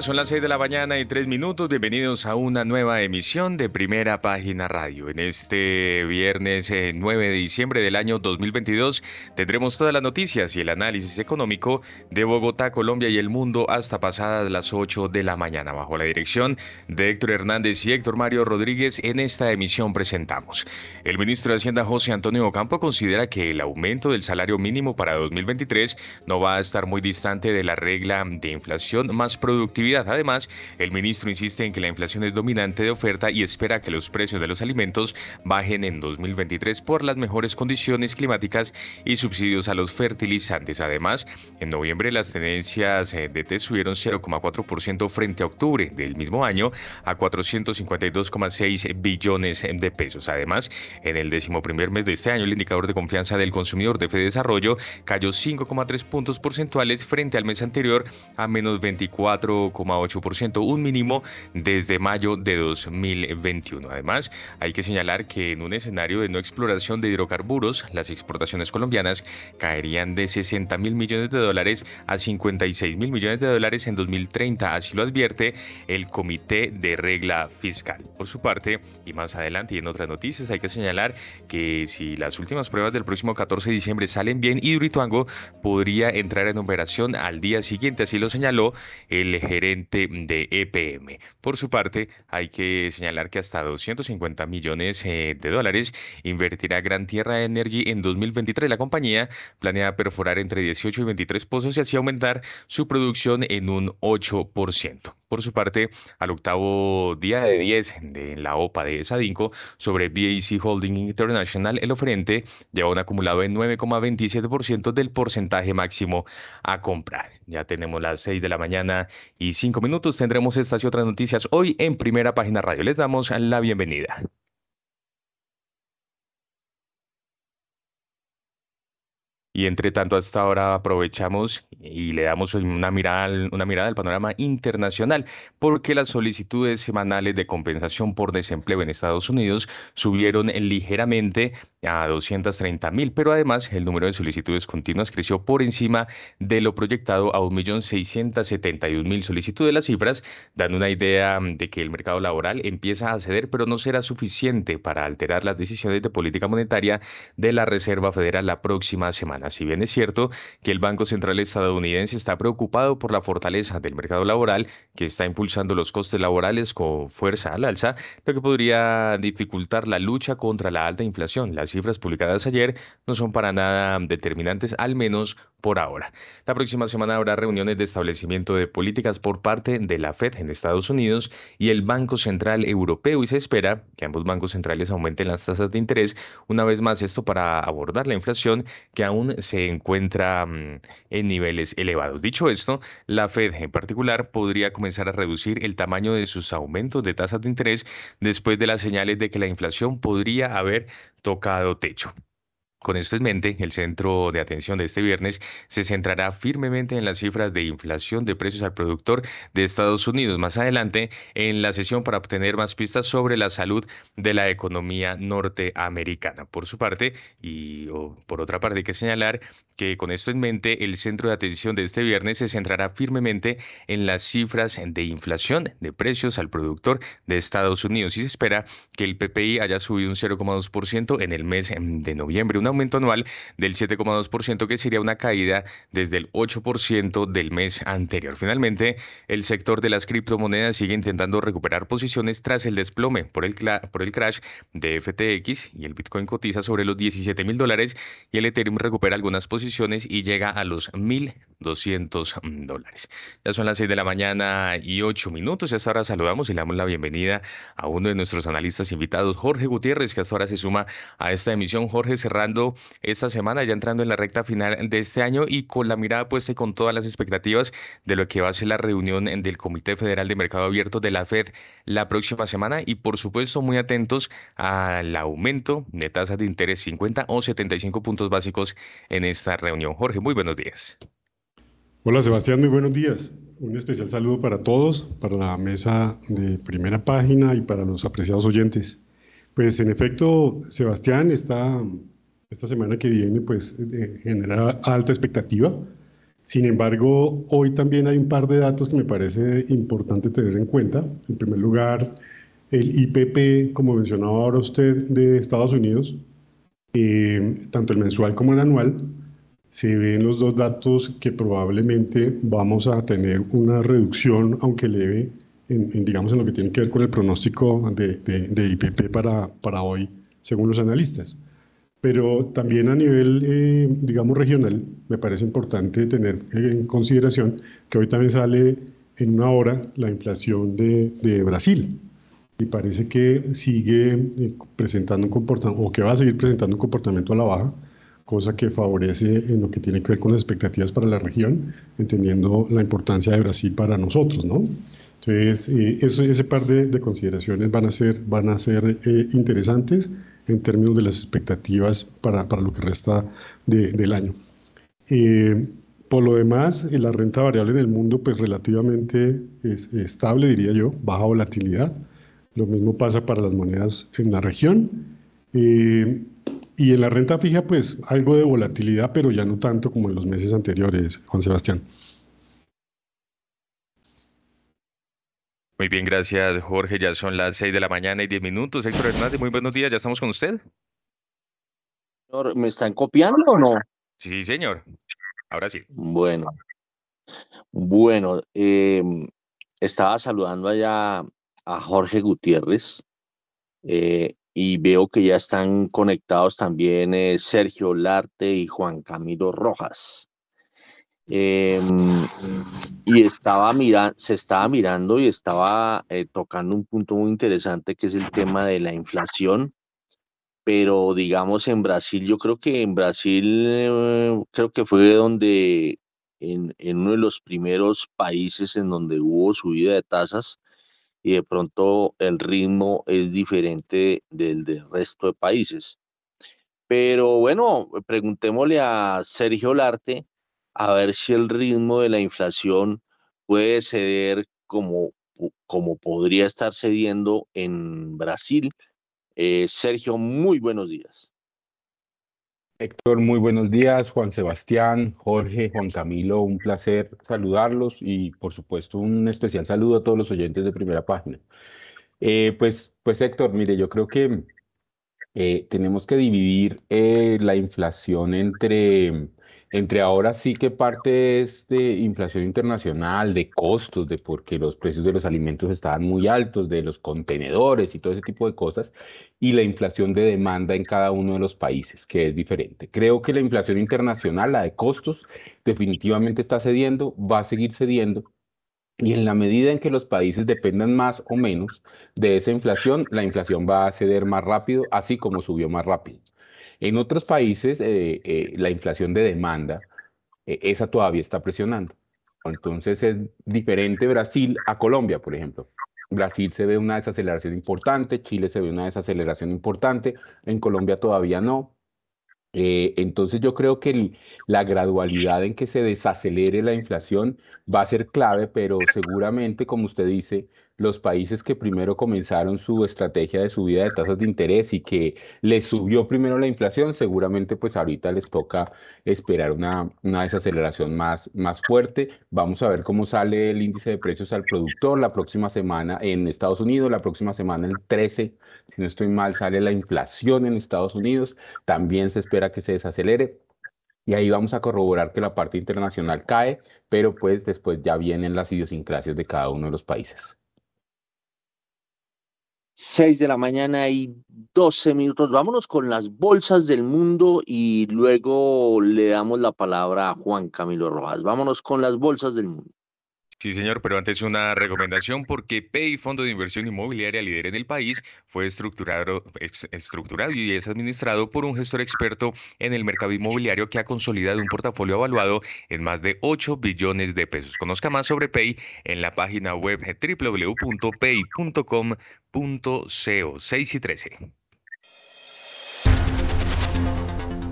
Son las 6 de la mañana y 3 minutos. Bienvenidos a una nueva emisión de Primera Página Radio. En este viernes 9 eh, de diciembre del año 2022 tendremos todas las noticias y el análisis económico de Bogotá, Colombia y el mundo hasta pasadas las 8 de la mañana. Bajo la dirección de Héctor Hernández y Héctor Mario Rodríguez, en esta emisión presentamos. El ministro de Hacienda José Antonio Ocampo considera que el aumento del salario mínimo para 2023 no va a estar muy distante de la regla de inflación más productiva Además, el ministro insiste en que la inflación es dominante de oferta y espera que los precios de los alimentos bajen en 2023 por las mejores condiciones climáticas y subsidios a los fertilizantes. Además, en noviembre las tendencias eh, de T subieron 0,4% frente a octubre del mismo año a 452,6 billones de pesos. Además, en el décimo primer mes de este año, el indicador de confianza del consumidor de Desarrollo cayó 5,3 puntos porcentuales frente al mes anterior a menos 24 8%, un mínimo desde mayo de 2021. Además, hay que señalar que en un escenario de no exploración de hidrocarburos, las exportaciones colombianas caerían de 60 mil millones de dólares a 56 mil millones de dólares en 2030, así lo advierte el Comité de Regla Fiscal. Por su parte, y más adelante y en otras noticias, hay que señalar que si las últimas pruebas del próximo 14 de diciembre salen bien, Hidroituango podría entrar en operación al día siguiente, así lo señaló el gerente de EPM. Por su parte, hay que señalar que hasta 250 millones eh, de dólares invertirá Gran Tierra Energy en 2023. La compañía planea perforar entre 18 y 23 pozos y así aumentar su producción en un 8%. Por su parte, al octavo día de 10 de la OPA de Sadinco sobre BAC Holding International, el oferente lleva un acumulado de 9,27% del porcentaje máximo a comprar. Ya tenemos las 6 de la mañana y 5 minutos. Tendremos estas y otras noticias hoy en Primera Página Radio. Les damos la bienvenida. Y entre tanto, hasta ahora aprovechamos y le damos una mirada, una mirada al panorama internacional, porque las solicitudes semanales de compensación por desempleo en Estados Unidos subieron ligeramente a 230 mil, pero además el número de solicitudes continuas creció por encima de lo proyectado a 1.671.000 solicitudes. Las cifras dan una idea de que el mercado laboral empieza a ceder, pero no será suficiente para alterar las decisiones de política monetaria de la Reserva Federal la próxima semana. Si bien es cierto que el Banco Central estadounidense está preocupado por la fortaleza del mercado laboral, que está impulsando los costes laborales con fuerza al alza, lo que podría dificultar la lucha contra la alta inflación. Cifras publicadas ayer no son para nada determinantes, al menos por ahora. La próxima semana habrá reuniones de establecimiento de políticas por parte de la Fed en Estados Unidos y el Banco Central Europeo y se espera que ambos bancos centrales aumenten las tasas de interés una vez más esto para abordar la inflación que aún se encuentra mm, en niveles elevados. Dicho esto, la Fed en particular podría comenzar a reducir el tamaño de sus aumentos de tasas de interés después de las señales de que la inflación podría haber tocado techo. Con esto en mente, el centro de atención de este viernes se centrará firmemente en las cifras de inflación de precios al productor de Estados Unidos más adelante en la sesión para obtener más pistas sobre la salud de la economía norteamericana. Por su parte, y por otra parte, hay que señalar que con esto en mente, el centro de atención de este viernes se centrará firmemente en las cifras de inflación de precios al productor de Estados Unidos y se espera que el PPI haya subido un 0,2% en el mes de noviembre, aumento anual del 7,2% que sería una caída desde el 8% del mes anterior. Finalmente, el sector de las criptomonedas sigue intentando recuperar posiciones tras el desplome por el, por el crash de FTX y el Bitcoin cotiza sobre los 17 mil dólares y el Ethereum recupera algunas posiciones y llega a los 1.200 dólares. Ya son las 6 de la mañana y 8 minutos y hasta ahora saludamos y le damos la bienvenida a uno de nuestros analistas invitados, Jorge Gutiérrez, que hasta ahora se suma a esta emisión. Jorge, cerrando esta semana, ya entrando en la recta final de este año y con la mirada puesta y con todas las expectativas de lo que va a ser la reunión del Comité Federal de Mercado Abierto de la Fed la próxima semana y por supuesto muy atentos al aumento de tasas de interés 50 o 75 puntos básicos en esta reunión. Jorge, muy buenos días. Hola Sebastián, muy buenos días. Un especial saludo para todos, para la mesa de primera página y para los apreciados oyentes. Pues en efecto, Sebastián, está esta semana que viene pues eh, genera alta expectativa. Sin embargo, hoy también hay un par de datos que me parece importante tener en cuenta. En primer lugar, el IPP, como mencionaba ahora usted, de Estados Unidos, eh, tanto el mensual como el anual, se ven los dos datos que probablemente vamos a tener una reducción, aunque leve, en, digamos en lo que tiene que ver con el pronóstico de, de, IPP para, para hoy, según los analistas. Pero también a nivel, eh, digamos, regional, me parece importante tener en consideración que hoy también sale en una hora la inflación de, de Brasil. Y parece que sigue eh, presentando un comportamiento, o que va a seguir presentando un comportamiento a la baja, cosa que favorece en lo que tiene que ver con las expectativas para la región, entendiendo la importancia de Brasil para nosotros, ¿no? Entonces, eh, eso, ese par de, consideraciones van a ser, van a ser eh, interesantes en términos de las expectativas para, para lo que resta del año. Eh, por lo demás, la renta variable en el mundo, pues relativamente es, estable, diría yo, baja volatilidad. Lo mismo pasa para las monedas en la región. y en la renta fija, pues algo de volatilidad, pero ya no tanto como en los meses anteriores, Juan Sebastián. Muy bien, gracias Jorge. Ya son las 6 de la mañana y 10 minutos. Héctor Hernández, muy buenos días. ¿Ya estamos con usted? ¿Me están copiando o no? Sí, señor. Ahora sí. Bueno. Bueno, em, estaba saludando allá a Jorge Gutiérrez eh, y veo que ya están conectados también eh, Sergio Larte y Juan Camilo Rojas. Em, y estaba mirando, se estaba mirando y estaba eh, tocando un punto muy interesante que es el tema de la inflación. Pero digamos en Brasil, yo creo que en Brasil creo que fue donde en, en, uno de los primeros países en donde hubo subida de tasas y de pronto el ritmo es diferente del del resto de países. Pero bueno, preguntémosle a Sergio Larte a ver si el ritmo de la inflación puede ceder como, como podría estar cediendo en Brasil. Eh, Sergio, muy buenos días. Héctor, muy buenos días. Juan Sebastián, Jorge, Juan Camilo, un placer saludarlos y por supuesto un especial saludo a todos los oyentes de primera página. Eh, pues, pues Héctor, mire, yo creo que eh, tenemos que dividir la inflación entre entre ahora sí que parte es de inflación internacional, de costos, de porque los precios de los alimentos estaban muy altos, de los contenedores y todo ese tipo de cosas, y la inflación de demanda en cada uno de los países, que es diferente. Creo que la inflación internacional, la de costos, definitivamente está cediendo, va a seguir cediendo, y en la medida en que los países dependan más o menos de esa inflación, la inflación va a ceder más rápido, así como subió más rápido. En otros países, eh, eh, la inflación de demanda, eh, esa todavía está presionando. Entonces es diferente Brasil a Colombia, por ejemplo. Brasil se ve una desaceleración importante, Chile se ve una desaceleración importante, en Colombia todavía no. entonces yo creo que la gradualidad en que se desacelere la inflación va a ser clave, pero seguramente, como usted dice, los países que primero comenzaron su estrategia de subida de tasas de interés y que les subió primero la inflación, seguramente pues ahorita les toca esperar una, una desaceleración más, más fuerte. Vamos a ver cómo sale el índice de precios al productor la próxima semana en Estados Unidos, la próxima semana el 13, si no estoy mal, sale la inflación en Estados Unidos, también se espera que se desacelere. Y ahí vamos a corroborar que la parte internacional cae, pero pues después ya vienen las idiosincrasias de cada uno de los países. 6 de la mañana y 12 minutos. Vámonos con las bolsas del mundo y luego le damos la palabra a Juan Camilo Rojas. Vámonos con las bolsas del mundo. Sí, señor, pero antes una recomendación porque PEI, Fondo de Inversión Inmobiliaria líder en el país, fue estructurado, y es administrado por un gestor experto en el mercado inmobiliario que ha consolidado un portafolio evaluado en más de 8 billones de pesos. Conozca más sobre PEI en la página web www.pei.com.co 6 y 13.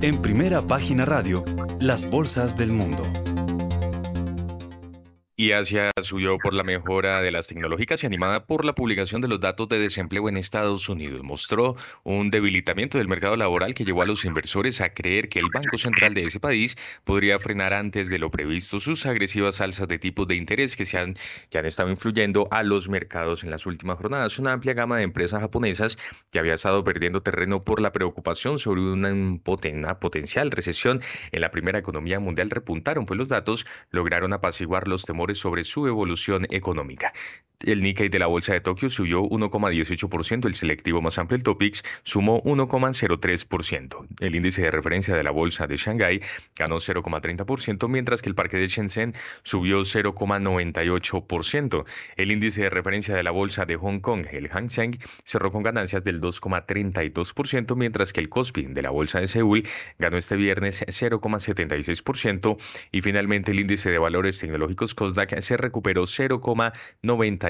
En primera página radio, las bolsas del mundo y Asia subió por la mejora de las tecnológicas y animada por la publicación de los datos de desempleo en Estados Unidos. Mostró un debilitamiento del mercado laboral que llevó a los inversores a creer que el Banco Central de ese país podría frenar antes de lo previsto sus agresivas alzas de tipos de interés que, se han, han estado influyendo a los mercados en las últimas jornadas. Una amplia gama de empresas japonesas que había estado perdiendo terreno por la preocupación sobre una, una potencial recesión en la primera economía mundial repuntaron, pues los datos lograron apaciguar los temores sobre su evolución económica. El Nikkei de la Bolsa de Tokio subió 1,18%, el selectivo más amplio, el Topix, sumó 1,03%. El índice de referencia de la Bolsa de Shanghái ganó 0,30%, mientras que el parque de Shenzhen subió 0,98%. El índice de referencia de la Bolsa de Hong Kong, el Hang Seng, cerró con ganancias del 2,32%, mientras que el Kospi de la Bolsa de Seúl ganó este viernes 0,76% y finalmente el índice de valores tecnológicos Kosdaq se recuperó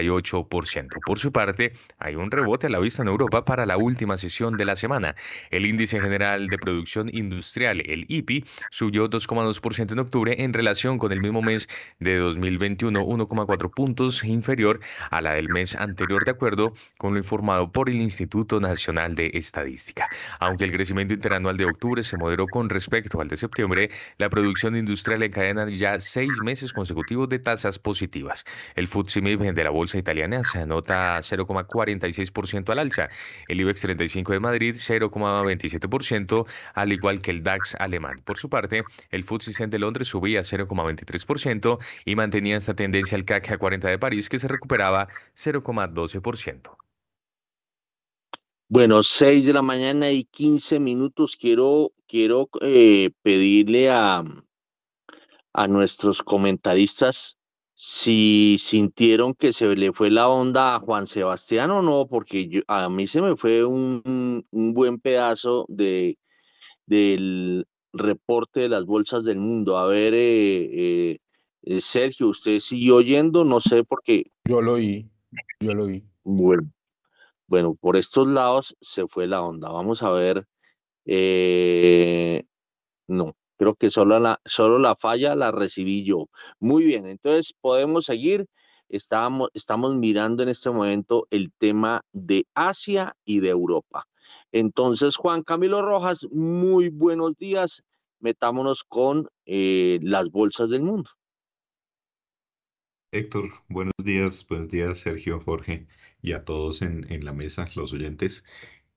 0,90 por su parte, hay un rebote a la vista en Europa para la última sesión de la semana. El índice general de producción industrial, el IPI, subió 2,2% en octubre en relación con el mismo mes de 2021, 1,4 puntos inferior a la del mes anterior, de acuerdo con lo informado por el Instituto Nacional de Estadística. Aunque el crecimiento interanual de octubre se moderó con respecto al de septiembre, la producción industrial encadena ya seis meses consecutivos de tasas positivas. El FTSE de la bolsa bolsa italiana se anota 0,46% al alza, el IBEX 35 de Madrid 0,27%, al igual que el DAX alemán. Por su parte, el FTSE de Londres subía 0,23% y mantenía esta tendencia el CAC 40 de París que se recuperaba 0,12%. Bueno, 6 de la mañana y 15 minutos. Quiero, quiero eh, pedirle a, a nuestros comentaristas si sintieron que se le fue la onda a Juan Sebastián o no, porque a mí se me fue un, buen pedazo de, del reporte de las bolsas del mundo. A ver, eh, eh, eh, Sergio, ¿usted siguió oyendo? No sé por qué. Yo lo oí, yo lo oí. Bueno, bueno, por estos lados se fue la onda. Vamos a ver. no, Creo que solo la, solo la falla la recibí yo. Muy bien, entonces podemos seguir. Estamos, estamos mirando en este momento el tema de Asia y de Europa. Entonces, Juan Camilo Rojas, muy buenos días. Metámonos con eh, las bolsas del mundo. Héctor, buenos días, buenos días Sergio, Jorge y a todos en, en la mesa, los oyentes.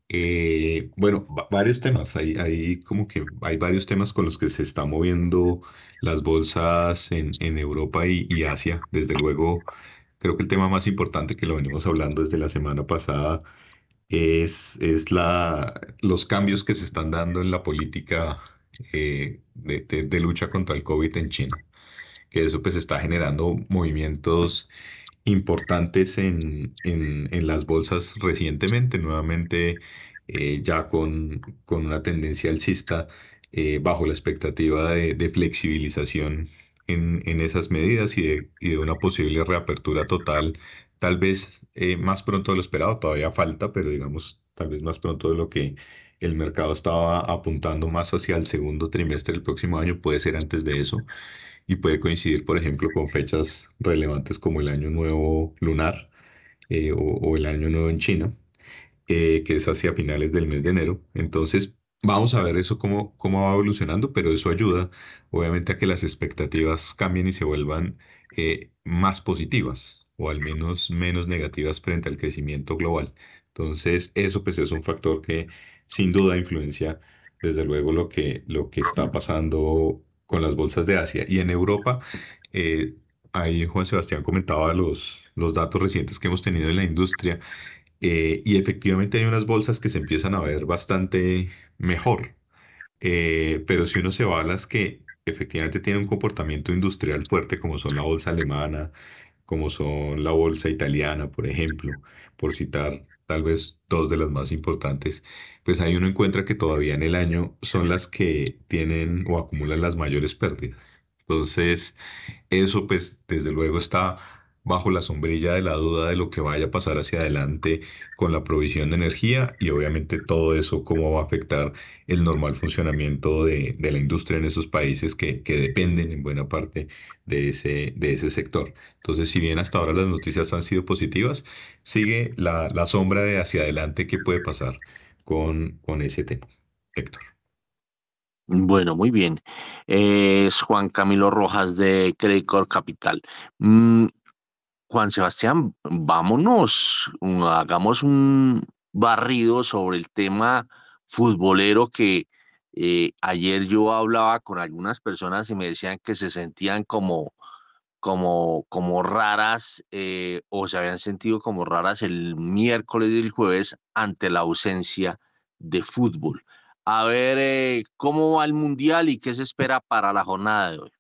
Eh, bueno, varios temas. Hay, como que hay varios temas con los que se están moviendo las bolsas en, Europa y, Asia. Desde luego, creo que el tema más importante que lo venimos hablando desde la semana pasada es, es la, los cambios que se están dando en la política eh, de, de lucha contra el COVID en China. Que eso pues está generando movimientos importantes en, en, las bolsas recientemente, nuevamente eh, ya con, con, una tendencia alcista eh, bajo la expectativa de, flexibilización en, en, esas medidas y de, y de, una posible reapertura total, tal vez eh, más pronto de lo esperado, todavía falta, pero digamos tal vez más pronto de lo que el mercado estaba apuntando más hacia el segundo trimestre del próximo año, puede ser antes de eso y puede coincidir, por ejemplo, con fechas relevantes como el Año Nuevo Lunar eh, o, el Año Nuevo en China, que es hacia finales del mes de enero. Entonces, vamos a ver eso cómo, cómo va evolucionando, pero eso ayuda obviamente a que las expectativas cambien y se vuelvan más positivas o al menos menos negativas frente al crecimiento global. Entonces, eso pues es un factor que sin duda influencia desde luego lo que, lo que está pasando con las bolsas de Asia. Y en Europa, eh, ahí Juan Sebastián comentaba los, los datos recientes que hemos tenido en la industria eh, y efectivamente hay unas bolsas que se empiezan a ver bastante mejor. Eh, pero si uno se va a las que efectivamente tienen un comportamiento industrial fuerte, como son la bolsa alemana, como son la bolsa italiana, por ejemplo, por citar tal vez dos de las más importantes, pues ahí uno encuentra que todavía en el año son las que tienen o acumulan las mayores pérdidas. Entonces, eso pues desde luego está bajo la sombrilla de la duda de lo que vaya a pasar hacia adelante con la provisión de energía y obviamente todo eso cómo va a afectar el normal funcionamiento de, la industria en esos países que, dependen en buena parte de ese, sector. Entonces, si bien hasta ahora las noticias han sido positivas, sigue la, sombra de hacia adelante que puede pasar con, ese tema. Héctor. Bueno, muy bien. Es Juan Camilo Rojas de Credit Capital. Mm, Juan Sebastián, vámonos, hagamos un barrido sobre el tema futbolero que eh, ayer yo hablaba con algunas personas y me decían que se sentían como, como, como raras eh, o se habían sentido como raras el miércoles y el jueves ante la ausencia de fútbol. A ver eh, cómo va el mundial y qué se espera para la jornada de hoy.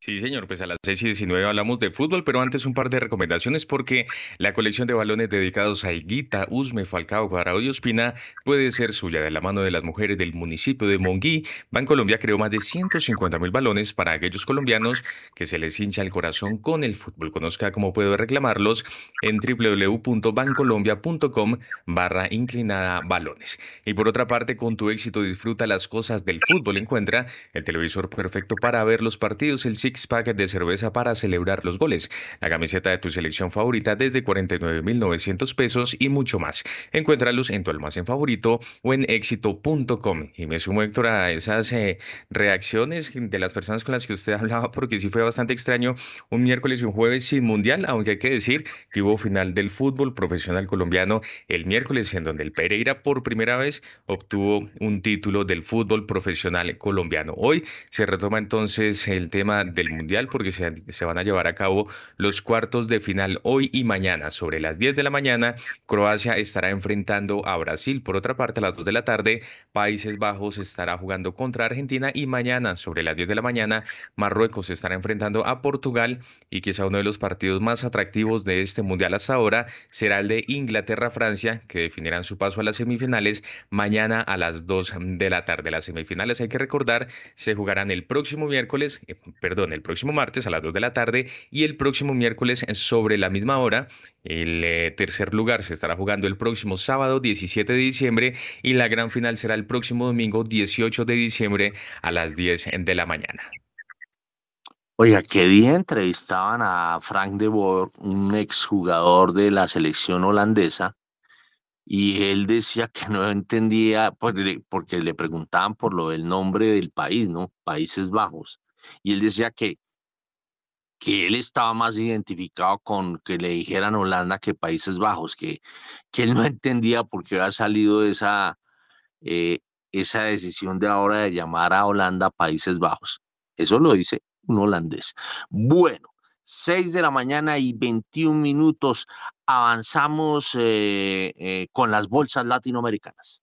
Sí, señor, pues a las 6 y 19 hablamos de fútbol, pero antes un par de recomendaciones porque la colección de balones dedicados a Higuita, Usme, Falcao, Guarao y Ospina puede ser suya de la mano de las mujeres del municipio de Monguí. Colombia creó más de 150 mil balones para aquellos colombianos que se les hincha el corazón con el fútbol. Conozca cómo puede reclamarlos en www.bancolombia.com barra inclinada balones. Y por otra parte, con tu éxito disfruta las cosas del fútbol. Encuentra el televisor perfecto para ver los partidos, el six-pack de cerveza para celebrar los goles, la camiseta de tu selección favorita desde 49.900 pesos y mucho más. Encuéntralos en tu almacén favorito o en éxito.com. Y me sumo, Héctor, a esas eh, reacciones de las personas con las que usted hablaba, porque sí fue bastante extraño un miércoles y un jueves sin mundial, aunque hay que decir que hubo final del fútbol profesional colombiano el miércoles, en donde el Pereira por primera vez obtuvo un título del fútbol profesional colombiano. Hoy se retoma entonces el tema del Mundial porque se, se, van a llevar a cabo los cuartos de final hoy y mañana. Sobre las 10 de la mañana, Croacia estará enfrentando a Brasil. Por otra parte, a las 2 de la tarde, Países Bajos estará jugando contra Argentina y mañana, sobre las 10 de la mañana, Marruecos estará enfrentando a Portugal y quizá uno de los partidos más atractivos de este Mundial hasta ahora será el de Inglaterra-Francia, que definirán su paso a las semifinales mañana a las 2 de la tarde. Las semifinales, hay que recordar, se jugarán el próximo miércoles, eh, perdón, el próximo martes a las 2 de la tarde y el próximo miércoles sobre la misma hora. El eh, tercer lugar se estará jugando el próximo sábado 17 de diciembre y la gran final será el próximo domingo 18 de diciembre a las 10 de la mañana. Oiga, ¿qué día entrevistaban a Frank de Boer, un exjugador de la selección holandesa? Y él decía que no entendía, pues, porque le preguntaban por lo del nombre del país, ¿no? Países Bajos y él decía que, que él estaba más identificado con que le dijeran Holanda que Países Bajos, que, que él no entendía por qué había salido esa, eh, esa decisión de ahora de llamar a Holanda Países Bajos. Eso lo dice un holandés. Bueno, 6 de la mañana y 21 minutos avanzamos eh, eh, con las bolsas latinoamericanas.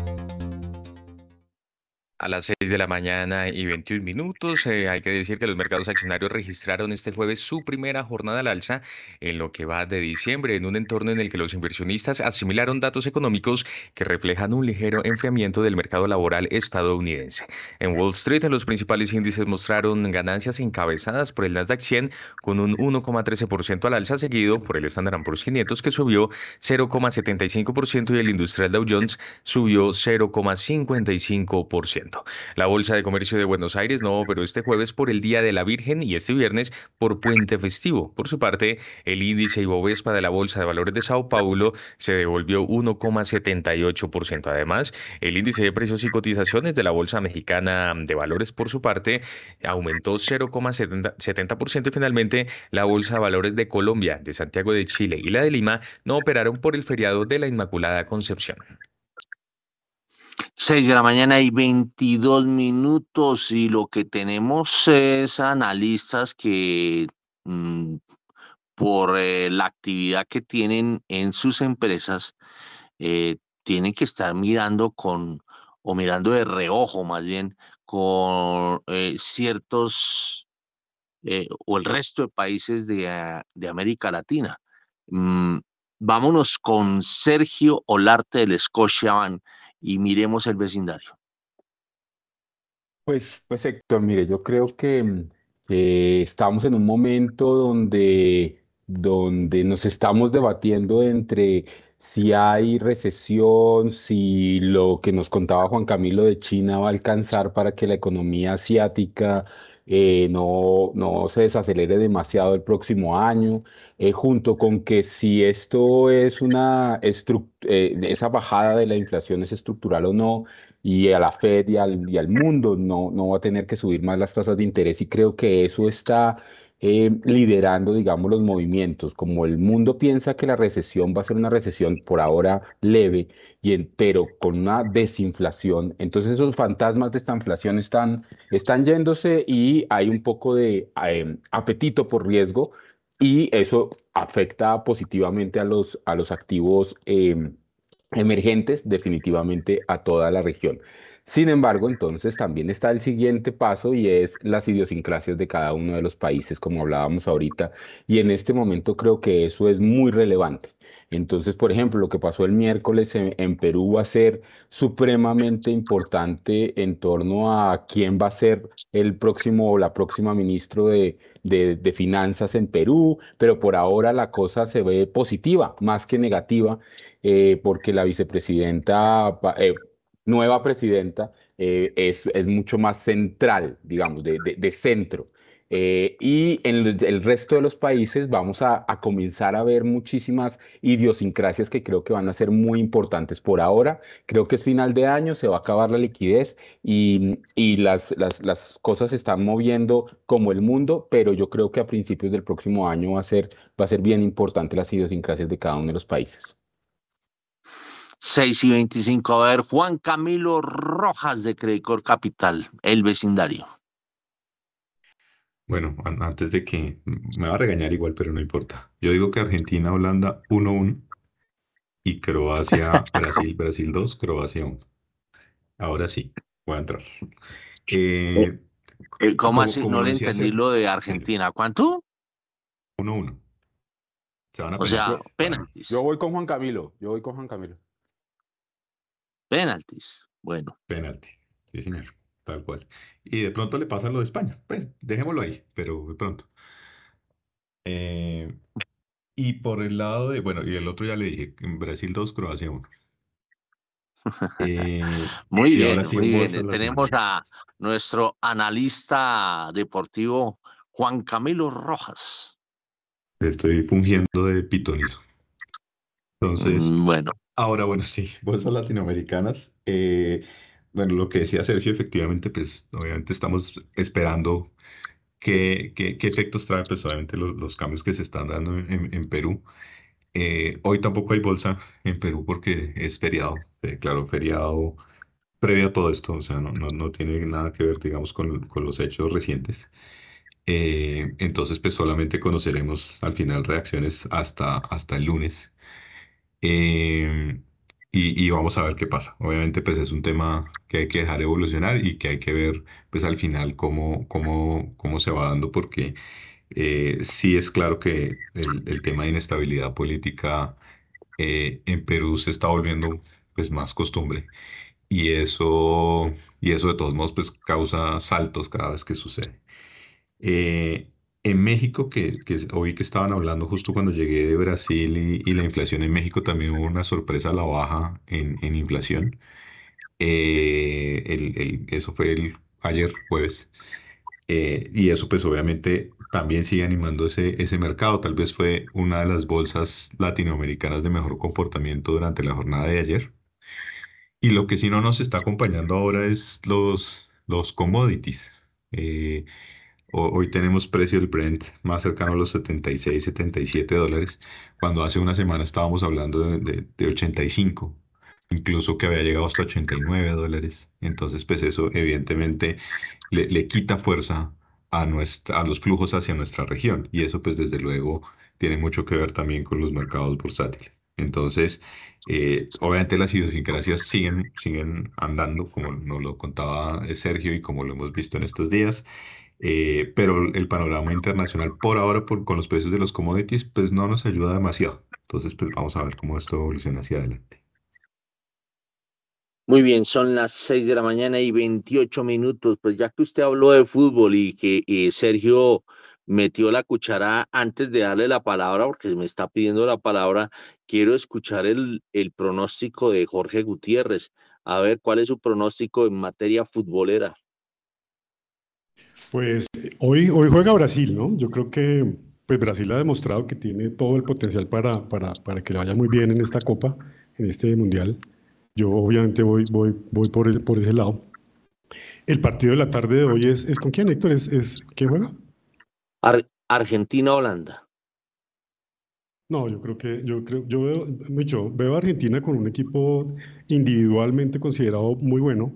a las 6 de la mañana y 21 minutos. Eh, hay que decir que los mercados accionarios registraron este jueves su primera jornada al alza en lo que va de diciembre, en un entorno en el que los inversionistas asimilaron datos económicos que reflejan un ligero enfriamiento del mercado laboral estadounidense. En Wall Street, los principales índices mostraron ganancias encabezadas por el Nasdaq 100 con un 1,13% al alza, seguido por el Standard Poor's 500 que subió 0,75% y el industrial Dow Jones subió 0,55%. La Bolsa de Comercio de Buenos Aires no operó este jueves por el Día de la Virgen y este viernes por puente festivo. Por su parte, el índice Ibovespa de la Bolsa de Valores de Sao Paulo se devolvió 1,78%. Además, el índice de precios y cotizaciones de la Bolsa Mexicana de Valores, por su parte, aumentó 0,70% y finalmente la Bolsa de Valores de Colombia, de Santiago de Chile y la de Lima no operaron por el feriado de la Inmaculada Concepción. 6 de la mañana y 22 minutos y lo que tenemos es analistas que mm, por eh, la actividad que tienen en sus empresas eh, tienen que estar mirando con o mirando de reojo más bien con eh, ciertos o el resto de países de, de América Latina. Mm, vámonos con Sergio Olarte del Scotiabank y miremos el vecindario. Pues, pues Héctor, mire, yo creo que, estamos en un momento donde, donde nos estamos debatiendo entre si hay recesión, si lo que nos contaba Juan Camilo de China va a alcanzar para que la economía asiática eh, no, no se desacelere demasiado el próximo año, eh, junto con que si esto es una eh, esa bajada de la inflación es estructural o no, y a la Fed y al, y al mundo no, no va a tener que subir más las tasas de interés, y creo que eso está eh, liderando, digamos, los movimientos. Como el mundo piensa que la recesión va a ser una recesión por ahora leve, y pero con una desinflación, entonces esos fantasmas de esta inflación están, están yéndose y hay un poco de apetito por riesgo y eso afecta positivamente a los, a los activos em, emergentes, definitivamente a toda la región. Sin embargo, entonces también está el siguiente paso y es las idiosincrasias de cada uno de los países, como hablábamos ahorita, y en este momento creo que eso es muy relevante. Entonces, por ejemplo, lo que pasó el miércoles en, Perú va a ser supremamente importante en torno a quién va a ser el próximo o la próxima ministro de, de, Finanzas en Perú, pero por ahora la cosa se ve positiva, más que negativa, eh, porque la vicepresidenta... Eh, nueva presidenta eh, es, es, mucho más central, digamos, de, de, centro. Eh, y en el, resto de los países vamos a, comenzar a ver muchísimas idiosincrasias que creo que van a ser muy importantes. Por ahora, creo que es final de año, se va a acabar la liquidez y, las, cosas se están moviendo como el mundo, pero yo creo que a principios del próximo año va a ser, va a ser bien importante las idiosincrasias de cada uno de los países. 6 y 25. A ver, Juan Camilo Rojas de Credicor Capital, el vecindario. Bueno, antes de que me va a regañar igual, pero no importa. Yo digo que Argentina, Holanda 1-1 y Croacia, Brasil, Brasil 2, Croacia 1. Ahora sí, voy a entrar. Eh, eh, ¿Cómo así? no le entendí lo de Argentina. ¿Cuánto? 1-1. O sea, penaltis. Yo voy con Juan Camilo. Yo voy con Juan Camilo. Penaltis. Bueno. Penalti. Sí, señor. Tal cual. Y de pronto le pasa lo de España. Pues dejémoslo ahí, pero de pronto. Eh, y por el lado de, bueno, y el otro ya le dije, en Brasil 2, Croacia 1. Eh, muy bien, muy bien. Tenemos a nuestro analista deportivo Juan Camilo Rojas. Estoy fungiendo de pitonizo. Entonces, mm, bueno. Ahora, bueno, sí, bolsas latinoamericanas. Eh, bueno, lo que decía Sergio, efectivamente, pues obviamente estamos esperando qué, qué, efectos trae, pues obviamente los, cambios que se están dando en, Perú. Eh, hoy tampoco hay bolsa en Perú porque es feriado, eh, claro, feriado previo a todo esto, o sea, no, no, no tiene nada que ver, digamos, con, con los hechos recientes. entonces, pues solamente conoceremos al final reacciones hasta, hasta el lunes. Em, y, vamos a ver qué pasa. Obviamente, pues es un tema que hay que dejar evolucionar y que hay que ver, pues al final cómo, cómo, cómo se va dando, porque eh, sí es claro que el, tema de inestabilidad política eh, en Perú se está volviendo pues más costumbre. Y eso, y eso de todos modos pues causa saltos cada vez que sucede. Eh, en México, que, que oí que estaban hablando justo cuando llegué de Brasil y, la inflación en México también hubo una sorpresa a la baja en, inflación. Eh, el, eso fue el ayer jueves. Eh, y eso pues obviamente también sigue animando ese, ese mercado. Tal vez fue una de las bolsas latinoamericanas de mejor comportamiento durante la jornada de ayer. Y lo que sí no nos está acompañando ahora es los, los commodities. Eh, hoy tenemos precio del Brent más cercano a los 76, 77 dólares, cuando hace una semana estábamos hablando de, de 85 incluso que había llegado hasta 89 dólares. Entonces, pues eso evidentemente le, quita fuerza a, nuestra, a los flujos hacia nuestra región y eso pues desde luego tiene mucho que ver también con los mercados bursátiles. Entonces, eh, obviamente las idiosincrasias siguen, siguen andando, como nos lo contaba Sergio y como lo hemos visto en estos días, eh, pero el panorama internacional por ahora por, con los precios de los commodities pues no nos ayuda demasiado. Entonces, pues vamos a ver cómo esto evoluciona hacia adelante. Muy bien, son las 6 de la mañana y 28 minutos. Pues ya que usted habló de fútbol y que Sergio metió la cuchara antes de darle la palabra, porque me está pidiendo la palabra, quiero escuchar el, el pronóstico de Jorge Gutiérrez. A ver, ¿cuál es su pronóstico en materia futbolera? Pues hoy, hoy juega Brasil, ¿no? Yo creo que pues Brasil ha demostrado que tiene todo el potencial para, para, para que le vaya muy bien en esta Copa, en este Mundial. Yo obviamente voy, voy, voy por, el, por ese lado. El partido de la tarde de hoy es, es con quién, Héctor? ¿Es, es quién juega? Argentina-Holanda. No, yo creo que yo creo yo veo mucho veo a Argentina con un equipo individualmente considerado muy bueno,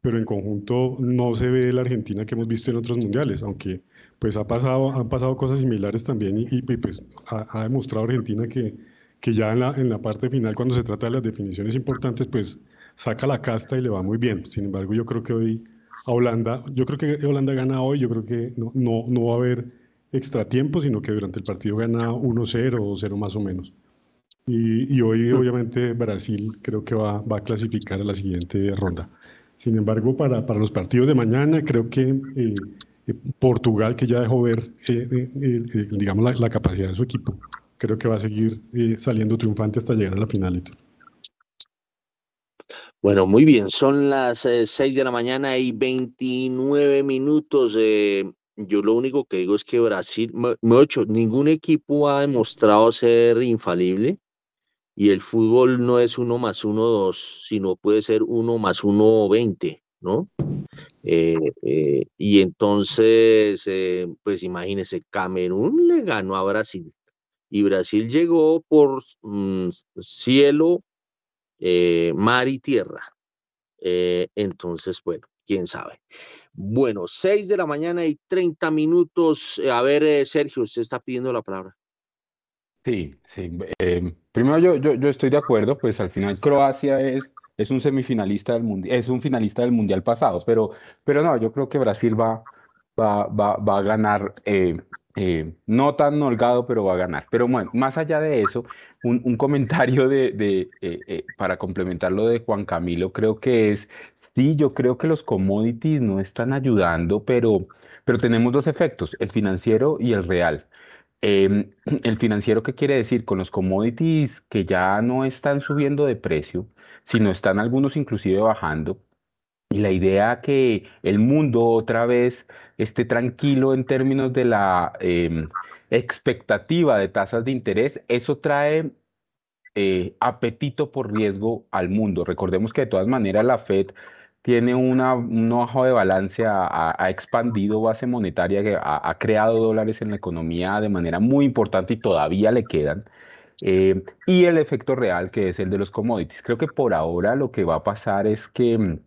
pero en conjunto no se ve la Argentina que hemos visto en otros mundiales, aunque pues ha pasado han pasado cosas similares también y, pues ha, ha, demostrado Argentina que que ya en la, en la parte final, cuando se trata de las definiciones importantes, pues saca la casta y le va muy bien. Sin embargo, yo creo que hoy a Holanda, yo creo que Holanda gana hoy, yo creo que no, no, no va a haber extra tiempo, sino que durante el partido gana 1-0 o 0 más o menos. Y, y, hoy, obviamente, Brasil creo que va, va, a clasificar a la siguiente ronda. Sin embargo, para, para los partidos de mañana, creo que eh, eh, Portugal, que ya dejó ver, eh, digamos, la, la, capacidad de su equipo, creo que va a seguir eh, saliendo triunfante hasta llegar a la final. Bueno, muy bien, son las eh, 6 de la mañana y 29 minutos. Eh, yo lo único que digo es que Brasil, mucho, ningún equipo ha demostrado ser infalible y el fútbol no es uno más uno dos, sino puede ser uno más uno veinte, ¿no? Eh, eh, y entonces, eh, pues imagínese, Camerún le ganó a Brasil y Brasil llegó por mm, cielo, mar y tierra. Entonces, bueno, quién sabe. Bueno, 6 de la mañana y 30 minutos. A ver, Sergio, usted está pidiendo la palabra. Sí, sí. Primero yo, yo, estoy de acuerdo, pues al final Croacia es, es un semifinalista del mundial, es un finalista del mundial pasado, pero, pero no, yo creo que Brasil va, va, va, va a ganar eh, no tan holgado, pero va a ganar. Pero bueno, más allá de eso, un, comentario de, eh, eh, para complementar lo de Juan Camilo, creo que es, sí, yo creo que los commodities no están ayudando, pero, pero tenemos dos efectos, el financiero y el real. Em, el financiero, ¿qué quiere decir? Con los commodities que ya no están subiendo de precio, sino están algunos inclusive bajando, y la idea que el mundo otra vez esté tranquilo en términos de la em, expectativa de tasas de interés, eso trae eh, apetito por riesgo al mundo. Recordemos que de todas maneras la Fed tiene una, un ojo de balance, ha, expandido base monetaria, que ha, creado dólares en la economía de manera muy importante y todavía le quedan. Eh, y el efecto real, que es el de los commodities. Creo que por ahora lo que va a pasar es que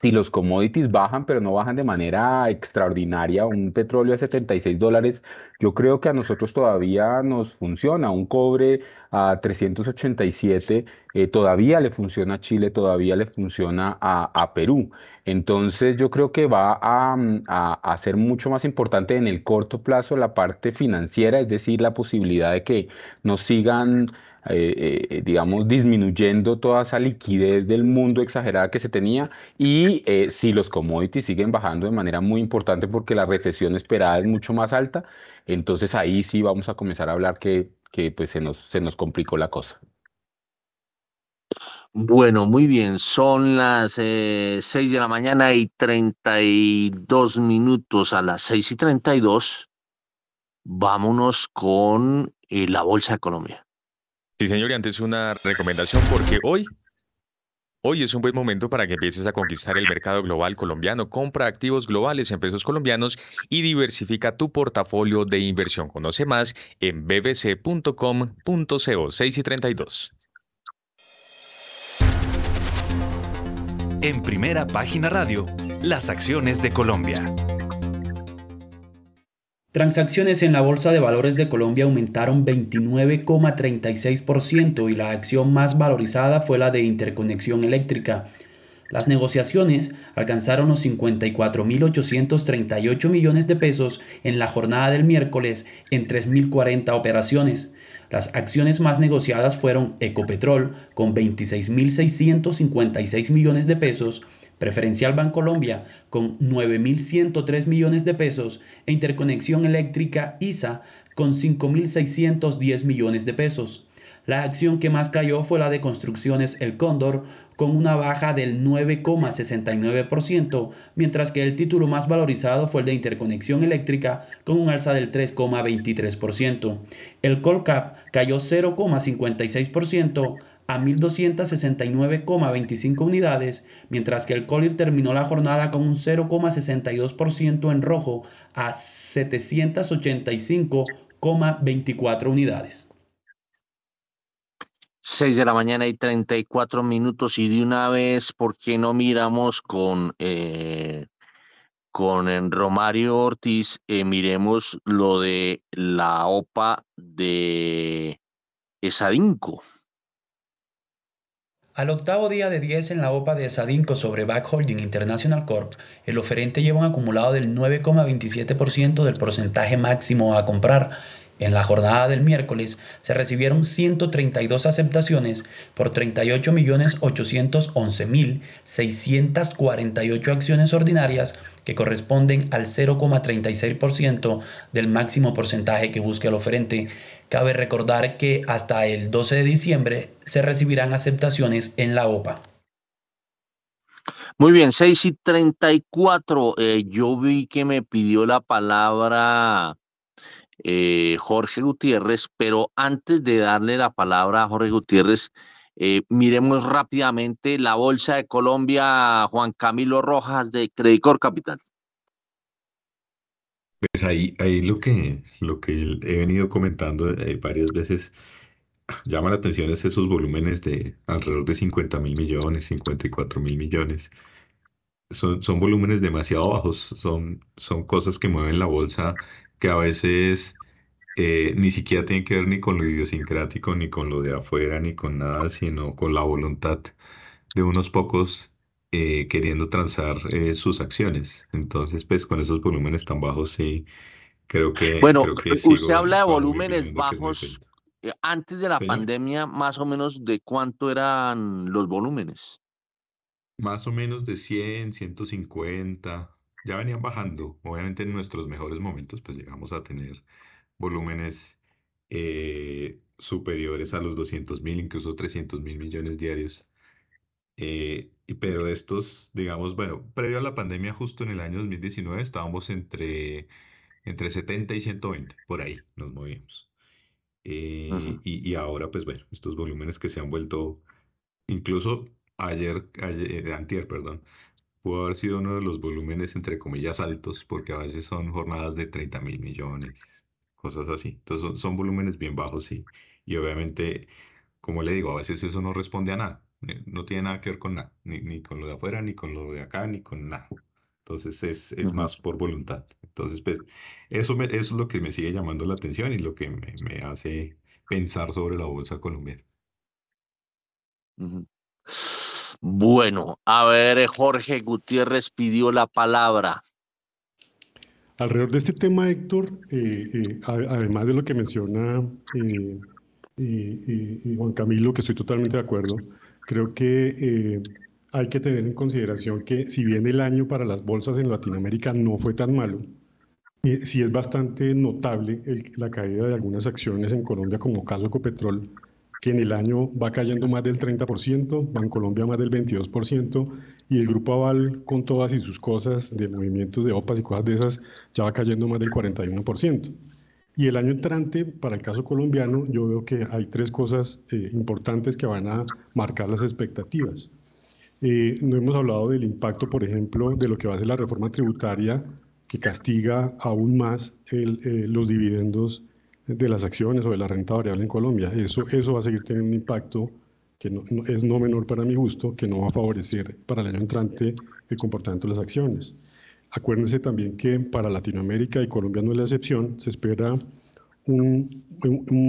si los commodities bajan, pero no bajan de manera extraordinaria, un petróleo a 76 dólares, yo creo que a nosotros todavía nos funciona. Un cobre a 387 eh, todavía le funciona a Chile, todavía le funciona a, Perú. Entonces yo creo que va a, a, ser mucho más importante en el corto plazo la parte financiera, es decir, la posibilidad de que nos sigan eh, eh, digamos, disminuyendo toda esa liquidez del mundo exagerada que se tenía y eh, si los commodities siguen bajando de manera muy importante porque la recesión esperada es mucho más alta, entonces ahí sí vamos a comenzar a hablar que, que pues se nos, se nos complicó la cosa. Bueno, muy bien. Son las eh, 6 de la mañana y 32 minutos. A las 6 y 32, vámonos con eh, la Bolsa de Colombia. Sí, señor, y antes una recomendación porque hoy Hoy es un buen momento para que empieces a conquistar el mercado global colombiano. Compra activos globales en pesos colombianos y diversifica tu portafolio de inversión. Conoce más en bbc.com.co 6 y 32. En primera página radio, las acciones de Colombia. Transacciones en la Bolsa de Valores de Colombia aumentaron 29,36% y la acción más valorizada fue la de interconexión eléctrica. Las negociaciones alcanzaron los 54.838 millones de pesos en la jornada del miércoles en 3.040 operaciones. Las acciones más negociadas fueron Ecopetrol con 26.656 millones de pesos, Preferencial Bancolombia con 9.103 millones de pesos e Interconexión Eléctrica ISA con 5.610 millones de pesos. La acción que más cayó fue la de Construcciones El Cóndor, con una baja del 9,69%, mientras que el título más valorizado fue el de Interconexión Eléctrica, con un alza del 3,23%. El Colcap cayó 0,56% a 1.269,25 unidades, mientras que el Colir terminó la jornada con un 0,62% en rojo a 785,24 unidades. 6 de la mañana y 34 minutos y de una vez, ¿por qué no miramos con, eh, con Romario Ortiz, eh, miremos lo de la OPA de Esadinco? Al octavo día de 10 en la OPA de Sadinco sobre Back Holding International Corp, el oferente lleva un acumulado del 9,27% del porcentaje máximo a comprar en la jornada del miércoles se recibieron 132 aceptaciones por 38.811.648 acciones ordinarias que corresponden al 0,36% del máximo porcentaje que busca el oferente. Cabe recordar que hasta el 12 de diciembre se recibirán aceptaciones en la OPA. Muy bien, 6 y 34. Eh, yo vi que me pidió la palabra eh, Jorge Gutiérrez, pero antes de darle la palabra a Jorge Gutiérrez, eh, miremos rápidamente la Bolsa de Colombia, Juan Camilo Rojas de Credicor Capital. Pues ahí, ahí lo que, lo que he venido comentando eh, varias veces llama la atención es esos volúmenes de alrededor de 50 mil millones, 54 mil millones. Son, son volúmenes demasiado bajos, son, son cosas que mueven la bolsa que a veces eh, ni siquiera tienen que ver ni con lo idiosincrático, ni con lo de afuera, ni con nada, sino con la voluntad de unos pocos eh, queriendo transar eh, sus acciones. Entonces, pues con esos volúmenes tan bajos, sí, creo que... Bueno, creo que usted habla de volúmenes bajos. Antes de la pandemia, más o menos, ¿de cuánto eran los volúmenes? Más o menos de 100, 150 ya venían bajando. Obviamente en nuestros mejores momentos pues llegamos a tener volúmenes eh, superiores a los 200 mil, incluso 300 mil millones diarios. Eh, pero estos, digamos, bueno, previo a la pandemia, justo en el año 2019, estábamos entre, entre 70 y 120, por ahí nos movíamos. Eh, y, y, ahora, pues bueno, estos volúmenes que se han vuelto, incluso ayer, ayer antier, perdón, pudo haber sido uno de los volúmenes, entre comillas, altos, porque a veces son jornadas de 30 mil millones, cosas así. Entonces son, volúmenes bien bajos y, y obviamente, como le digo, a veces eso no responde a nada, eh, no tiene nada que ver con nada, ni, ni con lo de afuera, ni con lo de acá, ni con nada. Entonces es, es más por voluntad. Entonces, pues, eso, me, eso es lo que me sigue llamando la atención y lo que me, me hace pensar sobre la bolsa colombiana. Bueno, a ver, Jorge Gutiérrez pidió la palabra. Alrededor de este tema, Héctor, eh, eh, además de lo que menciona eh, Juan Camilo, que estoy totalmente de acuerdo, creo que hay que tener en consideración que si bien el año para las bolsas en Latinoamérica no fue tan malo, sí es bastante notable la caída de algunas acciones en Colombia, como caso Ecopetrol, que en el año va cayendo más del 30%, Bancolombia más del 22%, y el Grupo Aval con todas y sus cosas de movimientos de OPAS y cosas de esas ya va cayendo más del 41%. Y el año entrante, para el caso colombiano, yo veo que hay tres cosas eh, importantes que van a marcar las expectativas. Eh, no hemos hablado del impacto, por ejemplo, de lo que va a ser la reforma tributaria que castiga aún más eh, los dividendos de las acciones o de la renta variable en Colombia. Eso, eso va a seguir teniendo un impacto que no, es no menor para mi gusto, que no va a favorecer para el año entrante el comportamiento de las acciones. Acuérdense también que para Latinoamérica y Colombia no es la excepción, se espera un,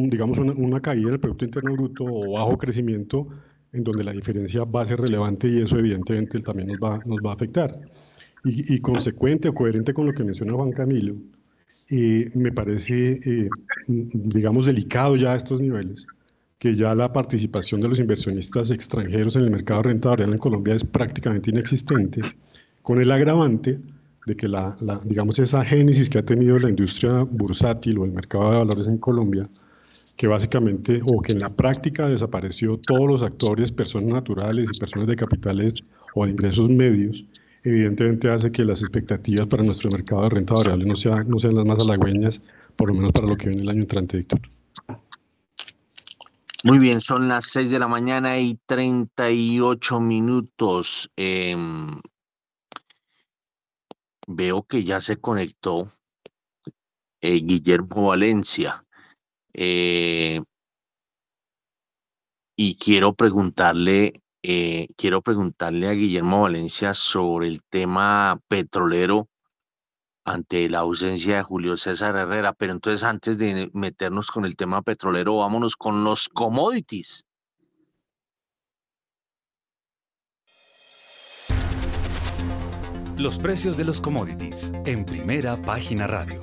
digamos una, una, caída del Producto Interno Bruto o bajo crecimiento en donde la diferencia va a ser relevante y eso evidentemente también nos va, nos va a afectar. Y, consecuente o coherente con lo que menciona Juan Camilo, eh, me parece, eh, digamos, delicado ya a estos niveles, que ya la participación de los inversionistas extranjeros en el mercado de renta variable en Colombia es prácticamente inexistente, con el agravante de que la, digamos, esa génesis que ha tenido la industria bursátil o el mercado de valores en Colombia, que básicamente, o que en la práctica desapareció todos los actores, personas naturales y personas de capitales o de ingresos medios, evidentemente hace que las expectativas para nuestro mercado de renta variable no, sea, no sean las más halagüeñas, por lo menos para lo que viene el año entrante, Víctor. Muy bien, son las 6 de la mañana y 38 minutos. Em, veo que ya se conectó eh, Guillermo Valencia. Eh, y quiero preguntarle, eh, quiero preguntarle a Guillermo Valencia sobre el tema petrolero ante la ausencia de Julio César Herrera. Pero entonces, antes de meternos con el tema petrolero, vámonos con los commodities. Los precios de los commodities en primera página radio.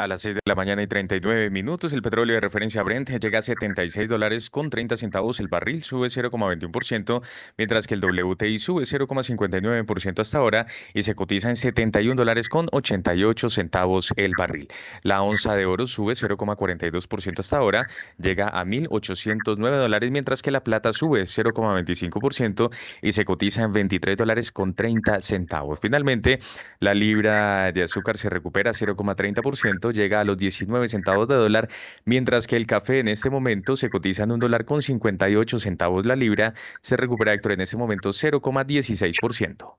A las 6 de la mañana y 39 minutos, el petróleo de referencia Brent llega a 76 dólares con 30 centavos el barril, sube 0,21%, mientras que el WTI sube 0,59% hasta ahora y se cotiza en 71 dólares con 88 centavos el barril. La onza de oro sube 0,42% hasta ahora, llega a 1.809 dólares, mientras que la plata sube 0,25% y se cotiza en 23 dólares con 30 centavos. Finalmente, la libra de azúcar se recupera 0,30% llega a los 19 centavos de dólar, mientras que el café en este momento se cotiza en un dólar con 58 centavos la libra, se recupera Héctor en este momento 0,16%.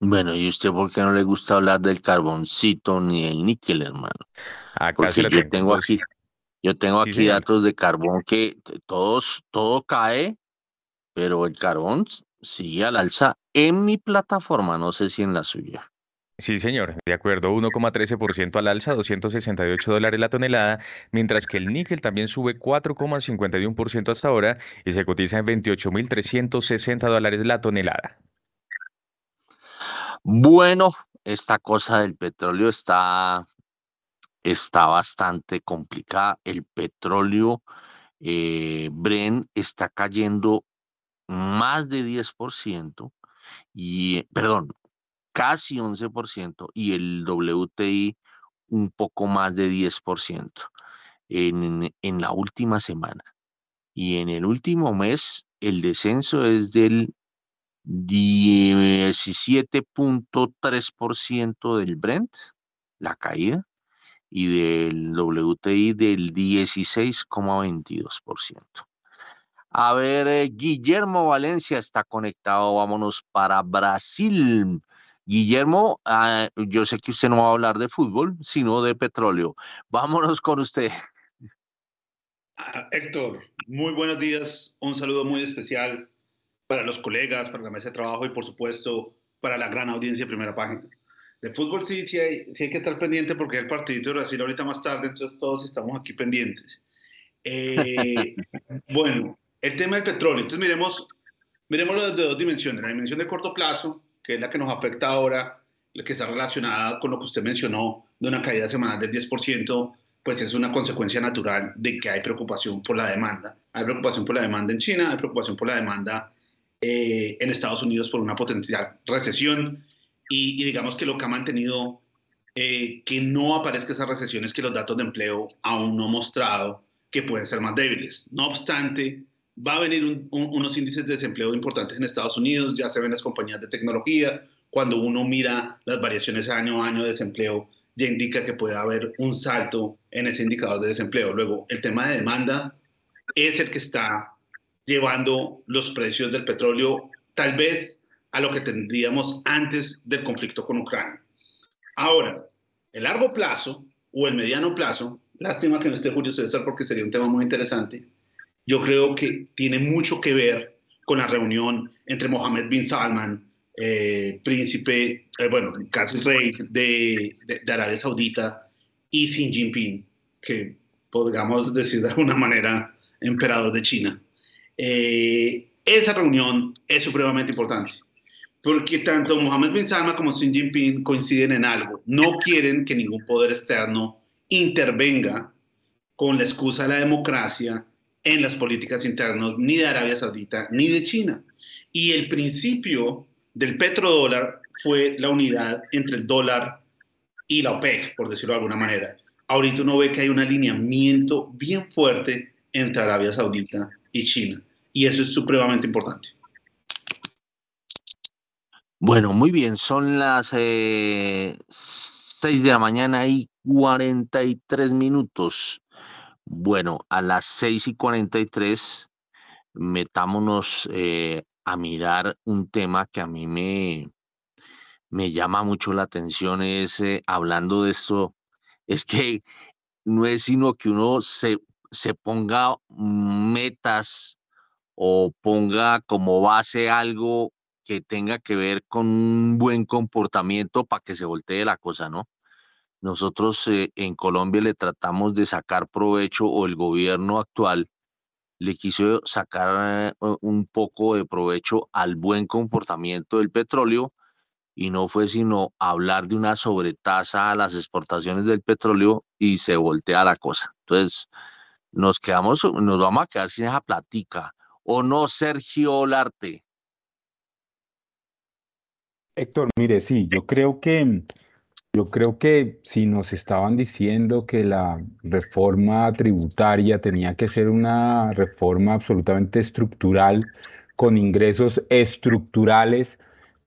Bueno, ¿y usted por qué no le gusta hablar del carboncito ni el níquel, hermano? Acá yo tengo aquí, yo tengo aquí datos de carbón que todos, todo cae, pero el carbón sigue al alza en mi plataforma, no sé si en la suya. Sí, señor, de acuerdo, 1,13% al alza, 268 dólares la tonelada, mientras que el níquel también sube 4,51% hasta ahora y se cotiza en 28.360 dólares la tonelada. Bueno, esta cosa del petróleo está, está bastante complicada. El petróleo eh, Bren está cayendo más de 10% y, perdón, casi 11% y el WTI un poco más de 10% en, en la última semana. Y en el último mes el descenso es del 17.3% del Brent, la caída, y del WTI del 16,22%. A ver, eh, Guillermo Valencia está conectado, vámonos para Brasil. Guillermo, ah, yo sé que usted no va a hablar de fútbol, sino de petróleo. Vámonos con usted. Ah, Héctor, muy buenos días. Un saludo muy especial para los colegas, para la mesa de trabajo y por supuesto para la gran audiencia de primera página. De fútbol sí, sí hay, sí hay que estar pendiente porque el partido de Brasil ahorita más tarde, entonces todos estamos aquí pendientes. Eh, bueno, el tema del petróleo. Entonces miremos, miremoslo desde dos dimensiones. La dimensión de corto plazo, que es la que nos afecta ahora, que está relacionada con lo que usted mencionó de una caída semanal del 10%, pues es una consecuencia natural de que hay preocupación por la demanda. Hay preocupación por la demanda en China, hay preocupación por la demanda eh, en Estados Unidos por una potencial recesión y, digamos que lo que ha mantenido eh, que no aparezca esa recesión es que los datos de empleo aún no mostrado que pueden ser más débiles. No obstante, va a venir unos índices de desempleo importantes en Estados Unidos, ya se ven las compañías de tecnología, cuando uno mira las variaciones año a año de desempleo, ya indica que puede haber un salto en ese indicador de desempleo. Luego, el tema de demanda es el que está llevando los precios del petróleo tal vez a lo que tendríamos antes del conflicto con Ucrania. Ahora, el largo plazo o el mediano plazo, lástima que no esté Julio César porque sería un tema muy interesante, yo creo que tiene mucho que ver con la reunión entre Mohammed bin Salman, eh, príncipe, eh, bueno, casi rey de, de, Arabia Saudita, y Xi Jinping, que podríamos decir de alguna manera emperador de China. Eh, esa reunión es supremamente importante porque tanto Mohammed bin Salman como Xi Jinping coinciden en algo. No quieren que ningún poder externo intervenga con la excusa de la democracia en las políticas internas ni de Arabia Saudita ni de China. Y el principio del petrodólar fue la unidad entre el dólar y la OPEC, por decirlo de alguna manera. Ahorita uno ve que hay un alineamiento bien fuerte entre Arabia Saudita y China. Y eso es supremamente importante. Bueno, muy bien, son las eh, 6 de la mañana y 43 minutos. Bueno, a las 6 y 43 metámonos eh, a mirar un tema que a mí me, me llama mucho la atención, es eh, hablando de esto, es que no es sino que uno se, se ponga metas o ponga como base algo que tenga que ver con un buen comportamiento para que se voltee la cosa, ¿no? Nosotros eh, en Colombia le tratamos de sacar provecho o el gobierno actual le quiso sacar eh, un poco de provecho al buen comportamiento del petróleo y no fue sino hablar de una sobretasa a las exportaciones del petróleo y se voltea la cosa. Entonces, nos quedamos, nos vamos a quedar sin esa platica. ¿O no, Sergio Olarte? Héctor, mire, sí, yo creo que yo creo que si nos estaban diciendo que la reforma tributaria tenía que ser una reforma absolutamente estructural, con ingresos estructurales,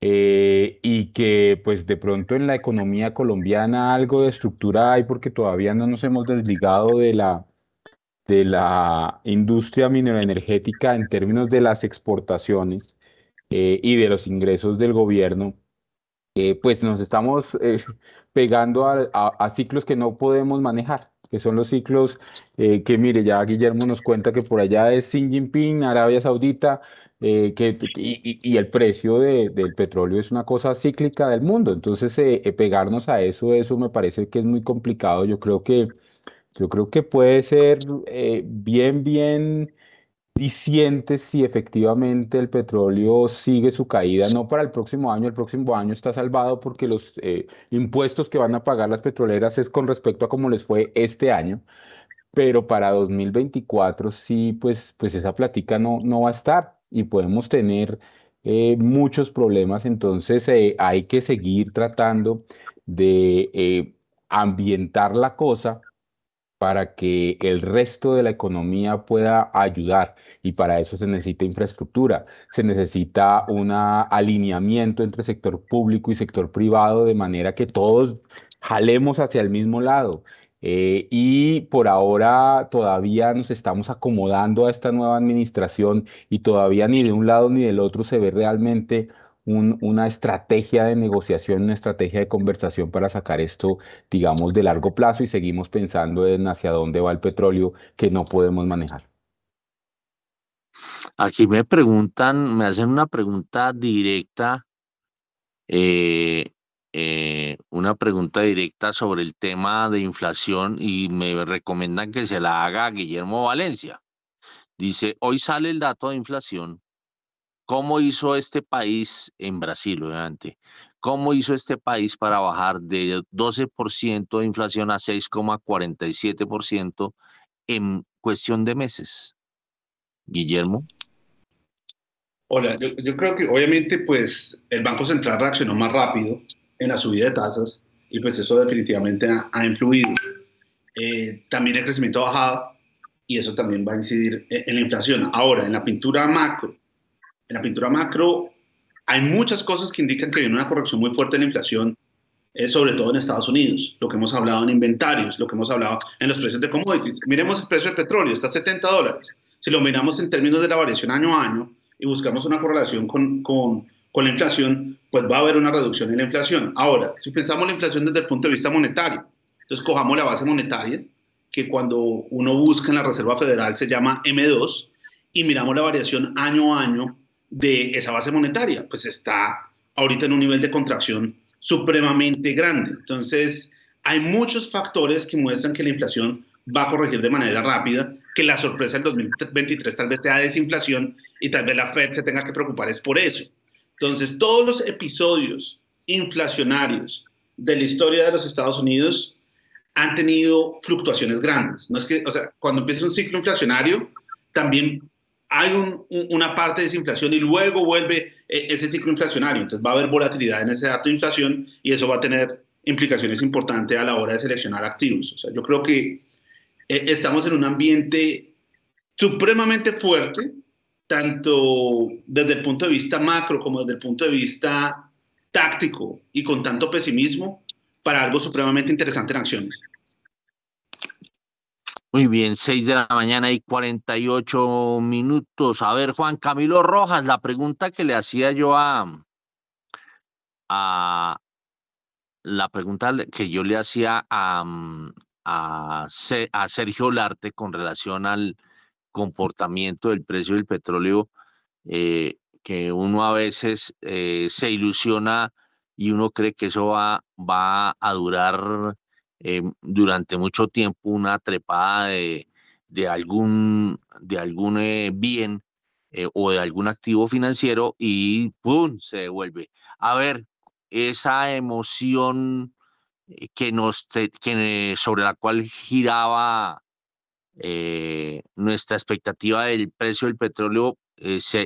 eh, y que pues de pronto en la economía colombiana algo de estructura hay porque todavía no nos hemos desligado de la, de la industria mineroenergética en términos de las exportaciones. Eh, y de los ingresos del gobierno, eh, pues nos estamos eh, pegando a, ciclos que no podemos manejar, que son los ciclos que, mire, ya Guillermo nos cuenta que por allá es Xi Jinping, Arabia Saudita, que, y, el precio del petróleo es una cosa cíclica del mundo. Entonces, pegarnos a eso, eso me parece que es muy complicado. Yo creo que, yo creo que puede ser bien, bien sientes si efectivamente el petróleo sigue su caída, no para el próximo año, el próximo año está salvado porque los eh, impuestos que van a pagar las petroleras es con respecto a cómo les fue este año, pero para 2024 sí, pues, pues esa platica no, no va a estar y podemos tener eh, muchos problemas, entonces eh, hay que seguir tratando de ambientar la cosa para que el resto de la economía pueda ayudar y para eso se necesita infraestructura, se necesita un alineamiento entre sector público y sector privado de manera que todos jalemos hacia el mismo lado. Eh, y por ahora todavía nos estamos acomodando a esta nueva administración y todavía ni de un lado ni del otro se ve realmente una estrategia de negociación, una estrategia de conversación para sacar esto, digamos, de largo plazo y seguimos pensando en hacia dónde va el petróleo que no podemos manejar. Aquí me preguntan, me hacen una pregunta directa, eh, eh, una pregunta directa sobre el tema de inflación y me recomiendan que se la haga Guillermo Valencia. Dice, hoy sale el dato de inflación ¿Cómo hizo este país en Brasil, obviamente? ¿Cómo hizo este país para bajar de 12% de inflación a 6,47% en cuestión de meses? Guillermo. Hola, yo, creo que obviamente pues el Banco Central reaccionó más rápido en la subida de tasas y pues eso definitivamente ha, influido. Eh, también el crecimiento ha bajado y eso también va a incidir en, la inflación. Ahora, en la pintura macro, en la pintura macro hay muchas cosas que indican que hay una corrección muy fuerte en la inflación, eh, sobre todo en Estados Unidos, lo que hemos hablado en inventarios, lo que hemos hablado en los precios de commodities. Miremos el precio del petróleo, está a 70 dólares. Si lo miramos en términos de la variación año a año y buscamos una correlación con, con, con la inflación, pues va a haber una reducción en la inflación. Ahora, si pensamos la inflación desde el punto de vista monetario, entonces cojamos la base monetaria, que cuando uno busca en la Reserva Federal se llama M2, y miramos la variación año a año de esa base monetaria, pues está ahorita en un nivel de contracción supremamente grande. Entonces, hay muchos factores que muestran que la inflación va a corregir de manera rápida, que la sorpresa del 2023 tal vez sea desinflación y tal vez la Fed se tenga que preocupar es por eso. Entonces, todos los episodios inflacionarios de la historia de los Estados Unidos han tenido fluctuaciones grandes. No es que, o sea, cuando empieza un ciclo inflacionario, también hay una parte de desinflación y luego vuelve eh, ese ciclo inflacionario. Entonces va a haber volatilidad en ese dato de inflación y eso va a tener implicaciones importantes a la hora de seleccionar activos. O sea, yo creo que eh, estamos en un ambiente supremamente fuerte, tanto desde el punto de vista macro como desde el punto de vista táctico y con tanto pesimismo para algo supremamente interesante en acciones. Muy bien, 6 de la mañana y 48 minutos. A ver, Juan Camilo Rojas, la pregunta que le hacía yo a, a la pregunta que yo le hacía a, a, a Sergio Larte con relación al comportamiento del precio del petróleo, eh, que uno a veces eh, se ilusiona y uno cree que eso va, va a durar eh, durante mucho tiempo una trepada de, de algún, de algún eh, bien eh, o de algún activo financiero y ¡pum! se devuelve. A ver, esa emoción que nos, que, sobre la cual giraba nuestra expectativa del precio del petróleo,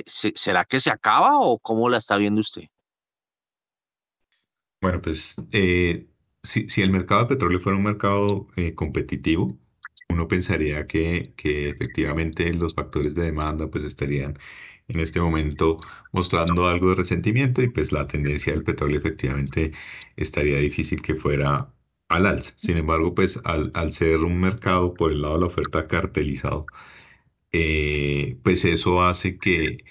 será que se acaba o cómo la está viendo usted? Bueno, pues si, si el mercado de petróleo fuera un mercado eh, competitivo, uno pensaría que, que efectivamente los factores de demanda pues estarían en este momento mostrando algo de resentimiento y pues la tendencia del petróleo efectivamente estaría difícil que fuera al alza. Sin embargo, pues al, al ser un mercado por el lado de la oferta cartelizado, eh, pues eso hace que,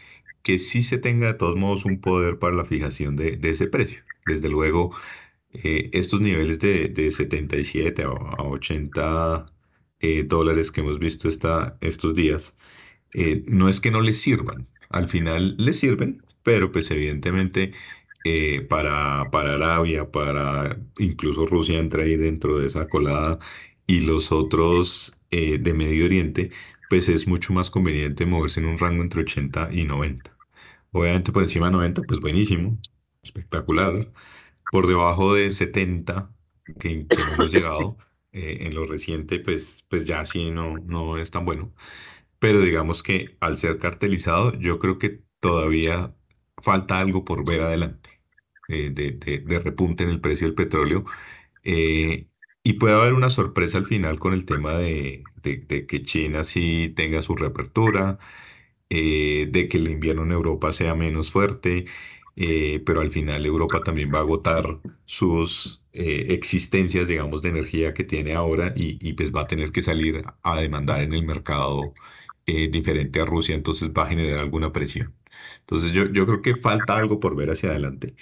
que sí se tenga de todos modos un poder para la fijación de, de ese precio. Desde luego, eh, estos niveles de, de 77 a, 80 eh, dólares que hemos visto esta, estos días, eh, no es que no les sirvan, al final les sirven, pero pues evidentemente para, para Arabia, para incluso Rusia entra ahí dentro de esa colada y los otros de Medio Oriente, pues es mucho más conveniente moverse en un rango entre 80 y 90. Obviamente por encima de 90, pues buenísimo, espectacular por debajo de 70 que, hemos llegado eh, en lo reciente, pues, pues ya sí no, no es tan bueno. Pero digamos que al ser cartelizado, yo creo que todavía falta algo por ver adelante eh, de, de, repunte en el precio del petróleo. Eh, y puede haber una sorpresa al final con el tema de, de que China sí tenga su reapertura, de que el invierno en Europa sea menos fuerte eh, pero al final Europa también va a agotar sus eh, existencias, digamos, de energía que tiene ahora y, pues va a tener que salir a demandar en el mercado eh, diferente a Rusia, entonces va a generar alguna presión. Entonces yo, yo creo que falta algo por ver hacia adelante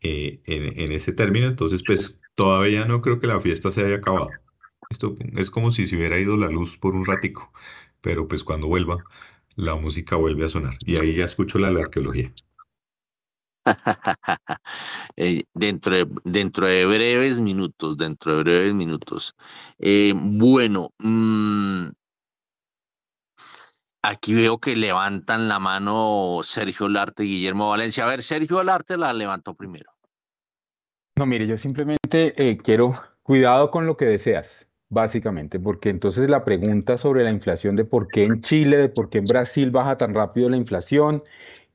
en, ese término, entonces pues todavía no creo que la fiesta se haya acabado. Esto es como si se hubiera ido la luz por un ratico, pero pues cuando vuelva, la música vuelve a sonar y ahí ya escucho la arqueología. Eh, dentro, de, breves minutos, dentro de breves minutos. Eh, bueno, mm, aquí veo que levantan la mano Sergio Larte y Guillermo Valencia. A ver, Sergio Larte la levantó primero. No, mire, yo simplemente eh, quiero cuidado con lo que deseas, básicamente, porque entonces la pregunta sobre la inflación de por qué en Chile, de por qué en Brasil baja tan rápido la inflación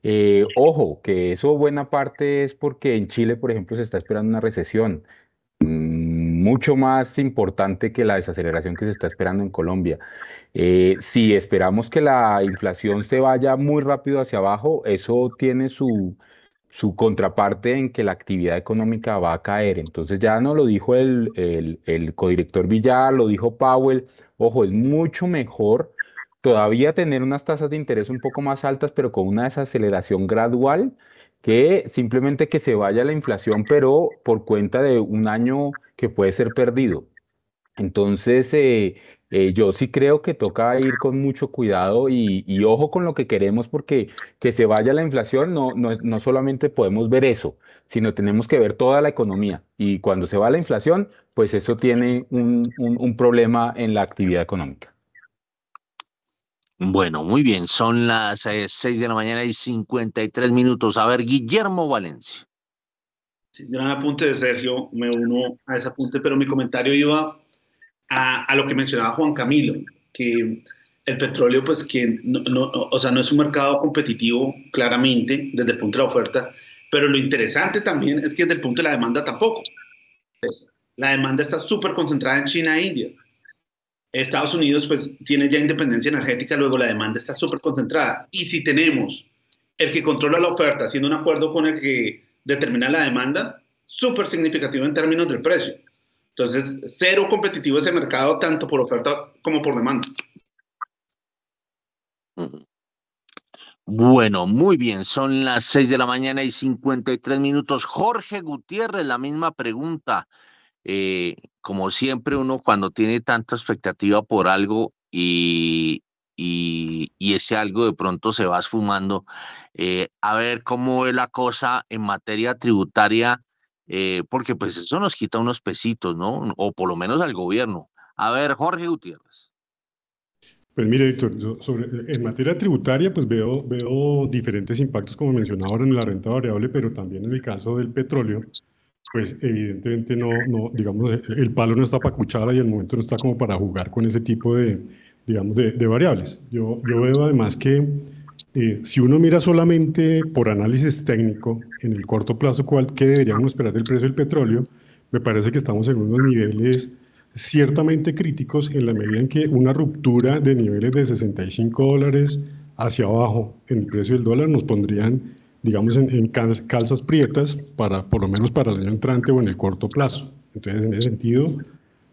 eh, ojo, que eso buena parte es porque en Chile, por ejemplo, se está esperando una recesión. Mm, mucho más importante que la desaceleración que se está esperando en Colombia. Eh, si esperamos que la inflación se vaya muy rápido hacia abajo, eso tiene su, su contraparte en que la actividad económica va a caer. Entonces ya no lo dijo el, el, el codirector Villar, lo dijo Powell. Ojo, es mucho mejor todavía tener unas tasas de interés un poco más altas, pero con una desaceleración gradual, que simplemente que se vaya la inflación, pero por cuenta de un año que puede ser perdido. Entonces, eh, eh, yo sí creo que toca ir con mucho cuidado y, ojo con lo que queremos porque que se vaya la inflación no, no, solamente podemos ver eso, sino tenemos que ver toda la economía. Y cuando se va la inflación, pues eso tiene un, un problema en la actividad económica. Bueno, muy bien, son las 6 eh, de la mañana y 53 minutos. A ver, Guillermo Valencia. Sí, gran apunte de Sergio, me uno a ese apunte, pero mi comentario iba a, lo que mencionaba Juan Camilo, que el petróleo, pues que no, o sea, no es un mercado competitivo claramente desde el punto de la oferta, pero lo interesante también es que desde el punto de la demanda tampoco. La demanda está súper concentrada en China e India. Estados Unidos pues tiene ya independencia energética, luego la demanda está súper concentrada. Y si tenemos el que controla la oferta haciendo un acuerdo con el que determina la demanda, súper significativo en términos del precio. Entonces, cero competitivo ese mercado, tanto por oferta como por demanda. Bueno, muy bien, son las 6 de la mañana y 53 minutos. Jorge Gutiérrez, la misma pregunta. Eh, como siempre, uno cuando tiene tanta expectativa por algo y, ese algo de pronto se va esfumando, eh, a ver cómo ve la cosa en materia tributaria eh, porque pues eso nos quita unos pesitos, ¿no? O por lo menos al gobierno. A ver, Jorge Gutiérrez. Pues mire, Héctor, en materia tributaria, pues veo, veo diferentes impactos, como mencionaba ahora en la renta variable, pero también en el caso del petróleo, pues evidentemente no, no digamos, el palo no está para cuchara y el momento no está como para jugar con ese tipo de, digamos, de, variables. Yo, yo veo además que eh, si uno mira solamente por análisis técnico, en el corto plazo, ¿cuál, ¿qué deberíamos esperar del precio del petróleo? Me parece que estamos en unos niveles ciertamente críticos en la medida en que una ruptura de niveles de 65 dólares hacia abajo en el precio del dólar nos pondrían, digamos, en, en calzas prietas, para, por lo menos para el año entrante o en el corto plazo. Entonces, en ese sentido,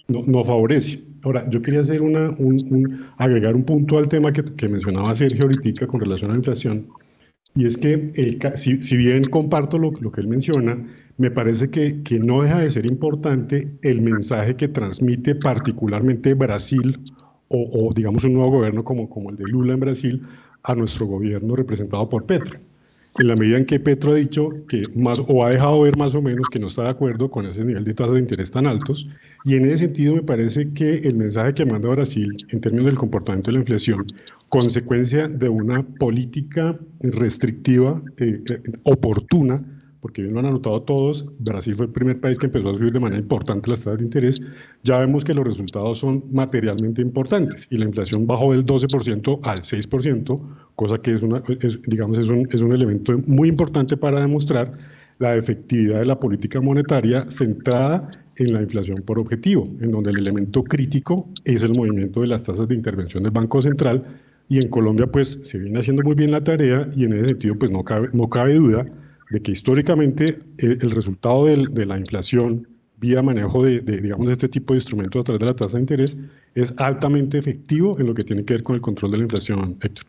no, no favorece. Ahora, yo quería hacer una, un, agregar un punto al tema que, que, mencionaba Sergio ahorita con relación a la inflación, y es que el, si, si, bien comparto lo, lo, que él menciona, me parece que, que no deja de ser importante el mensaje que transmite particularmente Brasil o, o, digamos un nuevo gobierno como, como el de Lula en Brasil a nuestro gobierno representado por Petro en la medida en que Petro ha dicho que más o ha dejado ver más o menos que no está de acuerdo con ese nivel de tasas de interés tan altos y en ese sentido me parece que el mensaje que manda Brasil en términos del comportamiento de la inflación consecuencia de una política restrictiva eh, eh, oportuna porque bien lo han anotado todos, Brasil fue el primer país que empezó a subir de manera importante las tasas de interés, ya vemos que los resultados son materialmente importantes y la inflación bajó del 12% al 6%, cosa que es, una, digamos, es un, es un elemento muy importante para demostrar la efectividad de la política monetaria centrada en la inflación por objetivo, en donde el elemento crítico es el movimiento de las tasas de intervención del Banco Central. Y en Colombia pues se viene haciendo muy bien la tarea y en ese sentido pues no cabe, no cabe duda de que históricamente eh, el, resultado de la inflación vía manejo de, digamos, de este tipo de instrumentos a través de la tasa de interés es altamente efectivo en lo que tiene que ver con el control de la inflación, Héctor.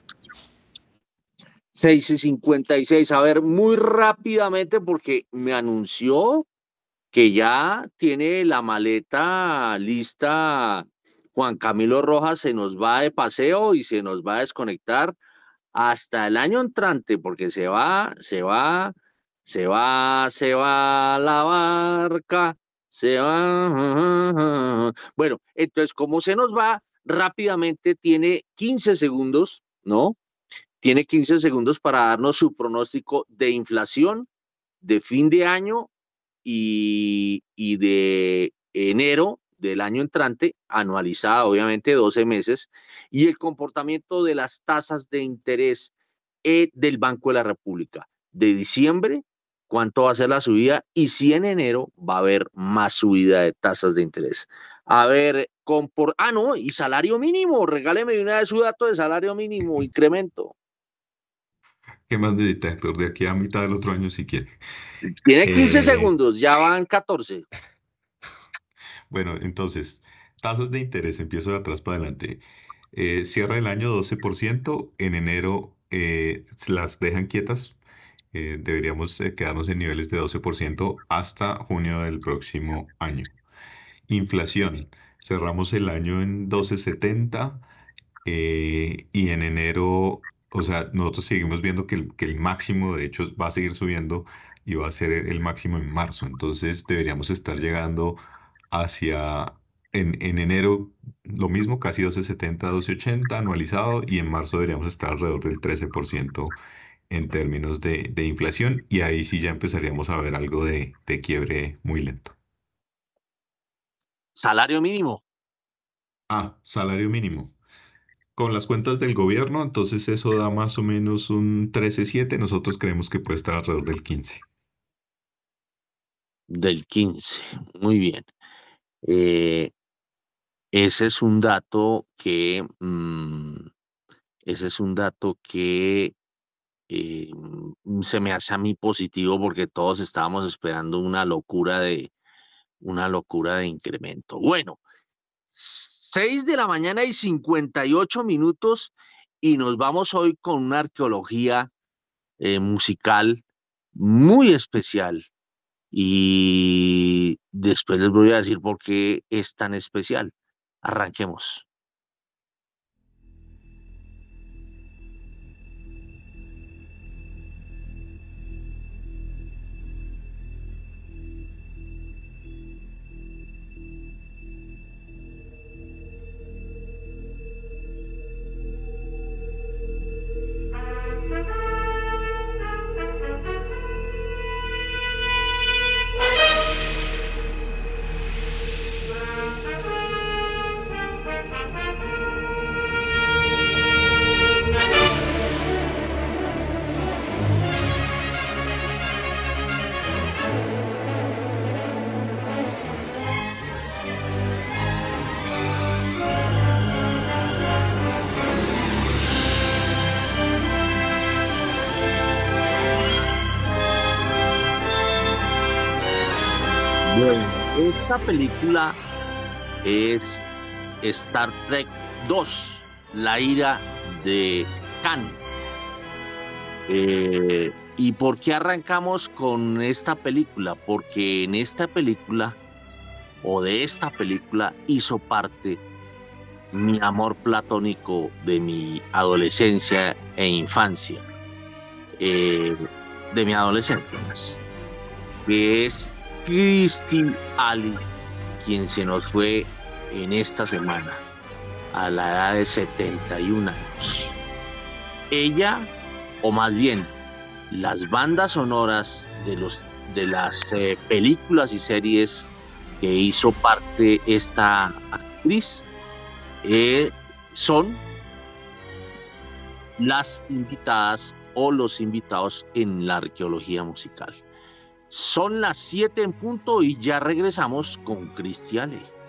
6 y 56. A ver, muy rápidamente, porque me anunció que ya tiene la maleta lista. Juan Camilo Rojas se nos va de paseo y se nos va a desconectar hasta el año entrante, porque se va, se va se va, se va la barca, se va. Bueno, entonces, como se nos va, rápidamente tiene 15 segundos, ¿no? Tiene 15 segundos para darnos su pronóstico de inflación de fin de año y, y de enero del año entrante, anualizada obviamente 12 meses, y el comportamiento de las tasas de interés eh, del Banco de la República de diciembre cuánto va a ser la subida y si en enero va a haber más subida de tasas de interés. A ver, con por, ah, no, y salario mínimo, regáleme una vez su dato de salario mínimo, incremento. ¿Qué más necesita, Héctor? De aquí a mitad del otro año, si quiere. Tiene 15 eh, segundos, ya van 14. Bueno, entonces, tasas de interés, empiezo de atrás para adelante. Eh, cierra el año 12%, en enero eh, las dejan quietas, deberíamos quedarnos en niveles de 12% hasta junio del próximo año. Inflación, cerramos el año en 12.70 y en enero o sea, nosotros seguimos viendo que el, máximo, de hecho, va a seguir subiendo y va a ser el máximo en marzo. Entonces deberíamos estar llegando hacia, en, enero, lo mismo, casi 12.70, 12.80 anualizado y en marzo deberíamos estar alrededor del 13% en términos de, inflación y ahí sí ya empezaríamos a ver algo de, de quiebre muy lento. Salario mínimo. Ah, salario mínimo con las cuentas del gobierno, entonces eso da más o menos un 13.7, nosotros creemos que puede estar alrededor del 15. Del 15, muy bien. Eh, ese es un dato que, mm, ese es un dato que eh, se me hace a mí positivo porque todos estábamos esperando una locura de, una locura de incremento. Bueno, 6 de la mañana y 58 minutos y nos vamos hoy con una arqueología eh, musical muy especial. Y después les voy a decir por qué es tan especial. Arranquemos. Esta película es Star Trek 2, la ira de Khan. Eh, ¿Y por qué arrancamos con esta película? Porque en esta película, o de esta película, hizo parte mi amor platónico de mi adolescencia e infancia. Eh, de mi adolescencia, que es Christine Ali, quien se nos fue en esta semana a la edad de 71 años. Ella, o más bien, las bandas sonoras de, los, de las eh, películas y series que hizo parte esta actriz eh, son las invitadas o los invitados en la arqueología musical. Son las 7 en punto y ya regresamos con Cristiane. Vamos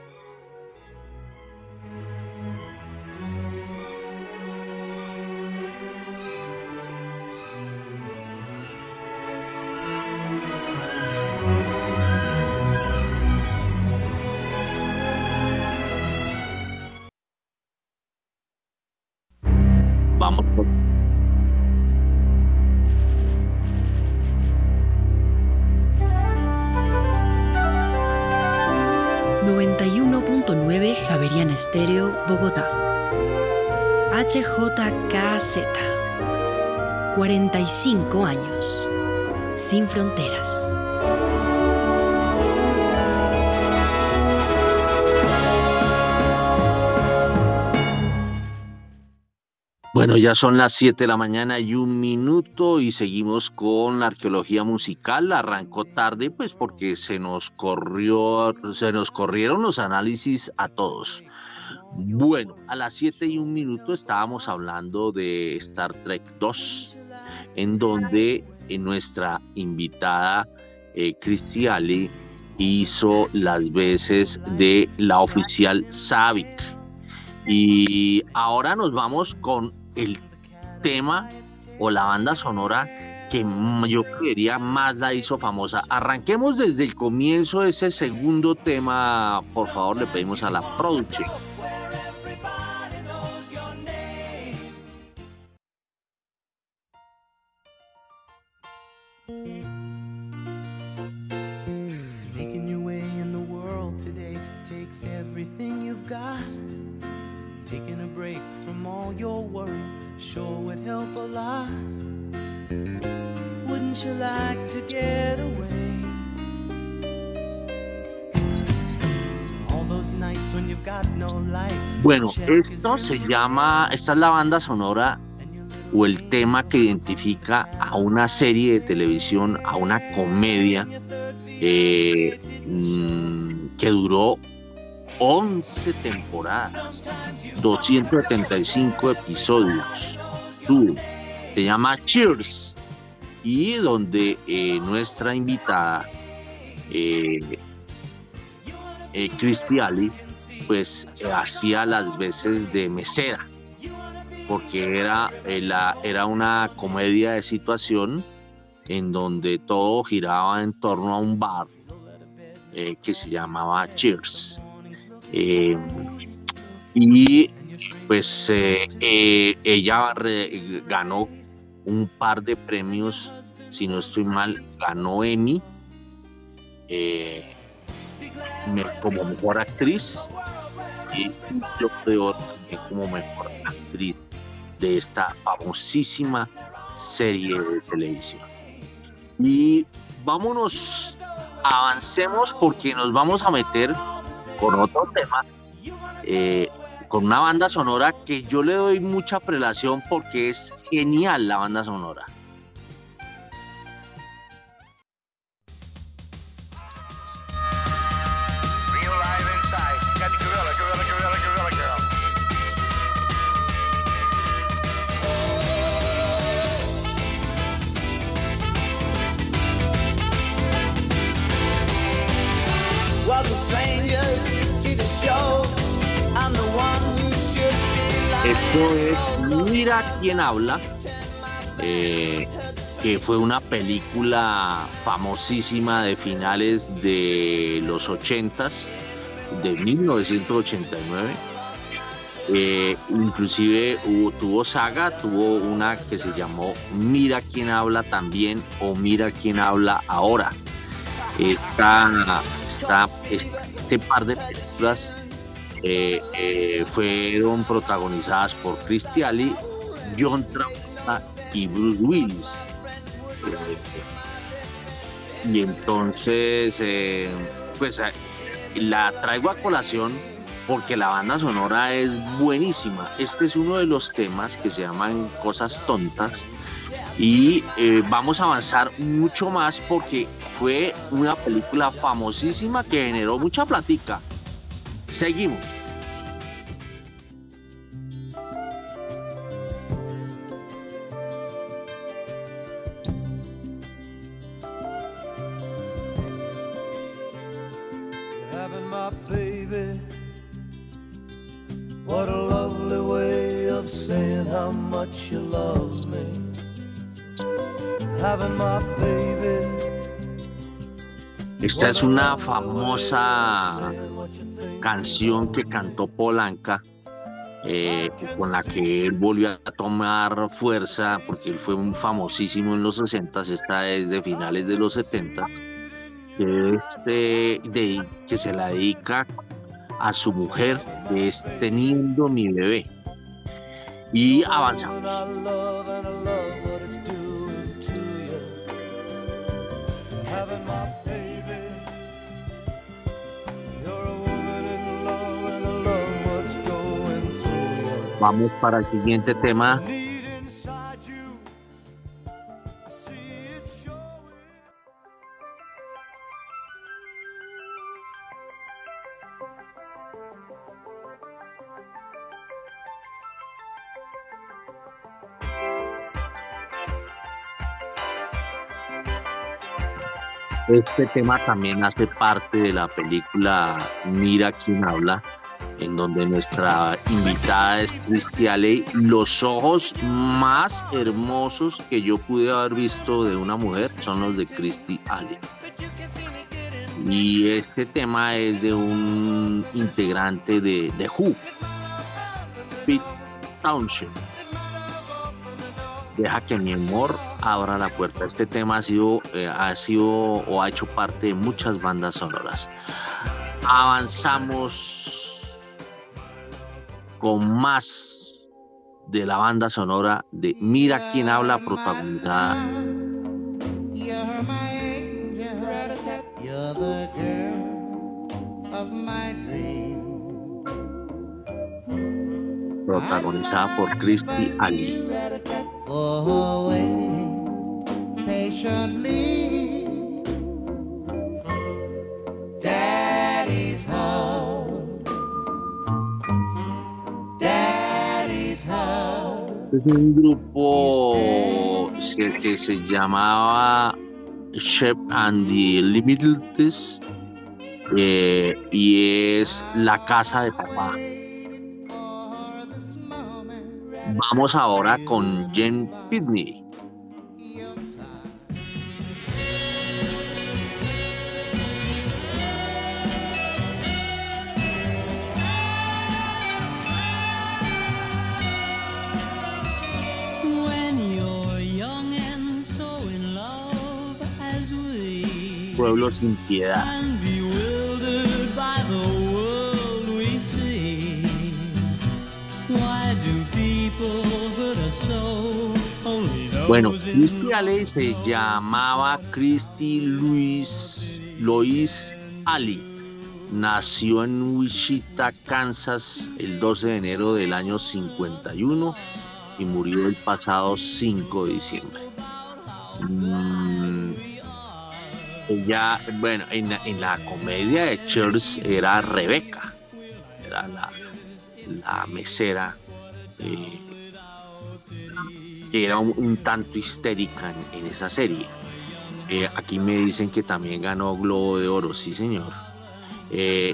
Bogotá. HJKZ. 45 años. Sin fronteras. Bueno, ya son las 7 de la mañana y un minuto y seguimos con la arqueología musical. Arrancó tarde, pues porque se nos corrió, se nos corrieron los análisis a todos. Bueno, a las 7 y un minuto estábamos hablando de Star Trek 2, en donde nuestra invitada eh, Cristiali hizo las veces de la oficial Savic. Y ahora nos vamos con el tema o la banda sonora que yo creería más la hizo famosa. Arranquemos desde el comienzo de ese segundo tema, por favor, le pedimos a la producción. Break from all your worries sure would help a lot. Wouldn't you like to get away? All those nights when you've got no lights. Bueno, esto se llama, esta es la banda sonora o el tema que identifica a una serie de televisión, a una comedia eh, mm, que duró 11 temporadas, 275 episodios. Se llama Cheers y donde eh, nuestra invitada eh, eh, Cristiali pues eh, hacía las veces de mesera porque era, eh, la- era una comedia de situación en donde todo giraba en torno a un bar que se llamaba Cheers. Eh, y pues eh, eh, ella ganó un par de premios, si no estoy mal, ganó Emmy como mejor actriz y de Oro también como mejor actriz de esta famosísima serie de televisión. Y vámonos, avancemos porque nos vamos a meter con otro tema, eh, con una banda sonora que yo le doy mucha prelación porque es genial la banda sonora. Esto es Mira quién habla, eh, que fue una película famosísima de finales de los 80s, de 1989. Eh, inclusive hubo- tuvo saga, tuvo una que se llamó Mira quién habla también o Mira quién habla ahora. Esta, este par de películas eh, eh, fueron protagonizadas por Cristiali, John Travolta y Bruce Willis. Y entonces, eh, pues la traigo a colación porque la banda sonora es buenísima. Este es uno de los temas que se llaman Cosas Tontas. Y vamos a avanzar mucho más porque fue una película famosísima que generó mucha platica. Seguimos. having my baby. Esta es una famosa canción que cantó Polanca, eh, con la que él volvió a tomar fuerza, porque él fue un famosísimo en los 60, esta es de finales de los 70, que, es, de- que se la dedica a su mujer, que es teniendo mi bebé. Y avanzamos. Vamos para el siguiente tema. Este tema también hace parte de la película Mira quién habla, en donde nuestra invitada es Christy Alley. Los ojos más hermosos que yo pude haber visto de una mujer son los de Christy Alley. Y este tema es de un integrante de The Who, Pete Townshend. Deja que mi amor abra la puerta. Este tema ha sido, eh, ha sido o ha hecho parte de muchas bandas sonoras. Avanzamos con más de la banda sonora de Mira quién habla, protagonizada protagonizada por Christy Ali. Patiently. Es un grupo que, se llamaba Shep and the Littles eh, y es la casa de papá. Vamos ahora con Jen Pitney. So? Only those Bueno, Christy Alley se llamaba Christy Louise Lois Ali. Nació en Wichita, Kansas, el 12 de enero del año 51 y murió el pasado 5 de diciembre. Mm, ella, bueno, en, la- en la comedia de Cheers era Rebeca, era la, la mesera. eh, que era un, tanto histérica en, esa serie. Eh, aquí me dicen que también ganó Globo de Oro, sí señor. Eh,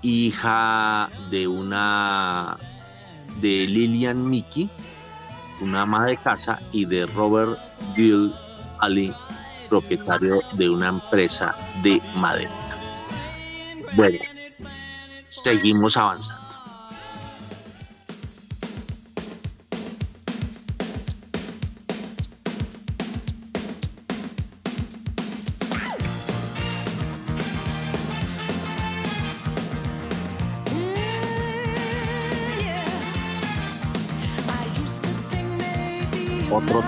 hija de una de Lilian Mickey, una ama de casa, y de Robert Gill Ali, propietario de una empresa de madera. Bueno, seguimos avanzando.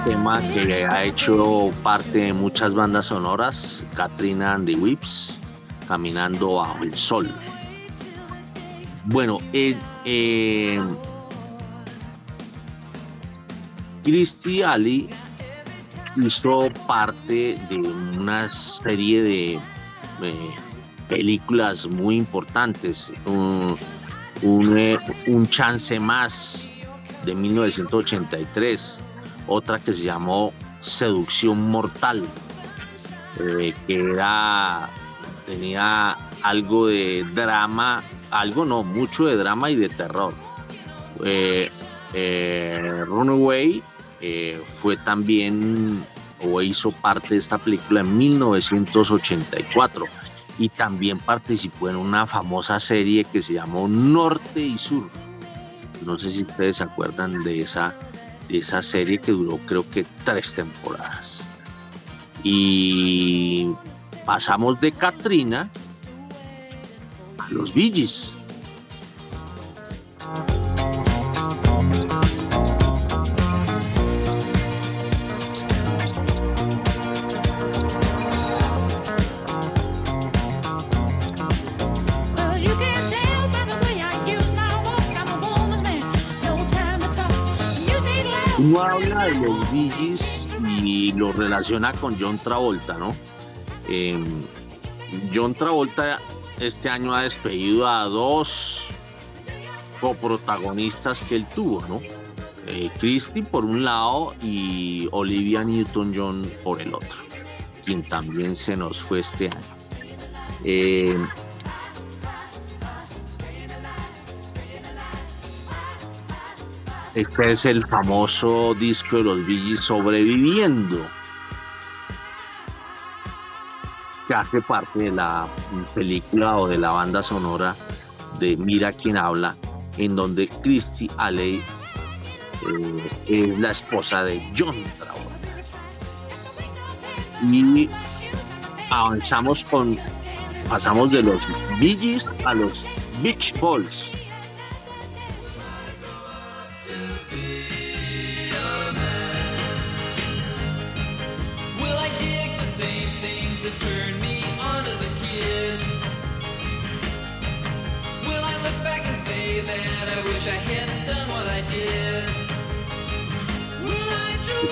Tema que ha hecho parte de muchas bandas sonoras, Katrina and the Whips, Caminando bajo el sol. Bueno, eh, eh, Christy Ali hizo parte de una serie de películas muy importantes. Un, un, eh, un chance más de 1983, otra que se llamó Seducción Mortal, eh, que era, tenía algo de drama, algo no, mucho de drama y de terror. Eh, eh, Runaway fue también o hizo parte de esta película en 1984 y también participó en una famosa serie que se llamó Norte y Sur. No sé si ustedes se acuerdan de esa, esa serie que duró creo que tres temporadas. Y pasamos de Katrina a los Bee Habla de los Gees y lo relaciona con John Travolta, ¿no? Eh, John Travolta este año ha despedido a dos coprotagonistas que él tuvo, ¿no? Eh, por un lado y Olivia Newton-John por el otro. quien también se nos fue este año. Eh, este es el famoso disco de los Gees Sobreviviendo, que hace parte de la película o de la banda sonora de Mira quién habla, en donde Christy Alley eh, es la esposa de John Travolta. Y avanzamos con, pasamos de los Gees a los Beach Boys.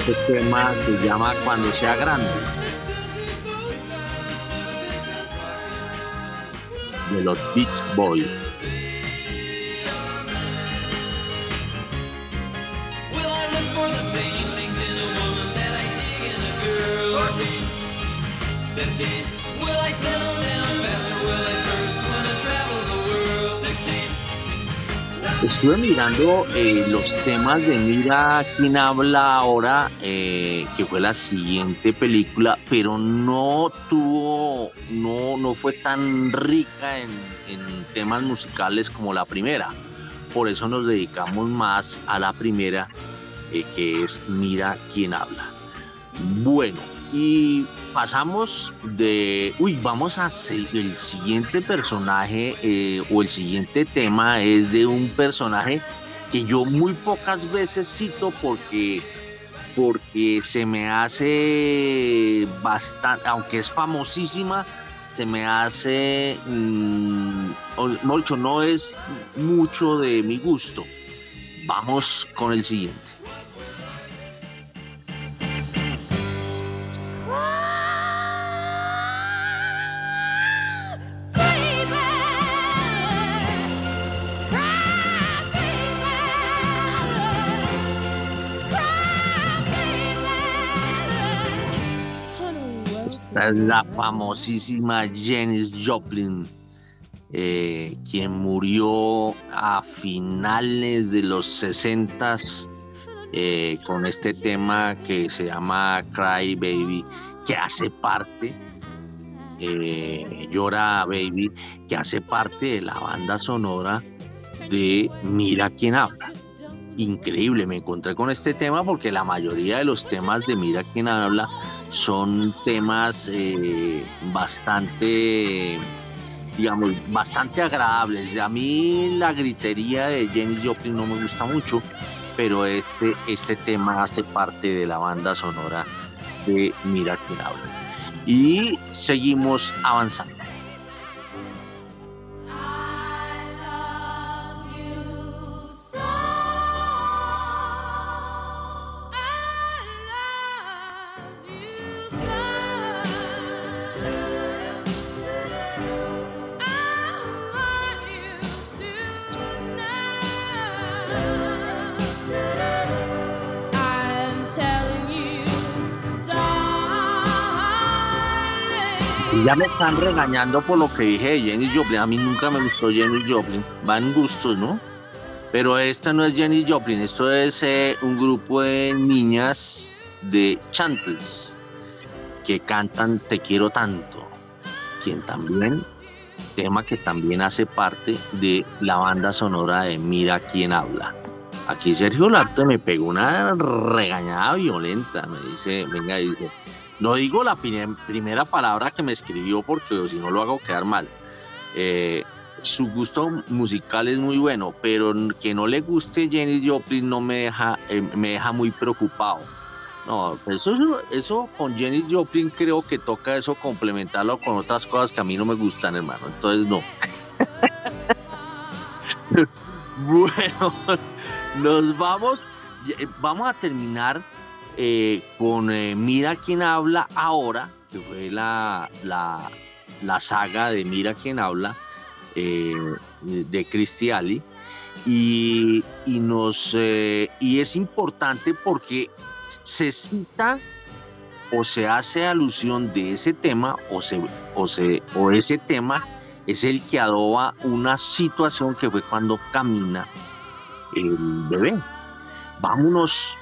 Este tema se llama Cuando sea grande. De los Beach Boys. Will I Estuve mirando eh, los temas de Mira quién habla ahora, eh, que fue la siguiente película, pero no tuvo, no, no fue tan rica en, en temas musicales como la primera. Por eso nos dedicamos más a la primera, eh, que es Mira quién habla. Bueno, y pasamos de, uy, vamos a el siguiente personaje eh, o el siguiente tema es de un personaje que yo muy pocas veces cito porque porque se me hace bastante, aunque es famosísima, se me hace, mm, o mejor dicho, no es mucho de mi gusto. Vamos con el siguiente. La famosísima Janis Joplin, eh, quien murió a finales de los 60 eh, con este tema que se llama Cry Baby, que hace parte, eh, Llora Baby, que hace parte de la banda sonora de Mira quién habla. Increíble, me encontré con este tema porque la mayoría de los temas de Mira quién habla son temas eh, bastante, digamos, bastante agradables. A mí la gritería de Jenny Joplin no me gusta mucho, pero este, este tema hace parte de la banda sonora de Mira quién habla. Y seguimos avanzando. Ya me están regañando por lo que dije de Jenny Joplin. A mí nunca me gustó Jenny Joplin. Van gustos, ¿no? Pero esta no es Jenny Joplin. Esto es eh, un grupo de niñas de Chantles que cantan Te quiero tanto. Quien también, tema que también hace parte de la banda sonora de Mira quién habla. Aquí Sergio Larte me pegó una regañada violenta. Me dice, venga, dice, no digo la prim- primera palabra que me escribió porque si no lo hago quedar mal. Eh, su gusto musical es muy bueno, pero que no le guste Janis Joplin no me deja, eh, me deja muy preocupado. No, eso, eso- eso con Janis Joplin creo que toca eso complementarlo con otras cosas que a mí no me gustan, hermano. Entonces no. bueno, nos vamos, eh, vamos a terminar eh, con eh, Mira quién habla ahora, que fue la, la, la saga de Mira quién habla eh, de Christy Ali. Y, y nos, y es importante porque se cita o se hace alusión de ese tema o, se, o, se, o ese tema es el que adoba una situación que fue cuando camina el bebé. Vámonos,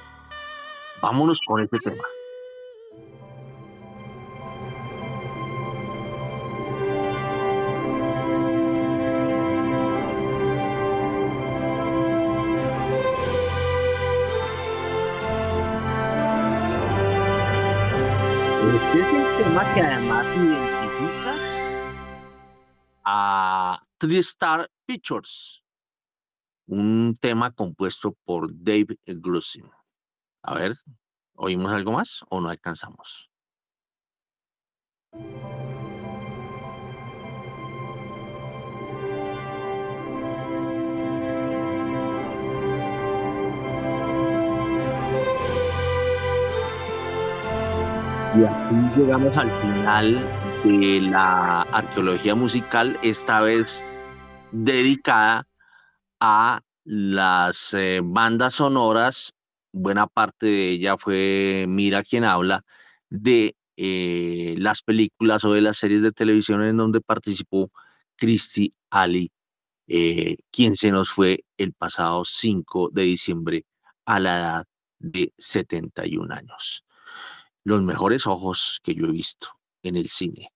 vámonos con ese tema. Este es el tema que además identifica a Tristar Pictures, un tema compuesto por Dave Glussin. A ver, ¿oímos algo más o no alcanzamos? Y así llegamos al final de la arqueología musical, esta vez dedicada a las eh, bandas sonoras. Buena parte de ella fue Mira quien habla de eh, las películas o de las series de televisión en donde participó Christy Ali, eh, quien se nos fue el pasado 5 de diciembre a la edad de 71 años los mejores ojos que yo he visto en el cine.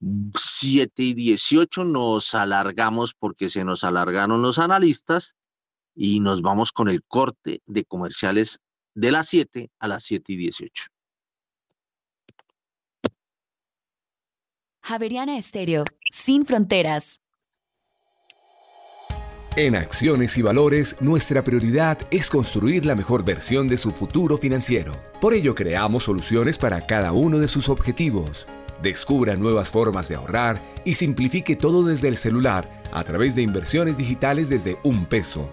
7 y 18 nos alargamos porque se nos alargaron los analistas y nos vamos con el corte de comerciales de las 7 a las 7 y 18. Javeriana Estéreo, sin fronteras. En Acciones y Valores, nuestra prioridad es construir la mejor versión de su futuro financiero. Por ello, creamos soluciones para cada uno de sus objetivos. Descubra nuevas formas de ahorrar y simplifique todo desde el celular a través de inversiones digitales desde un peso.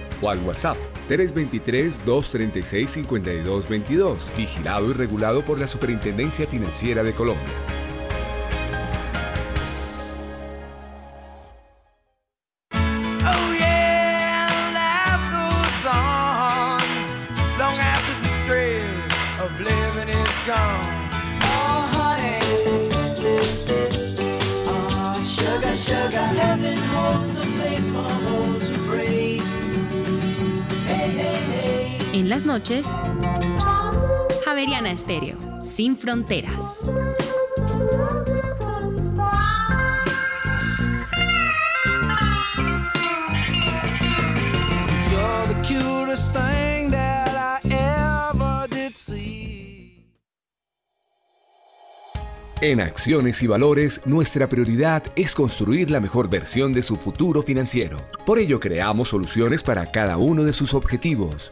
o al WhatsApp 323-236-5222, vigilado y regulado por la Superintendencia Financiera de Colombia. Las noches, Javeriana Estéreo, sin fronteras. En Acciones y Valores, nuestra prioridad es construir la mejor versión de su futuro financiero. Por ello, creamos soluciones para cada uno de sus objetivos.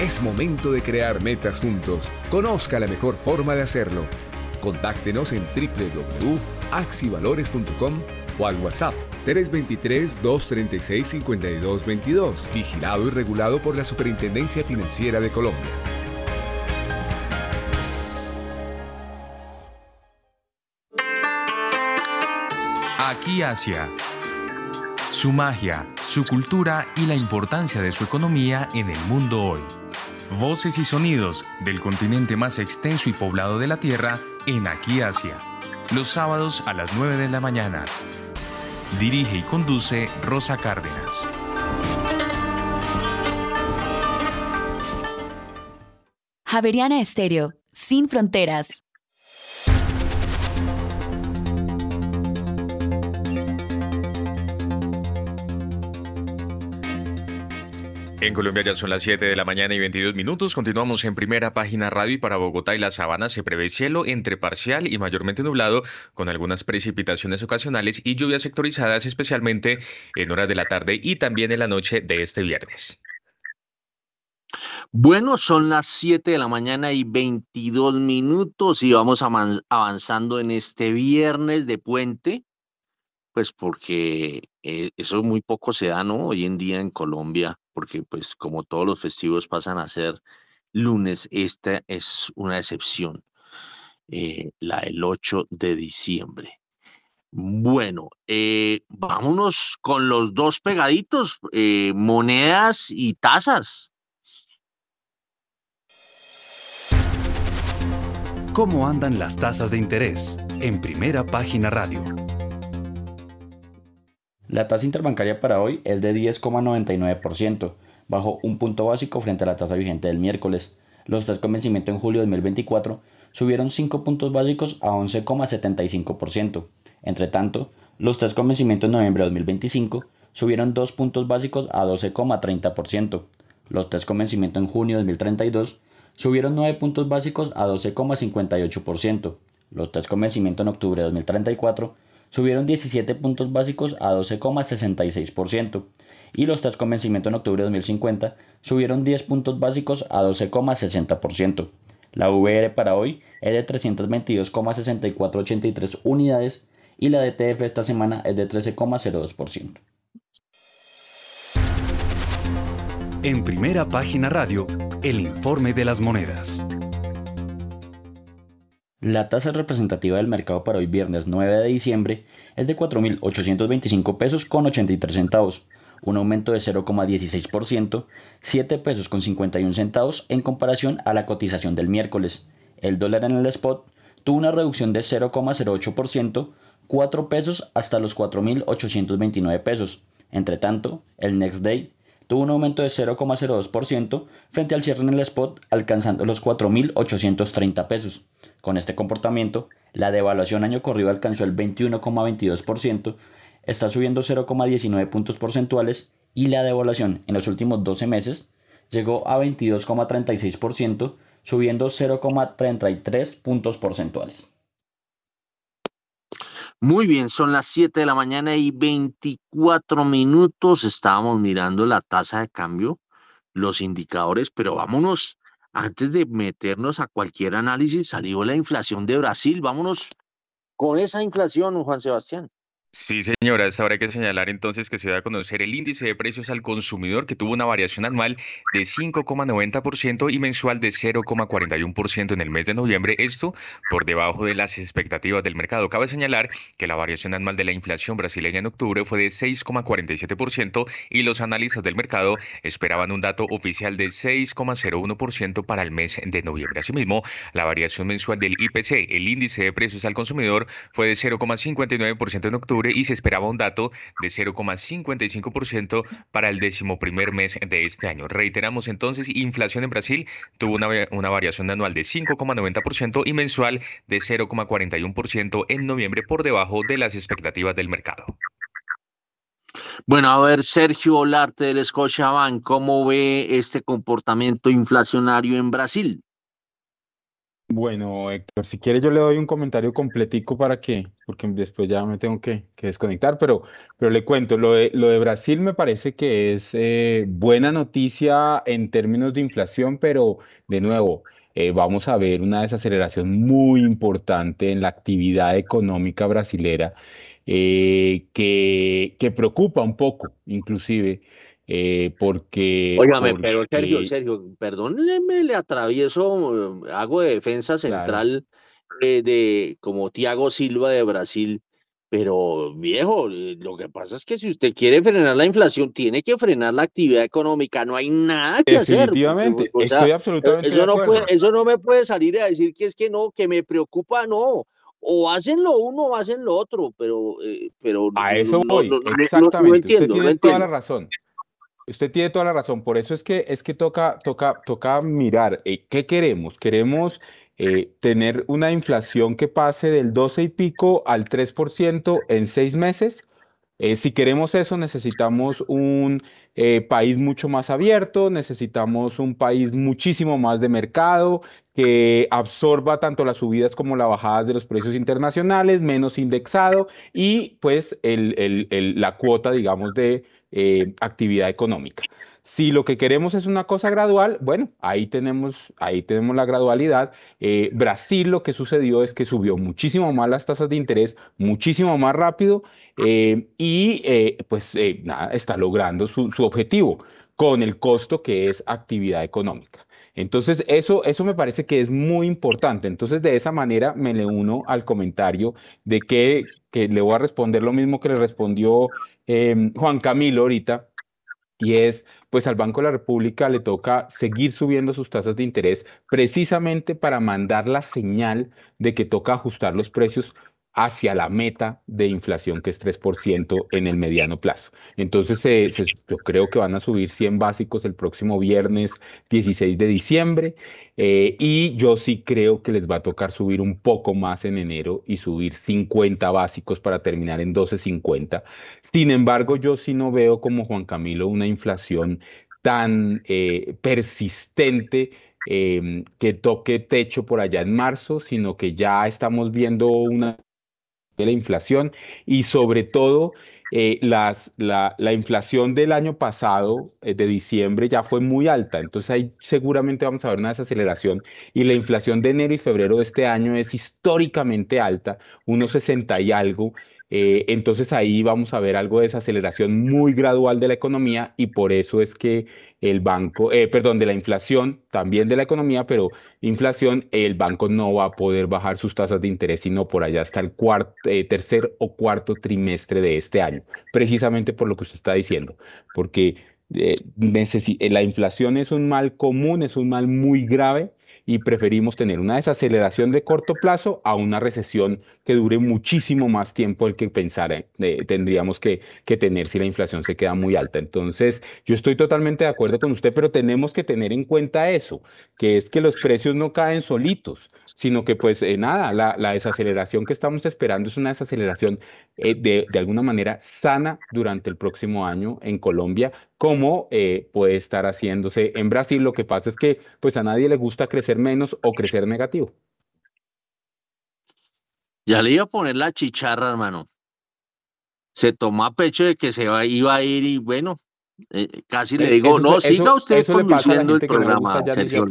Es momento de crear metas juntos. Conozca la mejor forma de hacerlo. Contáctenos en www.axivalores.com o al WhatsApp 323-236-5222, vigilado y regulado por la Superintendencia Financiera de Colombia. Aquí Asia. Su magia, su cultura y la importancia de su economía en el mundo hoy. Voces y sonidos del continente más extenso y poblado de la Tierra en Aquí Asia. Los sábados a las 9 de la mañana. Dirige y conduce Rosa Cárdenas. Javeriana Estéreo, sin fronteras. En Colombia ya son las 7 de la mañana y 22 minutos. Continuamos en primera página radio y para Bogotá y la Sabana se prevé cielo entre parcial y mayormente nublado con algunas precipitaciones ocasionales y lluvias sectorizadas especialmente en horas de la tarde y también en la noche de este viernes. Bueno, son las 7 de la mañana y 22 minutos y vamos avanzando en este viernes de puente, pues porque eh, eso muy poco se da, ¿no? Hoy en día en Colombia, porque pues como todos los festivos pasan a ser lunes, esta es una excepción, eh, la del 8 de diciembre. Bueno, eh, vámonos con los dos pegaditos, eh, monedas y tazas. ¿Cómo andan las tasas de interés? En primera página radio. La tasa interbancaria para hoy es de 10,99%, bajo un punto básico frente a la tasa vigente del miércoles. Los tres con vencimiento en julio de 2024 subieron 5 puntos básicos a 11,75%. Entre tanto, los tres con vencimiento en noviembre de 2025 subieron 2 puntos básicos a 12,30%. Los tres con vencimiento en junio de 2032 subieron 9 puntos básicos a 12,58%. Los tres con vencimiento en octubre de 2034 subieron 17 puntos básicos a 12,66%. Y los test con vencimiento en octubre de 2050 subieron 10 puntos básicos a 12,60%. La VR para hoy es de 322,6483 unidades y la DTF esta semana es de 13,02%. En primera página radio, el informe de las monedas. La tasa representativa del mercado para hoy viernes 9 de diciembre es de 4.825 pesos con 83 centavos, un aumento de 0,16%, 7 pesos con 51 centavos en comparación a la cotización del miércoles. El dólar en el spot tuvo una reducción de 0,08%, 4 pesos hasta los 4.829 pesos. Entre tanto, el next day tuvo un aumento de 0,02% frente al cierre en el spot alcanzando los 4.830 pesos. Con este comportamiento, la devaluación año corrido alcanzó el 21,22%, está subiendo 0,19 puntos porcentuales y la devaluación en los últimos 12 meses llegó a 22,36%, subiendo 0,33 puntos porcentuales. Muy bien, son las 7 de la mañana y 24 minutos. Estábamos mirando la tasa de cambio, los indicadores, pero vámonos, antes de meternos a cualquier análisis, salió la inflación de Brasil. Vámonos con esa inflación, Juan Sebastián. Sí, señora, a esta hora hay que señalar entonces que se da a conocer el índice de precios al consumidor que tuvo una variación anual de 5,90% y mensual de 0,41% en el mes de noviembre, esto por debajo de las expectativas del mercado. Cabe señalar que la variación anual de la inflación brasileña en octubre fue de 6,47% y los analistas del mercado esperaban un dato oficial de 6,01% para el mes de noviembre. Asimismo, la variación mensual del IPC, el índice de precios al consumidor, fue de 0,59% en octubre y se esperaba un dato de 0,55% para el decimoprimer mes de este año. Reiteramos entonces, inflación en Brasil tuvo una, una variación anual de 5,90% y mensual de 0,41% en noviembre por debajo de las expectativas del mercado. Bueno, a ver, Sergio Olarte del Scotiabank, ¿cómo ve este comportamiento inflacionario en Brasil? Bueno, Héctor, si quieres yo le doy un comentario completico para que, porque después ya me tengo que, que desconectar, pero, pero le cuento, lo de, lo de Brasil me parece que es eh, buena noticia en términos de inflación, pero de nuevo, eh, vamos a ver una desaceleración muy importante en la actividad económica brasilera eh, que, que preocupa un poco, inclusive. Eh, porque, Óigame, pero Sergio, Sergio, perdóneme, le atravieso, eh, hago de defensa central eh, de como Thiago Silva de Brasil, pero viejo, eh, lo que pasa es que si usted quiere frenar la inflación, tiene que frenar la actividad económica, no hay nada que hacer. Definitivamente, o sea, estoy absolutamente eso de no acuerdo. puede, eso no me puede salir a decir que es que no, que me preocupa, no. O hacen lo uno o hacen lo otro, pero, eh, pero A no- eso no- voy, no- no- no- no exactamente. entiendo, Usted no tiene toda la razón. Usted tiene toda la razón. Por eso es que es que toca, toca, toca mirar eh, qué queremos. Queremos eh, tener una inflación que pase del 12 y pico al 3% en seis meses, Eh, si queremos eso, necesitamos un país mucho más abierto, necesitamos un país muchísimo más de mercado, que absorba tanto las subidas como las bajadas de los precios internacionales, menos indexado y pues el- la cuota, digamos, de eh, actividad económica. Si lo que queremos es una cosa gradual, bueno, ahí tenemos, ahí tenemos la gradualidad. Eh, Brasil lo que sucedió es que subió muchísimo más las tasas de interés, muchísimo más rápido eh, y pues nada, está logrando su, su objetivo con el costo que es actividad económica. Entonces, eso, eso me parece que es muy importante. Entonces, de esa manera me le uno al comentario de que, que le voy a responder lo mismo que le respondió em, Juan Camilo ahorita, y es, pues al Banco de la República le toca seguir subiendo sus tasas de interés precisamente para mandar la señal de que toca ajustar los precios hacia la meta de inflación que es 3% en el mediano plazo. Entonces, eh, yo creo que van a subir 100 básicos el próximo viernes 16 de diciembre eh, y yo sí creo que les va a tocar subir un poco más en enero y subir 50 básicos para terminar en 12.50. Sin embargo, yo sí no veo como Juan Camilo una inflación tan eh, persistente em, que toque techo por allá en marzo, sino que ya estamos viendo una de la inflación y sobre todo eh, las, la, la inflación del año pasado, eh, de diciembre, ya fue muy alta. Entonces ahí seguramente vamos a ver una desaceleración y la inflación de enero y febrero de este año es históricamente alta, unos 60 y algo. Eh, entonces ahí vamos a ver algo de desaceleración muy gradual de la economía y por eso es que el banco, eh, perdón, de la inflación, también de la economía, pero inflación, el banco no va a poder bajar sus tasas de interés sino por allá hasta el cuarto, eh, tercer o cuarto trimestre de este año, precisamente por lo que usted está diciendo, porque eh, la inflación es un mal común, es un mal muy grave y preferimos tener una desaceleración de corto plazo a una recesión que dure muchísimo más tiempo del que pensara, eh, tendríamos que, que tener si la inflación se queda muy alta. Entonces, yo estoy totalmente de acuerdo con usted, pero tenemos que tener en cuenta eso, que es que los precios no caen solitos, sino que pues eh, nada, la, la desaceleración que estamos esperando es una desaceleración eh, de, de alguna manera sana durante el próximo año en Colombia, como eh, puede estar haciéndose en Brasil. Lo que pasa es que pues a nadie le gusta crecer menos o crecer negativo. Ya le iba a poner la chicharra, hermano. Se tomó a pecho de que se va- iba a ir y bueno, eh, casi le digo, eso- no, eso- siga usted eso conduciendo el programa, Sergio.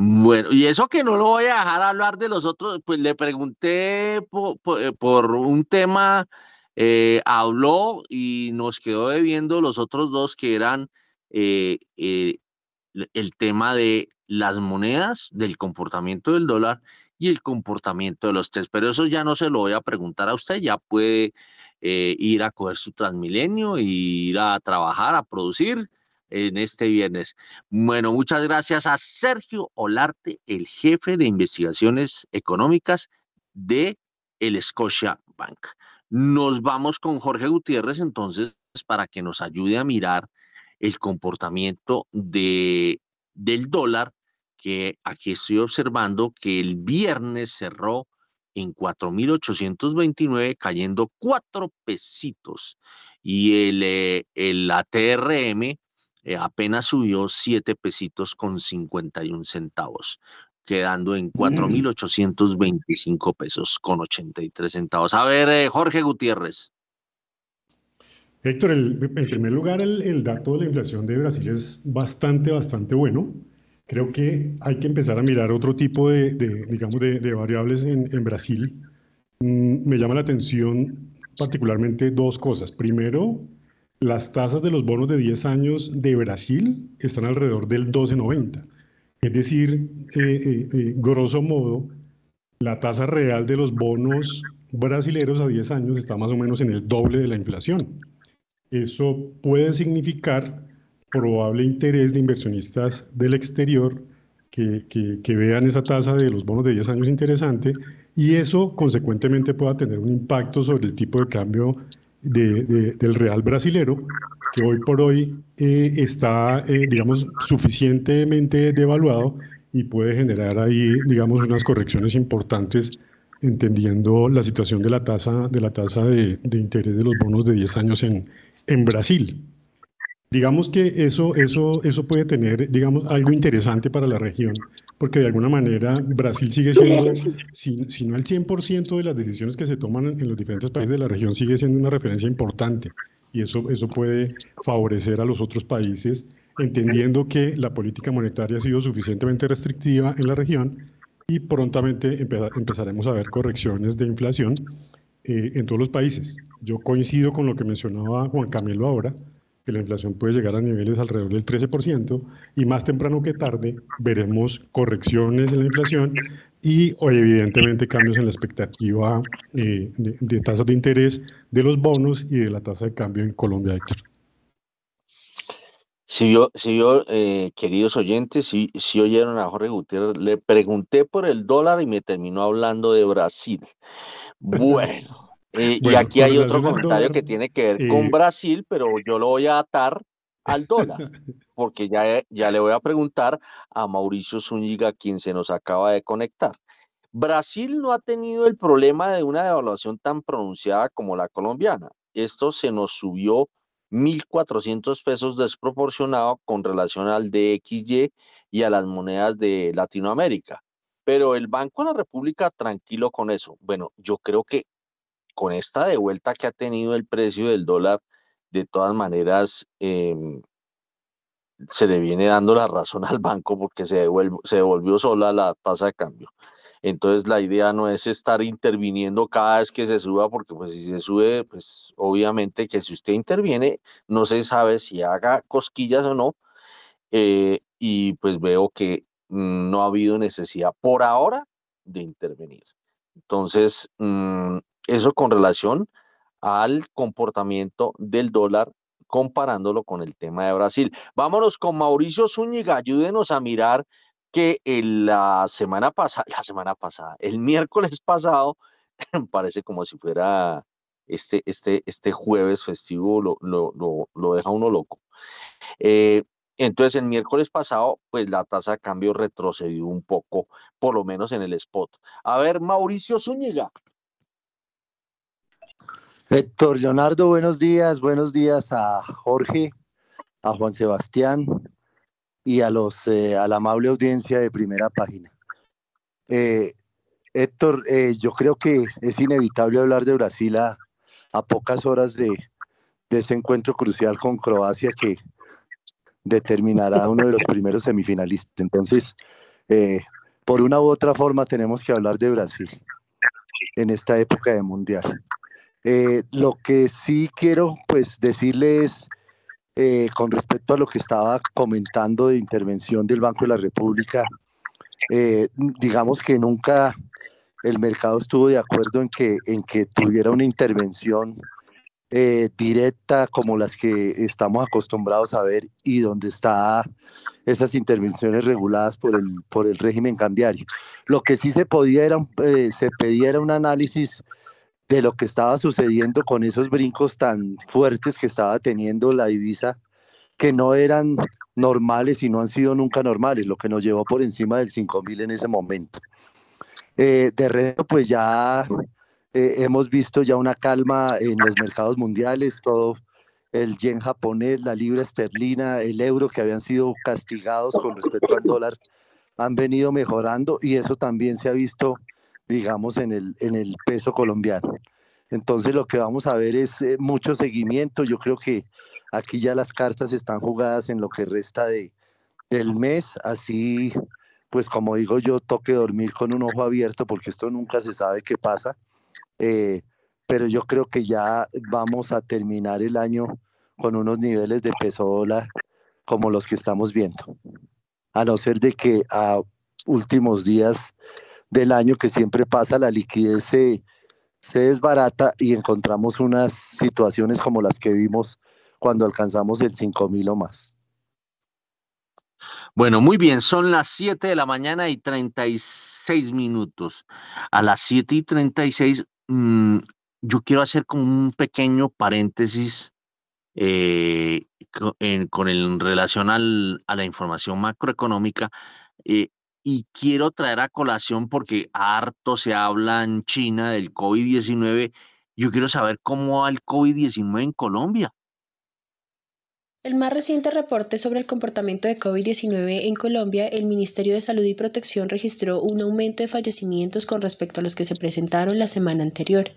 Bueno, y eso que no lo voy a dejar hablar de los otros, pues le pregunté eh, por, un tema, eh, habló y nos quedó debiendo los otros dos que eran eh, el tema de las monedas, del comportamiento del dólar y el comportamiento de los tres. Pero eso ya no se lo voy a preguntar a usted, ya puede ir a coger su Transmilenio ir a trabajar, a producir en este viernes. Bueno, muchas gracias a Sergio Olarte, el jefe de investigaciones económicas de el Scotia Bank. Nos vamos con Jorge Gutiérrez entonces para que nos ayude a mirar el comportamiento de, del dólar, que aquí estoy observando que el viernes cerró en 4.829, cayendo cuatro pesitos. Y el, eh, el ATRM eh, apenas subió siete pesitos con 51 centavos, quedando en 4.825 pesos con 83 centavos. A ver, eh, Jorge Gutiérrez. Héctor, el- en primer lugar, el, el dato de la inflación de Brasil es bastante, bastante bueno. Creo que hay que empezar a mirar otro tipo de, de, digamos, de, de variables en, en Brasil. Mm, me llama la atención particularmente dos cosas. Primero, las tasas de los bonos de 10 años de Brasil están alrededor del 12,90. Es decir, eh, eh, eh, grosso modo, la tasa real de los bonos brasileros a 10 años está más o menos en el doble de la inflación. Eso puede significar probable interés de inversionistas del exterior que, que- vean esa tasa de los bonos de 10 años interesante y eso consecuentemente pueda tener un impacto sobre el tipo de cambio de- de- del real brasilero, que hoy por hoy eh, está, eh, digamos, suficientemente devaluado y puede generar ahí, digamos, unas correcciones importantes entendiendo la situación de la tasa de, la tasa de interés de los bonos de 10 años en, en Brasil. Digamos que eso, eso, eso puede tener, digamos, algo interesante para la región, porque de alguna manera Brasil sigue siendo, si, si no el 100% de las decisiones que se toman en los diferentes países de la región, sigue siendo una referencia importante. Y eso, eso puede favorecer a los otros países, entendiendo que la política monetaria ha sido suficientemente restrictiva en la región y prontamente empeza- empezaremos a ver correcciones de inflación eh, en todos los países. Yo coincido con lo que mencionaba Juan Camilo ahora, que la inflación puede llegar a niveles alrededor del 13% y más temprano que tarde veremos correcciones en la inflación y o, evidentemente cambios en la expectativa eh, de, de tasas de interés de los bonos y de la tasa de cambio en Colombia, Héctor. Si yo, si yo eh, queridos oyentes, si, si oyeron a Jorge Gutiérrez, le pregunté por el dólar y me terminó hablando de Brasil. Bueno, eh, y aquí hay otro comentario que tiene que ver eh, con Brasil, pero yo lo voy a atar al dólar, porque ya, ya le voy a preguntar a Mauricio Zúñiga, quien se nos acaba de conectar. Brasil no ha tenido el problema de una devaluación tan pronunciada como la colombiana. Esto se nos subió 1.400 pesos desproporcionado con relación al DXY y a las monedas de Latinoamérica. Pero el Banco de la República tranquilo con eso. Bueno, yo creo que con esta devuelta que ha tenido el precio del dólar, de todas maneras, em, se le viene dando la razón al banco porque se, se devolvió sola la tasa de cambio. Entonces la idea no es estar interviniendo cada vez que se suba, porque pues si se sube, pues obviamente que si usted interviene, no se sabe si haga cosquillas o no, eh, y pues veo que no ha habido necesidad por ahora de intervenir. Entonces, mm, eso con relación al comportamiento del dólar comparándolo con el tema de Brasil. Vámonos con Mauricio Zúñiga, ayúdenos a mirar que la semana pasada, la semana pasada, el miércoles pasado, parece como si fuera este, este, este jueves festivo, lo, lo, lo, lo deja uno loco. Eh, entonces, el miércoles pasado, pues la tasa de cambio retrocedió un poco, por lo menos en el spot. A ver, Mauricio Zúñiga. Héctor Leonardo, buenos días, buenos días a Jorge, a Juan Sebastián y a los eh, a la amable audiencia de primera página. Eh, Héctor, eh, yo creo que es inevitable hablar de Brasil a, pocas horas de, de ese encuentro crucial con Croacia que determinará uno de los primeros semifinalistas. Entonces, por una u otra forma tenemos que hablar de Brasil en esta época de mundial. Eh, lo que sí quiero pues decirles eh, con respecto a lo que estaba comentando de intervención del Banco de la República, eh, digamos que nunca el mercado estuvo de acuerdo en que, en que tuviera una intervención eh, directa como las que estamos acostumbrados a ver y donde está esas intervenciones reguladas por el, por el régimen cambiario. Lo que sí se podía era, eh, se pedía era un análisis de lo que estaba sucediendo con esos brincos tan fuertes que estaba teniendo la divisa, que no eran normales y no han sido nunca normales, lo que nos llevó por encima del 5.000 en ese momento. Eh, de resto, pues ya eh, hemos visto ya una calma en los mercados mundiales, todo el yen japonés, la libra esterlina, el euro que habían sido castigados con respecto al dólar, han venido mejorando y eso también se ha visto, digamos, en el, en el peso colombiano. Entonces lo que vamos a ver es eh, mucho seguimiento. Yo creo que aquí ya las cartas están jugadas en lo que resta de, del mes. Así, pues como digo yo, toque dormir con un ojo abierto porque esto nunca se sabe qué pasa. Eh, pero yo creo que ya vamos a terminar el año con unos niveles de peso dólar como los que estamos viendo. A no ser de que a últimos días del año que siempre pasa, la liquidez se, desbarata y encontramos unas situaciones como las que vimos cuando alcanzamos el 5000 o más. Bueno, muy bien, son las 7 de la mañana y 36 minutos. A las 7 y 36, mm, yo quiero hacer como un pequeño paréntesis eh, con el, en relación al- a la información macroeconómica eh, y quiero traer a colación porque harto se habla en China del COVID-19. Yo quiero saber cómo va el COVID-19 en Colombia. El más reciente reporte sobre el comportamiento de COVID-19 en Colombia, el Ministerio de Salud y Protección registró un aumento de fallecimientos con respecto a los que se presentaron la semana anterior.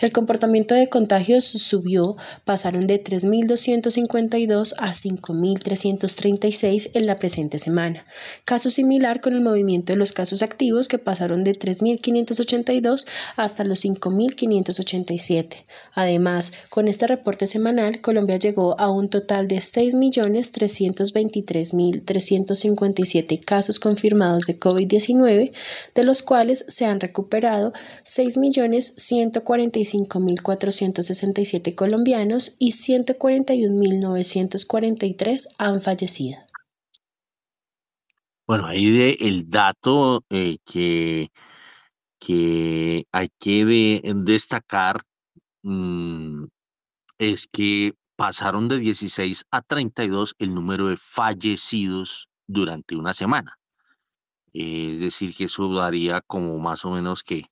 El comportamiento de contagios subió, pasaron de 3.252 a 5.336 en la presente semana. Caso similar con el movimiento de los casos activos que pasaron de 3.582 hasta los 5.587. Además, con este reporte semanal, Colombia llegó a un total de 6.323.357 casos confirmados de COVID-19, de los cuales se han recuperado 6.145.467 colombianos y 141.943 han fallecido. Bueno, ahí de el dato eh, que, que hay que de- destacar mm, es que pasaron de 16 a 32 el número de fallecidos durante una semana. Es decir, que eso daría como más o menos que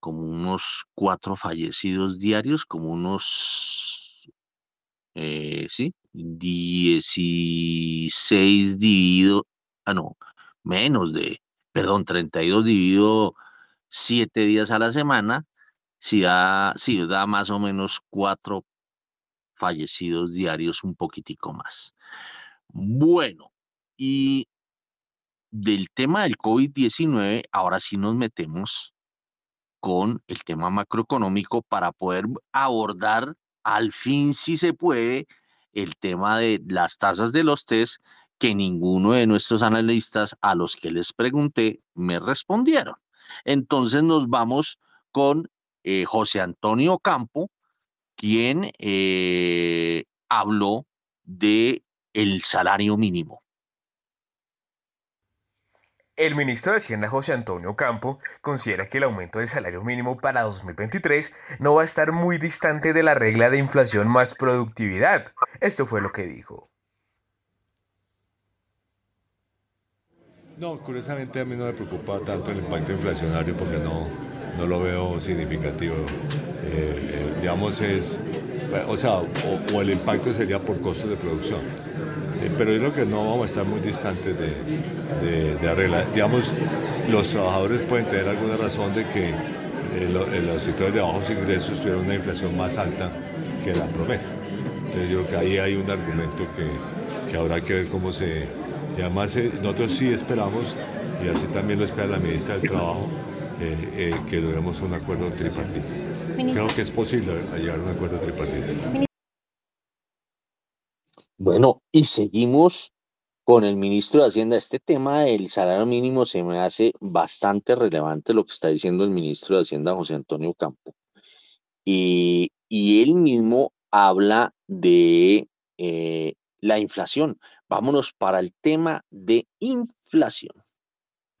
como unos cuatro fallecidos diarios, como unos, eh, sí, 16 dividido, ah, no, menos de, perdón, 32 dividido 7 días a la semana, si da, sí, da más o menos cuatro fallecidos diarios, un poquitico más. Bueno, y del tema del COVID-19, ahora sí nos metemos con el tema macroeconómico para poder abordar al fin, si se puede, el tema de las tasas de los test que ninguno de nuestros analistas a los que les pregunté me respondieron. Entonces nos vamos con eh, José Antonio Campo, quien eh, habló de el salario mínimo. El ministro de Hacienda José Antonio Campo considera que el aumento del salario mínimo para 2023 no va a estar muy distante de la regla de inflación más productividad. Esto fue lo que dijo. No, curiosamente a mí no me preocupa tanto el impacto inflacionario porque no, no lo veo significativo. Eh, eh, digamos, es, o sea, o, el impacto sería por costos de producción. Eh, pero yo creo que no vamos a estar muy distantes de, arreglar. Digamos, los trabajadores pueden tener alguna razón de que eh, los sectores de bajos ingresos tuvieron una inflación más alta que la promedio. Entonces yo creo que ahí hay un argumento que, que habrá que ver cómo se... Y además nosotros sí esperamos, y así también lo espera la ministra del Trabajo, eh, eh, que logremos un acuerdo tripartito. Creo que es posible llegar a un acuerdo tripartito. Bueno, y seguimos con el ministro de Hacienda. Este tema del salario mínimo se me hace bastante relevante lo que está diciendo el ministro de Hacienda, José Antonio Campo. Y, y él mismo habla de eh, la inflación. Vámonos para el tema de inflación.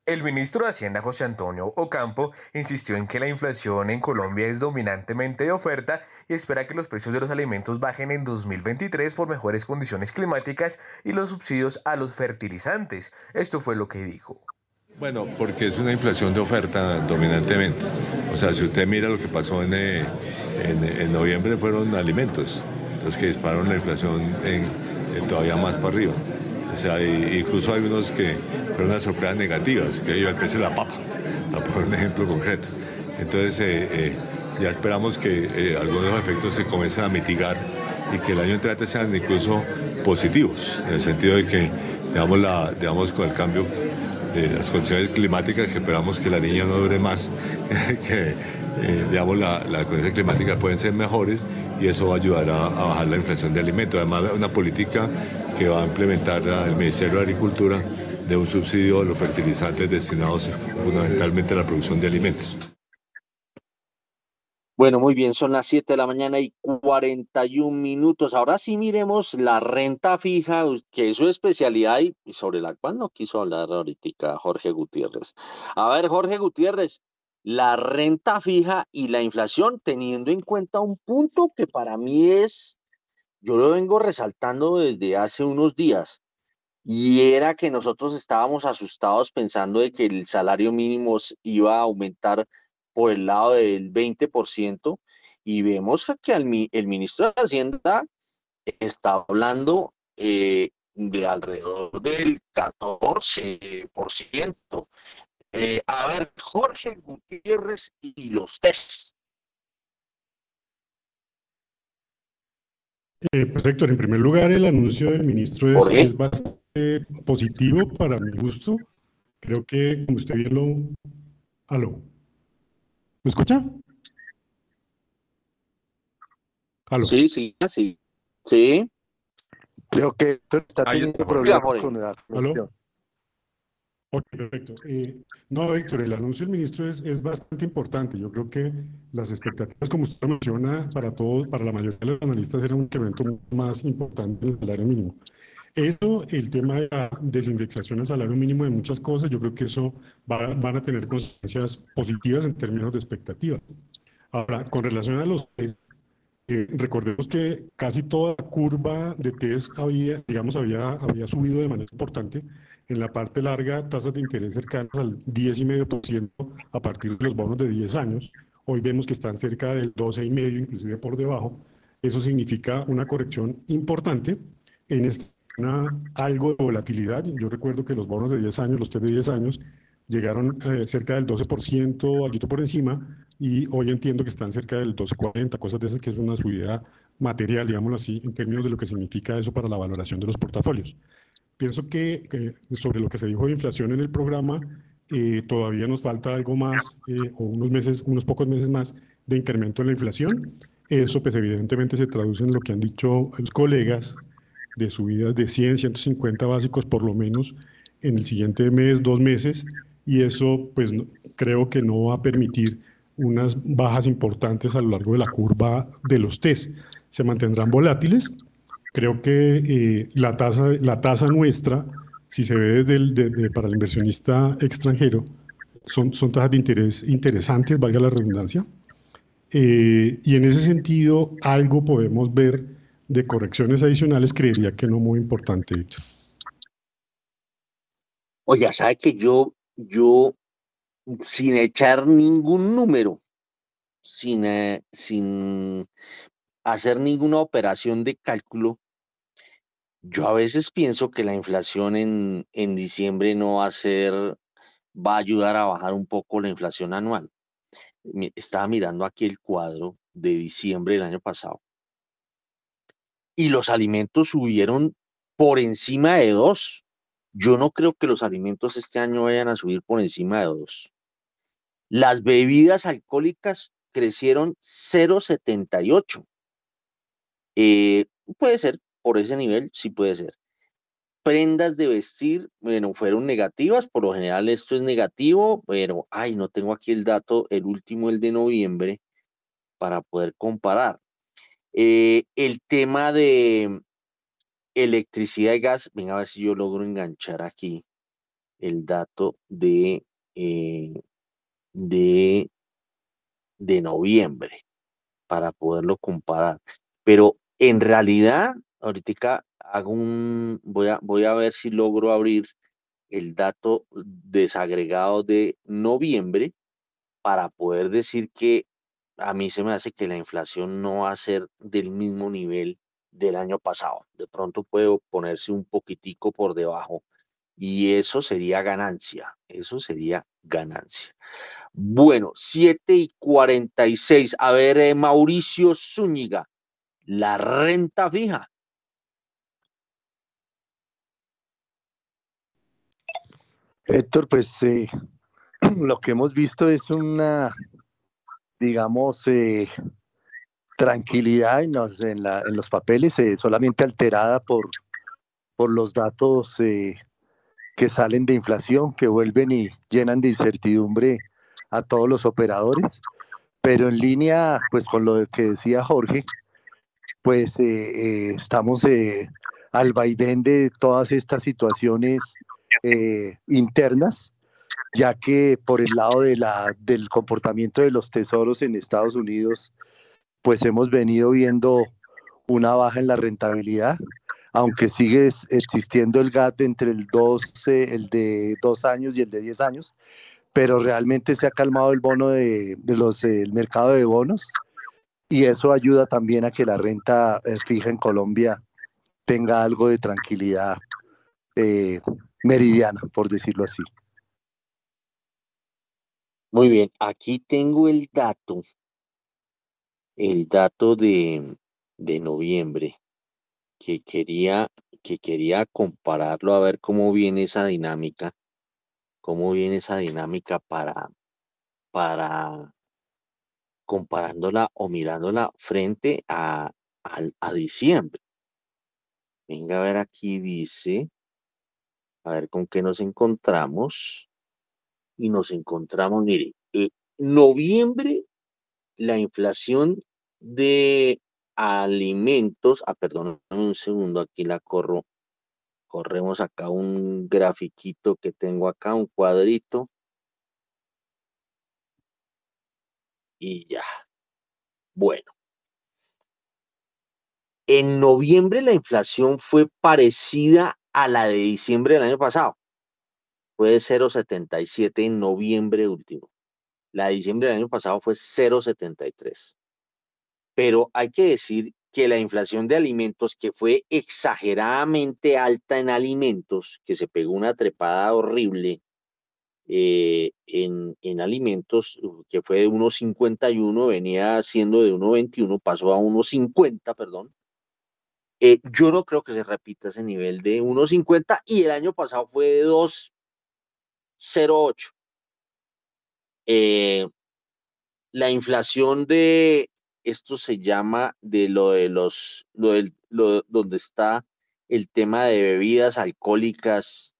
El ministro de Hacienda José Antonio Ocampo insistió en que la inflación en Colombia es dominantemente de oferta y espera que los precios de los alimentos bajen en 2023 por mejores condiciones climáticas y los subsidios a los fertilizantes. Esto fue lo que dijo. Bueno, porque es una inflación de oferta dominantemente. O sea, si usted mira lo que pasó en, eh, en, en noviembre fueron alimentos, los que dispararon la inflación en, en todavía más para arriba. O sea, incluso hay unos que fueron unas sorpresas negativas, que yo el precio de la papa, para poner un ejemplo concreto. Entonces, eh, eh, ya esperamos que eh, algunos efectos se comiencen a mitigar y que el año entrante sean incluso positivos, en el sentido de que, digamos, la, digamos con el cambio de las condiciones climáticas, que esperamos que la niña no dure más, que digamos, la, las condiciones climáticas pueden ser mejores y eso va a ayudar a, bajar la inflación de alimentos. Además, una política que va a implementar el Ministerio de Agricultura de un subsidio a los fertilizantes destinados fundamentalmente a la producción de alimentos. Bueno, muy bien, son las 7 de la mañana y 41 minutos. Ahora sí miremos la renta fija, que es su especialidad y sobre la cual no quiso hablar ahorita Jorge Gutiérrez. A ver, Jorge Gutiérrez, la renta fija y la inflación, teniendo en cuenta un punto que para mí es, yo lo vengo resaltando desde hace unos días, y era que nosotros estábamos asustados pensando de que el salario mínimo iba a aumentar por el lado del 20% y vemos que el ministro de Hacienda está hablando eh, de alrededor del 14%. Eh, a ver, Jorge Gutiérrez y los test. Eh, pues Héctor, en primer lugar, el anuncio del ministro es, es bastante positivo para mi gusto. Creo que, como usted bien lo... ¿Aló? ¿Me escucha? ¿Aló? Sí, sí, sí. Sí. Creo que está teniendo está, problemas con la ¿Aló? conexión. Ok, perfecto. Eh, no, Héctor, el anuncio del ministro es, es bastante importante. Yo creo que las expectativas, como usted menciona, para todos, para la mayoría de los analistas, era un incremento más importante del salario mínimo. Eso, el tema de la desindexación al salario mínimo de muchas cosas, yo creo que eso va- van a tener consecuencias positivas en términos de expectativas. Ahora, con relación a los test, eh, recordemos que casi toda curva de test había, digamos, había, había subido de manera importante. En la parte larga, tasas de interés cercanas al 10,5% a partir de los bonos de 10 años. Hoy vemos que están cerca del 12,5%, inclusive por debajo. Eso significa una corrección importante en esta, una- algo de volatilidad. Yo recuerdo que los bonos de 10 años, los test de 10 años, llegaron eh, cerca del 12%, algo por encima, y hoy entiendo que están cerca del 12,40, cosas de esas, que es una subida material, digámoslo así, en términos de lo que significa eso para la valoración de los portafolios. Pienso que, sobre lo que se dijo de inflación en el programa, eh, todavía nos falta algo más, eh, o unos meses, unos pocos meses más de incremento en la inflación. Eso, pues evidentemente se traduce en lo que han dicho los colegas, de subidas de 100, 150 básicos por lo menos en el siguiente mes, dos meses, y eso pues creo que no va a permitir unas bajas importantes a lo largo de la curva de los test. Se mantendrán volátiles. Creo que eh, la tasa, la tasa nuestra, si se ve desde para el inversionista extranjero, son, son tasas de interés interesantes, valga la redundancia. Eh, y en ese sentido, algo podemos ver de correcciones adicionales, creería que no muy importante. Héctor. Oiga, sabe que yo, yo, sin echar ningún número, sin, eh, sin hacer ninguna operación de cálculo, yo a veces pienso que la inflación en, en diciembre no va a ser, va a ayudar a bajar un poco la inflación anual. Estaba mirando aquí el cuadro de diciembre del año pasado y los alimentos subieron por encima de dos. Yo no creo que los alimentos este año vayan a subir por encima de dos. Las bebidas alcohólicas crecieron 0,78. Eh, puede ser por ese nivel, sí puede ser. Prendas de vestir, bueno, fueron negativas, por lo general esto es negativo, pero, ay, no tengo aquí el dato, el último, el de noviembre, para poder comparar. Eh, el tema de electricidad y gas, venga a ver si yo logro enganchar aquí el dato de, eh, de, de noviembre para poderlo comparar. Pero en realidad, ahorita hago un, voy a, voy a ver si logro abrir el dato desagregado de noviembre para poder decir que a mí se me hace que la inflación no va a ser del mismo nivel del año pasado. De pronto puede ponerse un poquitico por debajo y eso sería ganancia, eso sería ganancia. Bueno, 7 y 46. A ver, eh, Mauricio Zúñiga, la renta fija. Héctor, pues eh, lo que hemos visto es una, digamos, eh, tranquilidad en los, papeles, eh, solamente alterada por, por los datos que salen de inflación, que vuelven y llenan de incertidumbre a todos los operadores. Pero en línea, pues con lo que decía Jorge, pues estamos al vaivén de todas estas situaciones eh, internas, ya que por el lado de la, del comportamiento de los tesoros en Estados Unidos, pues hemos venido viendo una baja en la rentabilidad. aunque sigue existiendo el gap entre el, 12, el de dos años y el de 10 años, pero realmente se ha calmado el bono de, de los, el mercado de bonos y eso ayuda también a que la renta eh, fija en Colombia tenga algo de tranquilidad eh, meridiana, por decirlo así. Muy bien, aquí tengo el dato, el dato de, de noviembre, que quería, que quería compararlo a ver cómo viene esa dinámica, cómo viene esa dinámica para, para comparándola o mirándola frente a, al- a diciembre. Venga a ver aquí dice, a ver con qué nos encontramos. Y nos encontramos, mire, eh, noviembre, la inflación de alimentos, ah, perdón, un segundo, aquí la corro, corremos acá un grafiquito que tengo acá, un cuadrito. Y ya. Bueno. En noviembre la inflación fue parecida a la de diciembre del año pasado. Fue de 0,77 en noviembre último. La de diciembre del año pasado fue 0,73. Pero hay que decir que la inflación de alimentos, que fue exageradamente alta en alimentos, que se pegó una trepada horrible eh, en, en alimentos, que fue de 1,51, venía siendo de 1,21, pasó a 1,50, perdón. Eh, yo no creo que se repita ese nivel de 1,50 y el año pasado fue de 2,08. Eh, la inflación de esto se llama de lo de los, lo del, donde está el tema de bebidas alcohólicas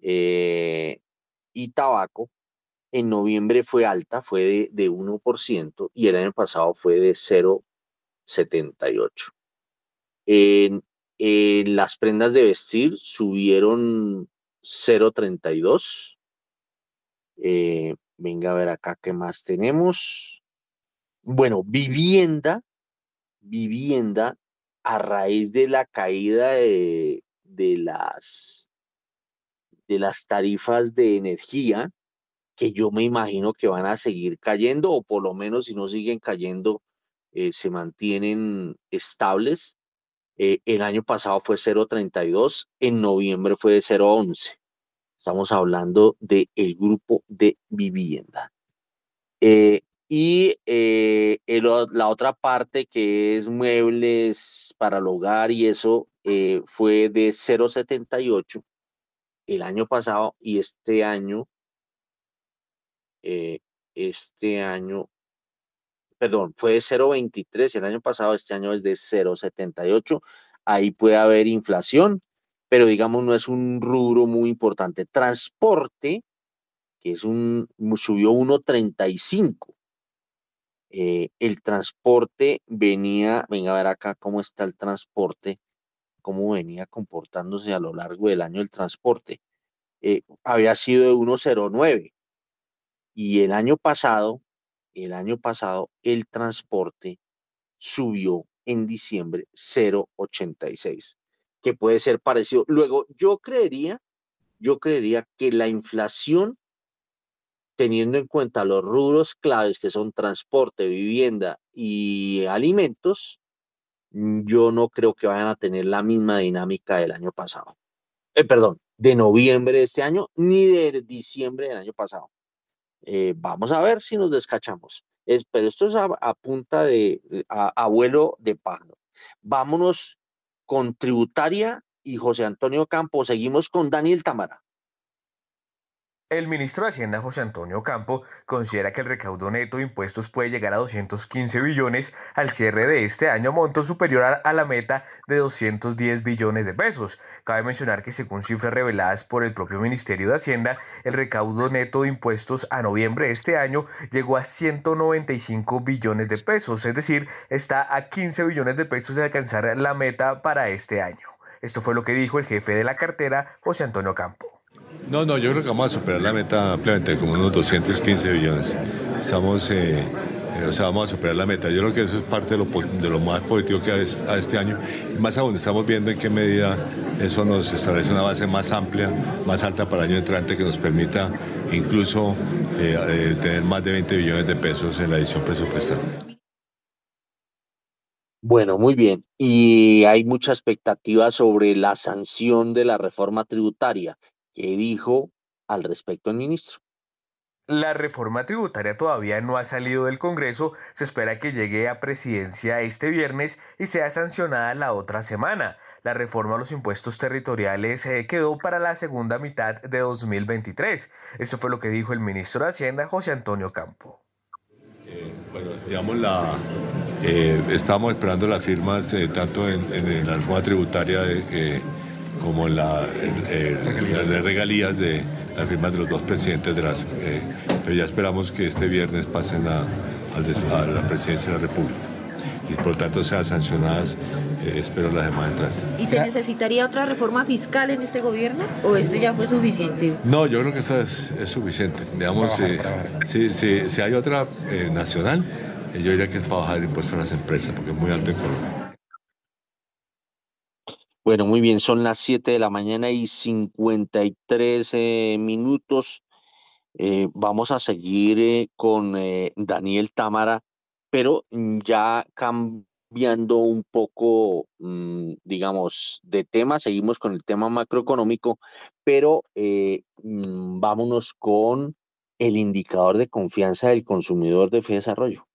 eh, y tabaco. En noviembre fue alta, fue de, de 1% y el año pasado fue de 0,78. En, las prendas de vestir subieron 0,32. Eh, venga a ver acá qué más tenemos. Bueno, vivienda, vivienda a raíz de la caída de, de las de las tarifas de energía, que yo me imagino que van a seguir cayendo, o por lo menos si no siguen cayendo, eh, se mantienen estables. Eh, el año pasado fue 0.32, en noviembre fue de 0.11. Estamos hablando del grupo de vivienda. Eh, y eh, la otra parte que es muebles para el hogar y eso fue de 0.78 el año pasado y este año, este año, perdón, fue de 0.23 el año pasado, este año es de 0.78. Ahí puede haber inflación, pero digamos no es un rubro muy importante. Transporte, que es un, subió 1.35. Eh, el transporte venía, venga a ver acá cómo está el transporte, cómo venía comportándose a lo largo del año el transporte. Eh, había sido de 1.09 y el año pasado, el año pasado el transporte subió en diciembre 0.86, que puede ser parecido. Luego, yo creería, yo creería que la inflación teniendo en cuenta los rubros claves que son transporte, vivienda y alimentos, mm, yo no creo que vayan a tener la misma dinámica del año pasado. Eh, perdón, de noviembre de este año ni de diciembre del año pasado. Eh, vamos a ver si nos descachamos. Es- pero esto es a, punta de a vuelo de pájaro. Vámonos con tributaria y José Antonio Campos. Seguimos con Daniel Tamara. El ministro de Hacienda, José Antonio Campo, considera que el recaudo neto de impuestos puede llegar a 215 billones al cierre de este año, monto superior a, la meta de 210 billones de pesos. Cabe mencionar que según cifras reveladas por el propio Ministerio de Hacienda, el recaudo neto de impuestos a noviembre de este año llegó a 195 billones de pesos, es decir, está a 15 billones de pesos de alcanzar la meta para este año. Esto fue lo que dijo el jefe de la cartera, José Antonio Campo. No, no, yo creo que vamos a superar la meta ampliamente, como unos 215 billones. Estamos eh, o sea, vamos a superar la meta. Yo creo que eso es parte de lo, más positivo que hay a este año. Más aún, estamos viendo en qué medida eso nos establece una base más amplia, más alta para el año entrante que nos permita incluso eh, eh, tener más de 20 billones de pesos en la edición presupuestal. Bueno, muy bien. Y hay mucha expectativa sobre la sanción de la reforma tributaria. ¿Qué dijo al respecto el ministro? La reforma tributaria todavía no ha salido del Congreso, se espera que llegue a presidencia este viernes y sea sancionada la otra semana. La reforma a los impuestos territoriales eh, quedó para la segunda mitad de 2023. Eso fue lo que dijo el ministro de Hacienda, José Antonio Campo. Eh, bueno, digamos, la, eh, estamos esperando las firmas tanto en, en, la reforma tributaria de, como en la, regalías. las regalías de las firmas de los dos presidentes de las... Eh, pero ya esperamos que este viernes pasen a, a, la presidencia de la República y por lo tanto sean sancionadas, eh, espero la semana entrante. ¿Y se necesitaría otra reforma fiscal en este gobierno o esto ya fue suficiente? No, yo creo que esto es, es suficiente. Digamos, eh, si, si, si, hay otra eh, nacional, yo diría que es para bajar el impuesto a las empresas porque es muy alto en Colombia. Bueno, muy bien, son las 7 de la mañana y 53 eh, minutos. Eh, vamos a seguir eh, con Daniel Támara, pero ya cambiando un poco, mmm, digamos, de tema, seguimos con el tema macroeconómico, pero mmm, vámonos con el indicador de confianza del consumidor de Fe Desarrollo.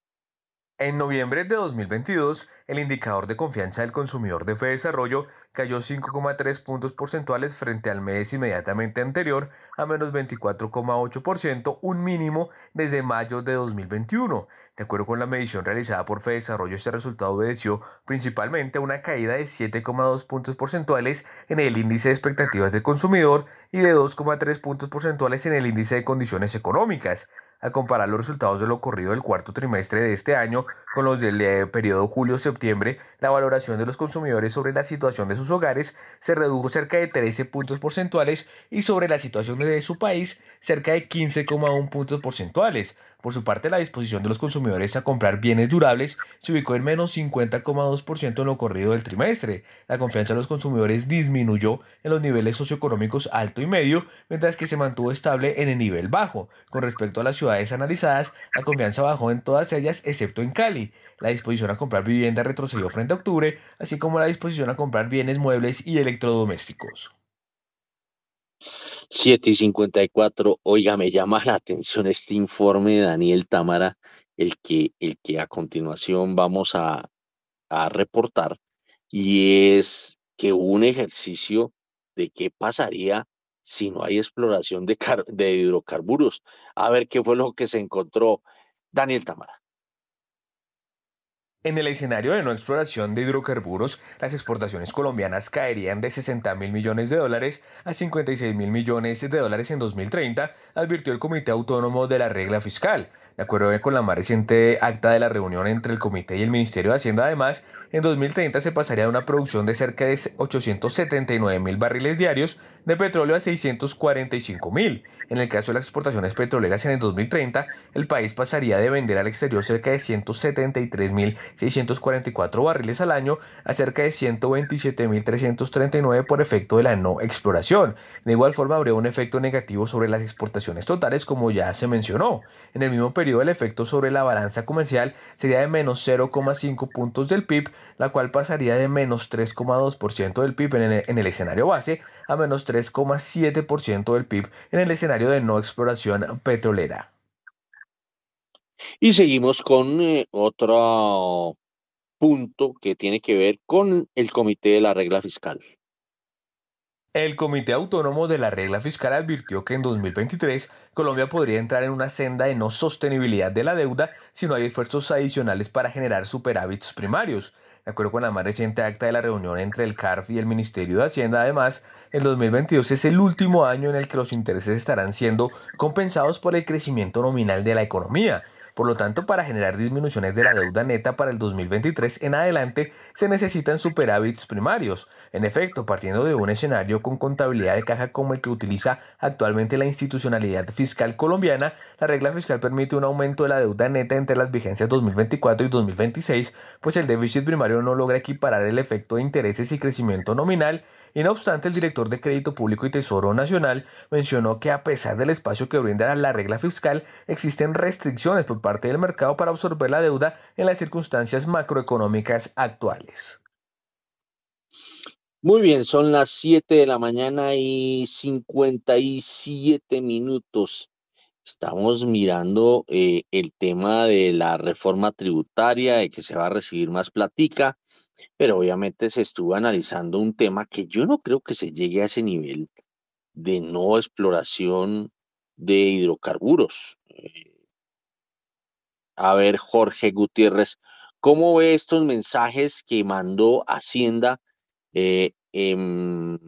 En noviembre de 2022, el indicador de confianza del consumidor de Desarrollo cayó 5,3 puntos porcentuales frente al mes inmediatamente anterior a menos 24,8%, un mínimo desde mayo de 2021. De acuerdo con la medición realizada por Desarrollo, este resultado obedeció principalmente a una caída de 7,2 puntos porcentuales en el índice de expectativas del consumidor y de 2,3 puntos porcentuales en el índice de condiciones económicas al comparar los resultados de lo ocurrido del cuarto trimestre de este año con los del eh, periodo julio-septiembre, la valoración de los consumidores sobre la situación de sus hogares se redujo cerca de 13 puntos porcentuales y sobre la situación de su país cerca de 15,1 puntos porcentuales. Por su parte, la disposición de los consumidores a comprar bienes durables se ubicó en menos 50,2% en lo corrido del trimestre. La confianza de los consumidores disminuyó en los niveles socioeconómicos alto y medio, mientras que se mantuvo estable en el nivel bajo. Con respecto a las ciudades analizadas, la confianza bajó en todas ellas excepto en Cali. La disposición a comprar vivienda retrocedió frente a octubre, así como la disposición a comprar bienes muebles y electrodomésticos. 7 y 54. Oiga, me llama la atención este informe de Daniel Támara, el que, el que a continuación vamos a, a reportar, y es que un ejercicio de qué pasaría si no hay exploración de, de hidrocarburos. A ver qué fue lo que se encontró Daniel Támara. En el escenario de no exploración de hidrocarburos, las exportaciones colombianas caerían de 60 mil millones de dólares a 56 mil millones de dólares en 2030, advirtió el Comité Autónomo de la Regla Fiscal. De acuerdo con la más reciente acta de la reunión entre el Comité y el Ministerio de Hacienda, además, en 2030 se pasaría de una producción de cerca de 879 mil barriles diarios de petróleo a 645 mil. En el caso de las exportaciones petroleras en el 2030, el país pasaría de vender al exterior cerca de 173 mil 644 barriles al año a cerca de 127.339 por efecto de la no exploración. De igual forma, habría un efecto negativo sobre las exportaciones totales, como ya se mencionó. En el mismo periodo, el efecto sobre la balanza comercial sería de menos 0,5 puntos del PIB, la cual pasaría de menos 3,2% del PIB en el, en el escenario base a menos 3,7% del PIB en el escenario de no exploración petrolera. Y seguimos con eh, otro punto que tiene que ver con el Comité de la Regla Fiscal. El Comité Autónomo de la Regla Fiscal advirtió que en 2023 Colombia podría entrar en una senda de no sostenibilidad de la deuda si no hay esfuerzos adicionales para generar superávits primarios. De acuerdo con la más reciente acta de la reunión entre el CARF y el Ministerio de Hacienda, además, el 2022 es el último año en el que los intereses estarán siendo compensados por el crecimiento nominal de la economía. Por lo tanto, para generar disminuciones de la deuda neta para el 2023 en adelante, se necesitan superávits primarios. En efecto, partiendo de un escenario con contabilidad de caja como el que utiliza actualmente la institucionalidad fiscal colombiana, la regla fiscal permite un aumento de la deuda neta entre las vigencias 2024 y 2026, pues el déficit primario no logra equiparar el efecto de intereses y crecimiento nominal, y no obstante el director de Crédito Público y Tesoro Nacional mencionó que a pesar del espacio que brinda la regla fiscal, existen restricciones por parte del mercado para absorber la deuda en las circunstancias macroeconómicas actuales. Muy bien, son las 7 de la mañana y 57 minutos. Estamos mirando eh, el tema de la reforma tributaria, de que se va a recibir más platica, pero obviamente se estuvo analizando un tema que yo no creo que se llegue a ese nivel de no exploración de hidrocarburos. Eh, a ver, Jorge Gutiérrez, ¿cómo ve estos mensajes que mandó Hacienda eh, em,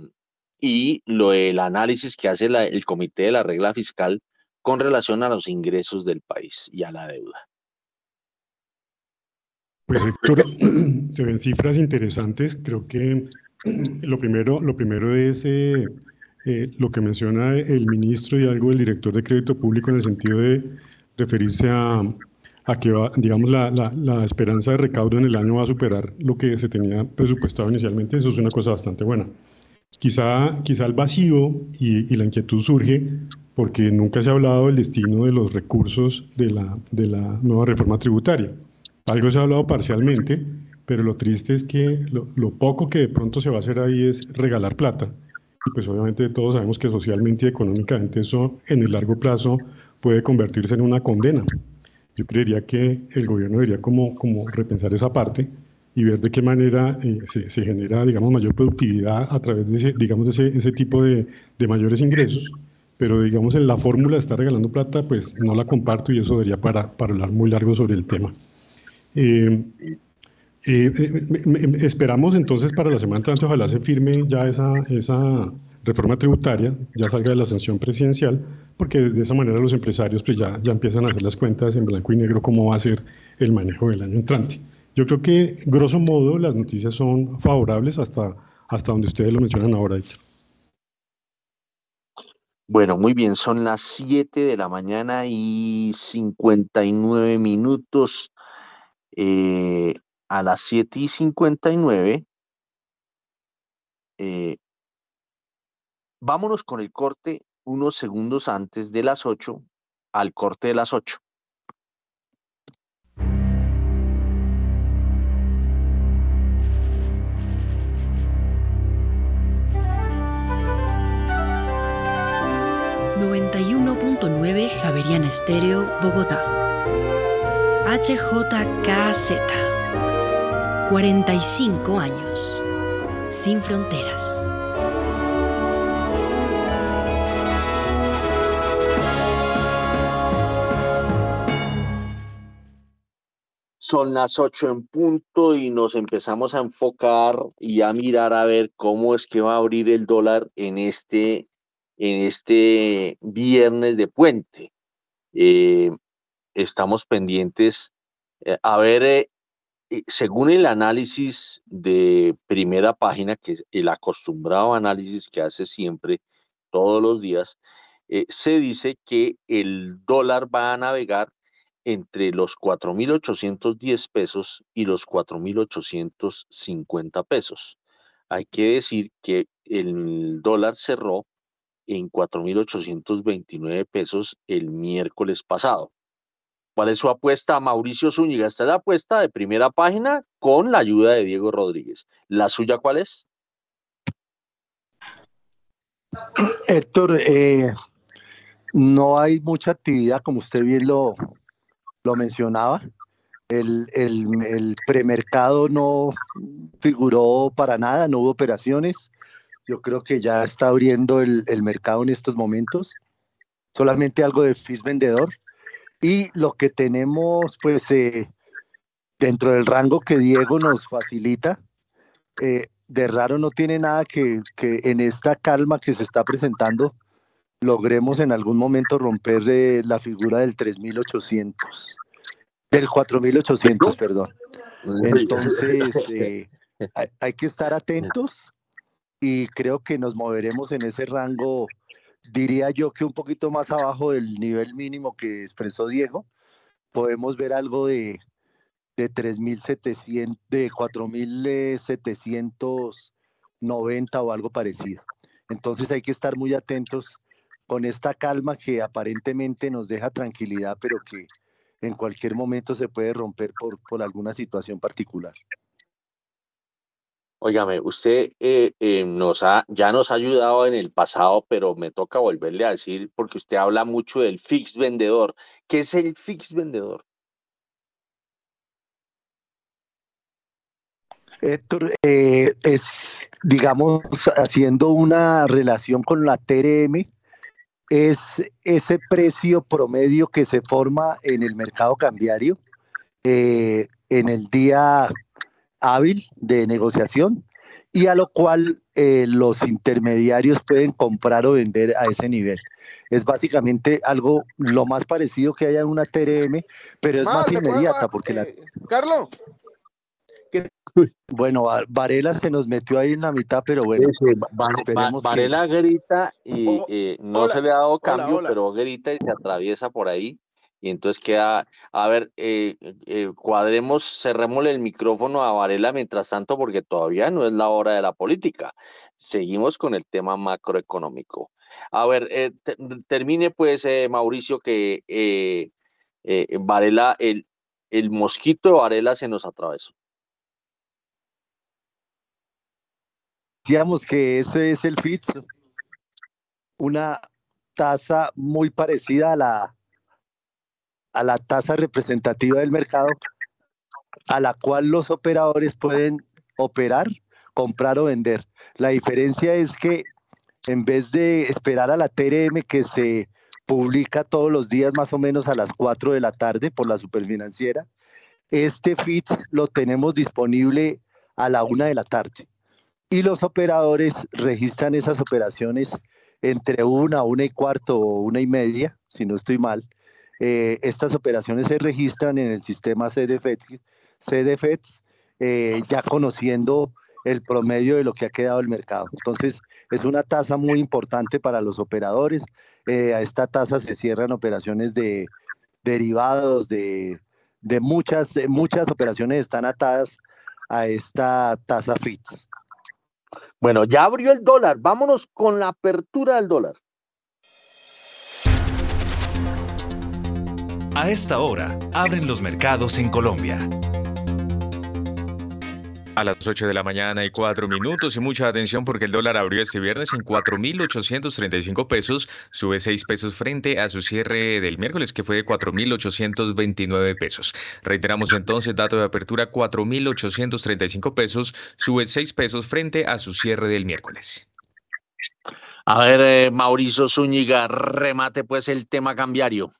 y lo del análisis que hace el Comité de la Regla Fiscal con relación a los ingresos del país y a la deuda? Pues Héctor, se ven cifras interesantes. Creo que lo primero, lo primero es eh, eh, lo que menciona el ministro y algo del director de crédito público en el sentido de referirse a, a que va, digamos, la, la- esperanza de recaudo en el año va a superar lo que se tenía presupuestado inicialmente. Eso es una cosa bastante buena. Quizá, quizá el vacío y, y la inquietud surge porque nunca se ha hablado del destino de los recursos de la, de la nueva reforma tributaria. Algo se ha hablado parcialmente, pero lo triste es que lo, lo poco que de pronto se va a hacer ahí es regalar plata. Y pues obviamente todos sabemos que socialmente y económicamente eso en el largo plazo puede convertirse en una condena. Yo creería que el gobierno debería como, como repensar esa parte y ver de qué manera eh, se, se genera, digamos, mayor productividad a través de ese, digamos, de ese, ese tipo de, de mayores ingresos. Pero, digamos, en la fórmula de estar regalando plata, pues no la comparto y eso debería para, para hablar muy largo sobre el tema. Eh, eh, eh, esperamos entonces para la semana entrante, ojalá se firme ya esa, esa reforma tributaria, ya salga de la sanción presidencial, porque de esa manera los empresarios pues ya, ya empiezan a hacer las cuentas en blanco y negro cómo va a ser el manejo del año entrante. Yo creo que, grosso modo, las noticias son favorables hasta, hasta donde ustedes lo mencionan ahora. Bueno, muy bien, son las 7 de la mañana y 59 minutos. Eh, a las 7 y 59, eh, vámonos con el corte unos segundos antes de las 8 al corte de las 8. .9 Javeriana Estéreo, Bogotá. HJKZ. 45 años. Sin fronteras. Son las 8 en punto y nos empezamos a enfocar y a mirar a ver cómo es que va a abrir el dólar en este, en este viernes de puente. Eh, estamos pendientes eh, a ver, eh, según el análisis de primera página, que es el acostumbrado análisis que hace siempre, todos los días, se dice que el dólar va a navegar entre los 4.810 pesos y los 4.850 pesos. Hay que decir que el dólar cerró en 4.829 pesos el miércoles pasado. ¿Cuál es su apuesta, Mauricio Zúñiga? Esta es la apuesta de primera página con la ayuda de Diego Rodríguez. ¿La suya cuál es? Héctor, eh, no hay mucha actividad, como usted bien lo, lo mencionaba. El, el, premercado no figuró para nada, no hubo operaciones. Yo creo que ya está abriendo el, el mercado en estos momentos. Solamente algo de FIS vendedor. Y lo que tenemos, pues, eh, dentro del rango que Diego nos facilita, eh, de raro no tiene nada que, que en esta calma que se está presentando logremos en algún momento romper eh, la figura del 3800. Del 4.800, perdón. Entonces, eh, hay, hay que estar atentos y creo que nos moveremos en ese rango, diría yo que un poquito más abajo del nivel mínimo que expresó Diego. Podemos ver algo de, de 3.700, de 4.790 o algo parecido. Entonces hay que estar muy atentos con esta calma que aparentemente nos deja tranquilidad, pero que en cualquier momento se puede romper por, por alguna situación particular. Óigame, usted eh, eh, nos ha, ya nos ha ayudado en el pasado, pero me toca volverle a decir, porque usted habla mucho del fix vendedor. ¿Qué es el fix vendedor? Héctor, eh, es, digamos, haciendo una relación con la TRM, es ese precio promedio que se forma en el mercado cambiario eh, en el día hábil de negociación y a lo cual eh, los intermediarios pueden comprar o vender a ese nivel. Es básicamente algo lo más parecido que haya en una TRM, pero es más inmediata porque la... Carlos. Bueno, Va- Varela se nos metió ahí en la mitad, pero bueno, esperemos Varela grita y Oh, eh, no hola, se le ha dado cambio, hola. pero grita y se atraviesa por ahí. Y entonces queda, a ver, eh, eh, cuadremos, cerrémosle el micrófono a Varela mientras tanto, porque todavía no es la hora de la política. Seguimos con el tema macroeconómico. A ver, eh, te- termine pues, eh, Mauricio, que Varela, el, el mosquito de Varela se nos atravesó. Decíamos que ese es el FITS, una tasa muy parecida a la, a la tasa representativa del mercado, a la cual los operadores pueden operar, comprar o vender. La diferencia es que en vez de esperar a la TRM que se publica todos los días más o menos a las 4 de la tarde por la superfinanciera, este FITS lo tenemos disponible a la 1 de la tarde y los operadores registran esas operaciones entre una, una y cuarto o una y media, si no estoy mal. Eh, estas operaciones se registran en el sistema CDFETS, CDFETS eh, ya conociendo el promedio de lo que ha quedado el mercado. Entonces, es una tasa muy importante para los operadores. Eh, a esta tasa se cierran operaciones de derivados, de, de muchas, muchas operaciones están atadas a esta tasa FITS. Bueno, ya abrió el dólar. Vámonos con la apertura del dólar. A esta hora, abren los mercados en Colombia. A las 8 de la mañana y 4 minutos y mucha atención porque el dólar abrió este viernes en 4.835 pesos, sube 6 pesos frente a su cierre del miércoles que fue de 4.829 pesos. Reiteramos entonces, dato de apertura 4.835 pesos, sube 6 pesos frente a su cierre del miércoles. A ver, eh, Mauricio Zúñiga, remate pues el tema cambiario.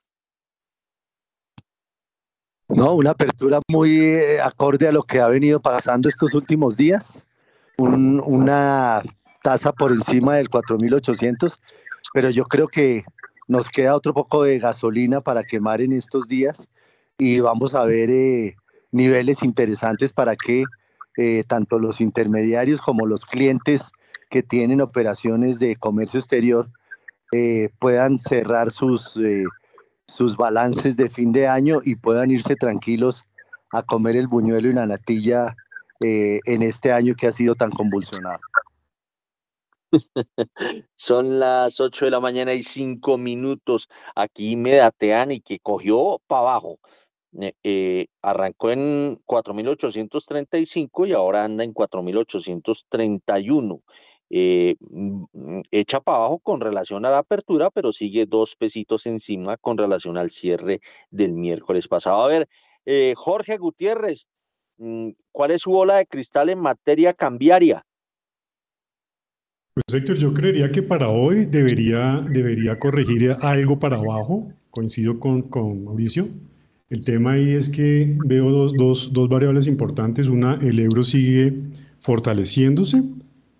No, una apertura muy eh, acorde a lo que ha venido pasando estos últimos días. Un- una tasa por encima del 4.800, pero yo creo que nos queda otro poco de gasolina para quemar en estos días y vamos a ver eh, niveles interesantes para que eh, tanto los intermediarios como los clientes que tienen operaciones de comercio exterior puedan cerrar sus, sus balances de fin de año y puedan irse tranquilos a comer el buñuelo y la natilla eh, en este año que ha sido tan convulsionado. Son las 8 de la mañana y 5 minutos. Aquí me datean y que cogió para abajo. Eh, eh, arrancó en 4.835 y ahora anda en 4.831. Eh, echa para abajo con relación a la apertura, pero sigue dos pesitos encima con relación al cierre del miércoles pasado. A ver, eh, Jorge Gutiérrez, mm, ¿cuál es su bola de cristal en materia cambiaria? Pues Héctor, yo creería que para hoy debería, debería corregir algo para abajo. Coincido con, con Mauricio. El tema ahí es que veo dos, dos, dos variables importantes. Una, el euro sigue fortaleciéndose,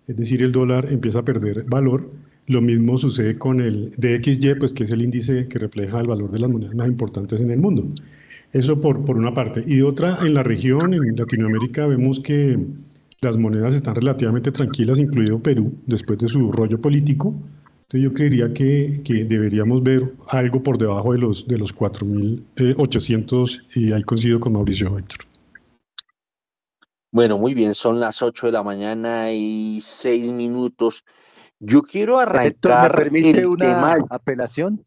es decir, el dólar empieza a perder valor. Lo mismo sucede con el DXY, pues que es el índice que refleja el valor de las monedas más importantes en el mundo. Eso por, por una parte. Y de otra, en la región, en Latinoamérica, vemos que las monedas están relativamente tranquilas, incluido Perú, después de su rollo político. Entonces yo creería que, que deberíamos ver algo por debajo de los, de los 4.800 y ahí coincido con Mauricio Héctor. Bueno, muy bien, son las 8 de la mañana y 6 minutos. Yo quiero Héctor, ¿me arrancar permite el una tema. apelación?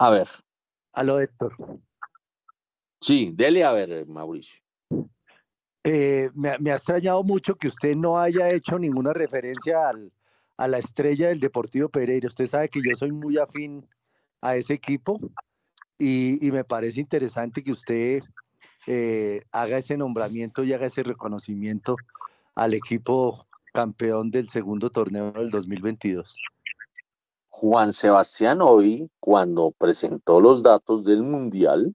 A ver, A lo Héctor. sí, dele a ver, Mauricio. Eh, me, ha- me ha extrañado mucho que usted no haya hecho ninguna referencia al- a la estrella del Deportivo Pereira. Usted sabe que yo soy muy afín a ese equipo y, y me parece interesante que usted eh, haga ese nombramiento y haga ese reconocimiento al equipo campeón del segundo torneo del 2022. Juan Sebastián hoy, cuando presentó los datos del Mundial,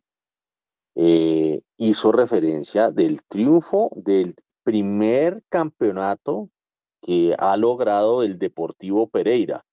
eh, hizo referencia del triunfo del primer campeonato que ha logrado el Deportivo Pereira,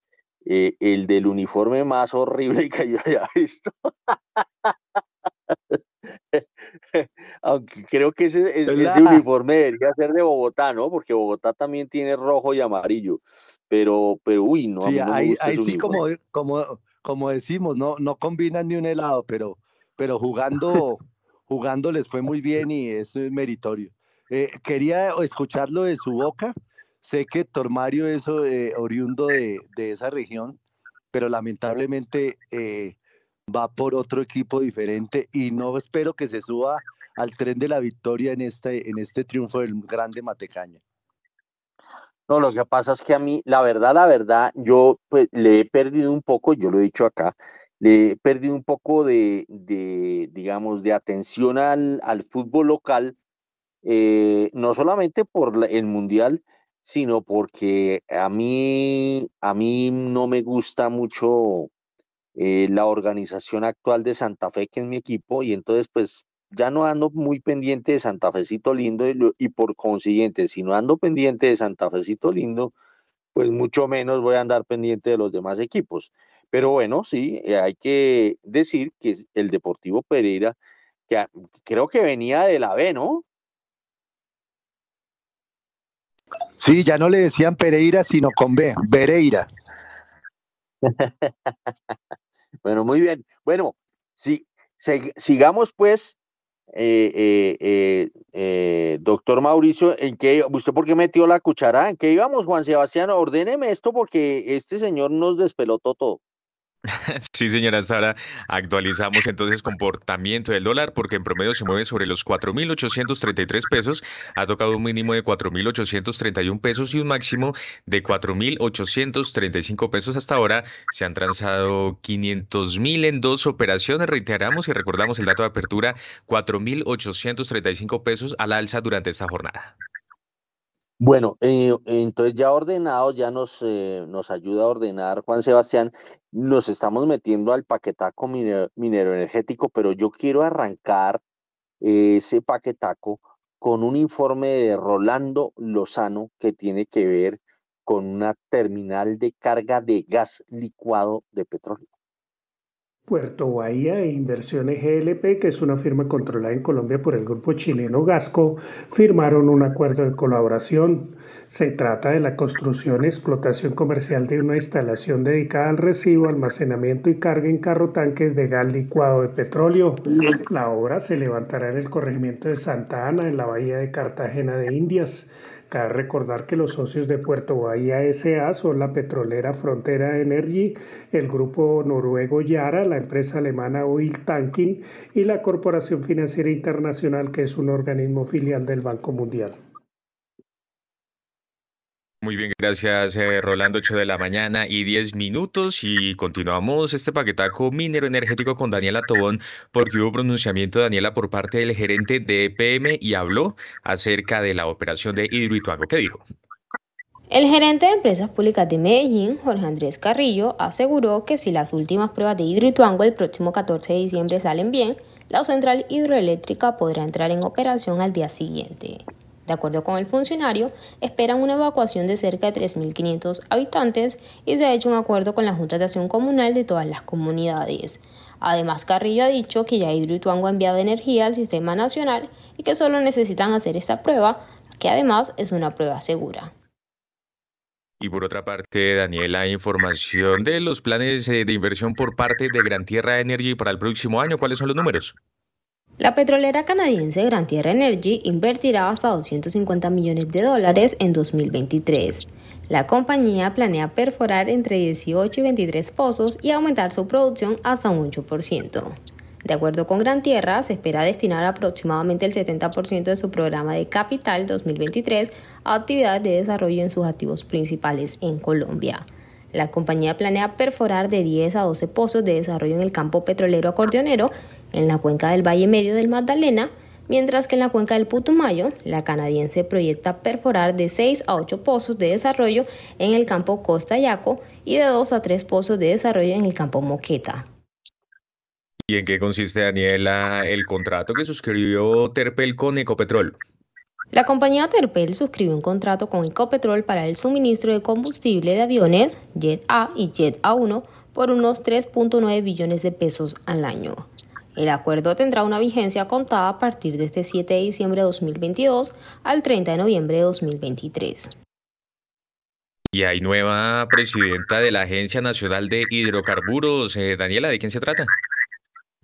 eh, el del uniforme más horrible que yo haya visto. Aunque creo que ese, ese uniforme debería ser de Bogotá, ¿no? Porque Bogotá también tiene rojo y amarillo. Pero, pero uy, no, a Sí, no ahí, ahí sí como, como, como decimos, no, no combinan ni un helado, pero, pero jugando, jugando les fue muy bien y es eh, meritorio. Eh, quería escucharlo de su boca. Sé que Héctor Mario es eh, oriundo de, de esa región, pero lamentablemente eh, va por otro equipo diferente y no espero que se suba al tren de la victoria en este, en este triunfo del grande Matecaña. No, lo que pasa es que a mí, la verdad, la verdad, yo pues, le he perdido un poco, yo lo he dicho acá, le he perdido un poco de, de digamos, de atención al, al fútbol local, eh, no solamente por el mundial, sino porque a mí, a mí no me gusta mucho eh, la organización actual de Santa Fe, que es mi equipo, y entonces pues ya no ando muy pendiente de Santa Fecito Lindo y, y por consiguiente, si no ando pendiente de Santa Fecito Lindo, pues mucho menos voy a andar pendiente de los demás equipos. Pero bueno, sí, eh, hay que decir que el Deportivo Pereira, que creo que venía de la B, ¿no? Sí, ya no le decían Pereira, sino con B, Bereira. Bueno, muy bien. Bueno, sig- sigamos pues, eh, eh, eh, doctor Mauricio, ¿en qué, usted por qué metió la cuchara? ¿En qué íbamos, Juan Sebastián? Ordéneme esto porque este señor nos despelotó todo. Sí, señora, hasta ahora actualizamos entonces comportamiento del dólar porque en promedio se mueve sobre los 4.833 pesos, ha tocado un mínimo de 4.831 pesos y un máximo de 4.835 pesos hasta ahora. Se han transado 500.000 en dos operaciones, reiteramos y recordamos el dato de apertura, 4.835 pesos al alza durante esta jornada. Bueno, eh, entonces ya ordenados, ya nos, eh, nos ayuda a ordenar Juan Sebastián. Nos estamos metiendo al paquetaco minero, minero energético, pero yo quiero arrancar ese paquetaco con un informe de Rolando Lozano que tiene que ver con una terminal de carga de gas licuado de petróleo. Puerto Bahía e Inversiones GLP, que es una firma controlada en Colombia por el grupo chileno Gasco, firmaron un acuerdo de colaboración. Se trata de la construcción y explotación comercial de una instalación dedicada al recibo, almacenamiento y carga en carro tanques de gas licuado de petróleo. La obra se levantará en el corregimiento de Santa Ana, en la bahía de Cartagena de Indias. Cabe recordar que los socios de Puerto Bahía SA son la petrolera Frontera Energy, el grupo noruego Yara, la empresa alemana Oil Tanking y la Corporación Financiera Internacional, que es un organismo filial del Banco Mundial. Muy bien, gracias eh, Rolando, 8 de la mañana y 10 minutos y continuamos este paquetaco minero energético con Daniela Tobón porque hubo pronunciamiento de Daniela por parte del gerente de EPM y habló acerca de la operación de Hidroituango. ¿Qué dijo? El gerente de Empresas Públicas de Medellín, Jorge Andrés Carrillo, aseguró que si las últimas pruebas de Hidroituango el próximo 14 de diciembre salen bien, la central hidroeléctrica podrá entrar en operación al día siguiente. De acuerdo con el funcionario, esperan una evacuación de cerca de 3.500 habitantes y se ha hecho un acuerdo con la Junta de Acción Comunal de todas las comunidades. Además, Carrillo ha dicho que ya Hidroituango ha enviado energía al sistema nacional y que solo necesitan hacer esta prueba, que además es una prueba segura. Y por otra parte, Daniela, información de los planes eh, de inversión por parte de Gran Tierra Energy para el próximo año. ¿Cuáles son los números? La petrolera canadiense Gran Tierra Energy invertirá hasta 250 millones de dólares en 2023. La compañía planea perforar entre 18 y 23 pozos y aumentar su producción hasta un 8%. De acuerdo con Gran Tierra, se espera destinar aproximadamente el 70% de su programa de capital 2023 a actividades de desarrollo en sus activos principales en Colombia. La compañía planea perforar de 10 a 12 pozos de desarrollo en el campo petrolero acordeonero en la cuenca del Valle Medio del Magdalena, mientras que en la cuenca del Putumayo, la canadiense proyecta perforar de 6 a 8 pozos de desarrollo en el campo Costa Yaco y de 2 a 3 pozos de desarrollo en el campo Moqueta. ¿Y en qué consiste, Daniela, el contrato que suscribió Terpel con Ecopetrol? La compañía Terpel suscribió un contrato con Ecopetrol para el suministro de combustible de aviones Jet A y Jet A1 por unos 3.9 billones de pesos al año. El acuerdo tendrá una vigencia contada a partir de este 7 de diciembre de 2022 al 30 de noviembre de 2023. Y hay nueva presidenta de la Agencia Nacional de Hidrocarburos. Eh, Daniela, ¿de quién se trata?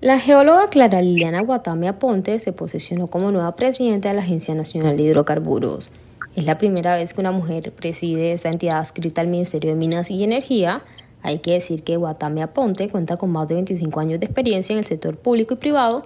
La geóloga Clara Liliana Guatame Aponte se posicionó como nueva presidenta de la Agencia Nacional de Hidrocarburos. Es la primera vez que una mujer preside esta entidad adscrita al Ministerio de Minas y Energía. Hay que decir que Guatame Aponte cuenta con más de 25 años de experiencia en el sector público y privado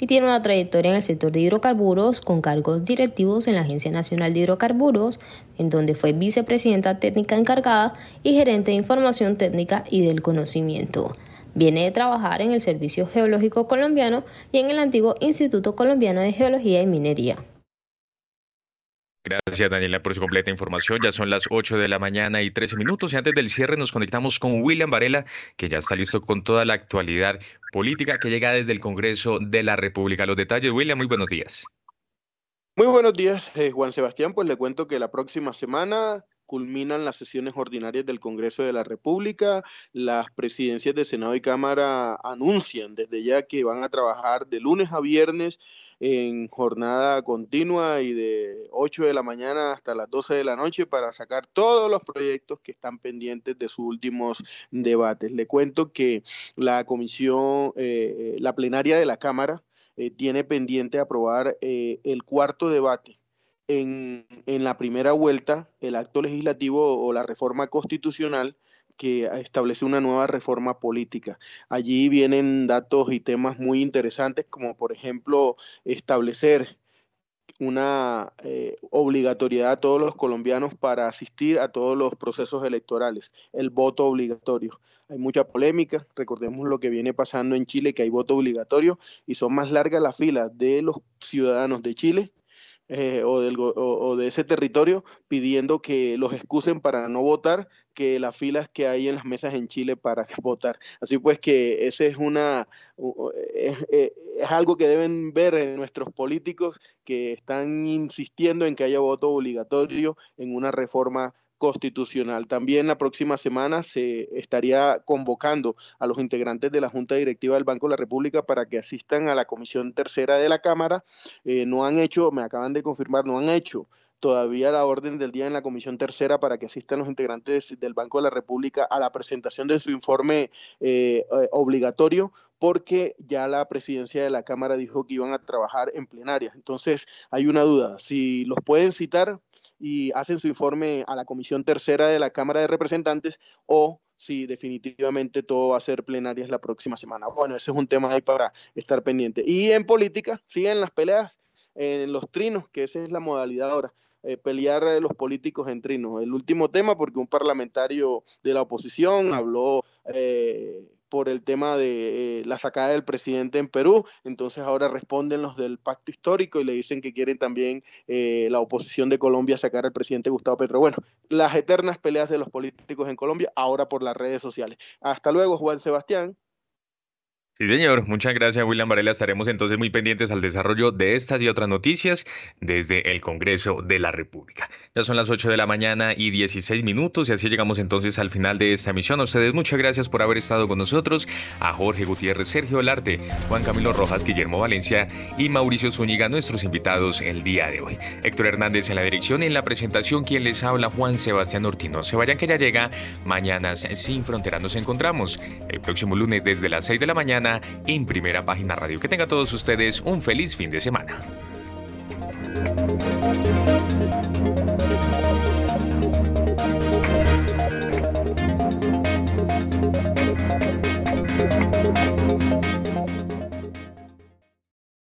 y tiene una trayectoria en el sector de hidrocarburos con cargos directivos en la Agencia Nacional de Hidrocarburos, en donde fue vicepresidenta técnica encargada y gerente de información técnica y del conocimiento. Viene de trabajar en el Servicio Geológico Colombiano y en el antiguo Instituto Colombiano de Geología y Minería. Gracias, Daniela, por su completa información. Ya son las 8 de la mañana y 13 minutos. Y antes del cierre, nos conectamos con William Varela, que ya está listo con toda la actualidad política que llega desde el Congreso de la República. Los detalles, William, muy buenos días. Muy buenos días, eh, Juan Sebastián. Pues le cuento que la próxima semana culminan las sesiones ordinarias del Congreso de la República. Las presidencias de Senado y Cámara anuncian desde ya que van a trabajar de lunes a viernes en jornada continua y de 8 de la mañana hasta las 12 de la noche para sacar todos los proyectos que están pendientes de sus últimos debates. Le cuento que la comisión, eh, la plenaria de la Cámara eh, tiene pendiente aprobar eh, el cuarto debate en, en, la primera vuelta el acto legislativo o la reforma constitucional que establece una nueva reforma política. Allí vienen datos y temas muy interesantes como por ejemplo establecer una eh, obligatoriedad a todos los colombianos para asistir a todos los procesos electorales, el voto obligatorio. Hay mucha polémica, recordemos lo que viene pasando en Chile, que hay voto obligatorio y son más largas las filas de los ciudadanos de Chile eh, o, del, o, de ese territorio pidiendo que los excusen para no votar que las filas que hay en las mesas en Chile para votar. Así pues que ese es una es, es algo que deben ver nuestros políticos que están insistiendo en que haya voto obligatorio en una reforma constitucional. También la próxima semana se estaría convocando a los integrantes de la Junta Directiva del Banco de la República para que asistan a la Comisión Tercera de la Cámara. Eh, no han hecho, me acaban de confirmar, no han hecho todavía la orden del día en la Comisión Tercera para que asistan los integrantes del Banco de la República a la presentación de su informe eh, eh, obligatorio porque ya la presidencia de la Cámara dijo que iban a trabajar en plenaria. Entonces, hay una duda. Si los pueden citar, y hacen su informe a la Comisión Tercera de la Cámara de Representantes o si definitivamente todo va a ser plenarias la próxima semana. Bueno, ese es un tema ahí para estar pendiente. Y en política siguen las peleas en los trinos, que esa es la modalidad ahora. Eh, pelear los políticos en trinos. El último tema, porque un parlamentario de la oposición habló eh, por el tema de eh, la sacada del presidente en Perú. Entonces ahora responden los del pacto histórico y le dicen que quieren también eh, la oposición de Colombia sacar al presidente Gustavo Petro. Bueno, las eternas peleas de los políticos en Colombia ahora por las redes sociales. Hasta luego, Juan Sebastián. Sí, señor. Muchas gracias, William Varela. Estaremos entonces muy pendientes al desarrollo de estas y otras noticias desde el Congreso de la República. Ya son las 8 de la mañana y 16 minutos y así llegamos entonces al final de esta emisión. A ustedes muchas gracias por haber estado con nosotros. A Jorge Gutiérrez, Sergio Olarte, Juan Camilo Rojas, Guillermo Valencia y Mauricio Zúñiga, nuestros invitados el día de hoy. Héctor Hernández en la dirección y en la presentación, quien les habla, Juan Sebastián Ortino. Se vayan que ya llega Mañanas sin Fronteras. Nos encontramos el próximo lunes desde las 6 de la en Primera Página Radio. Que tengan todos ustedes un feliz fin de semana.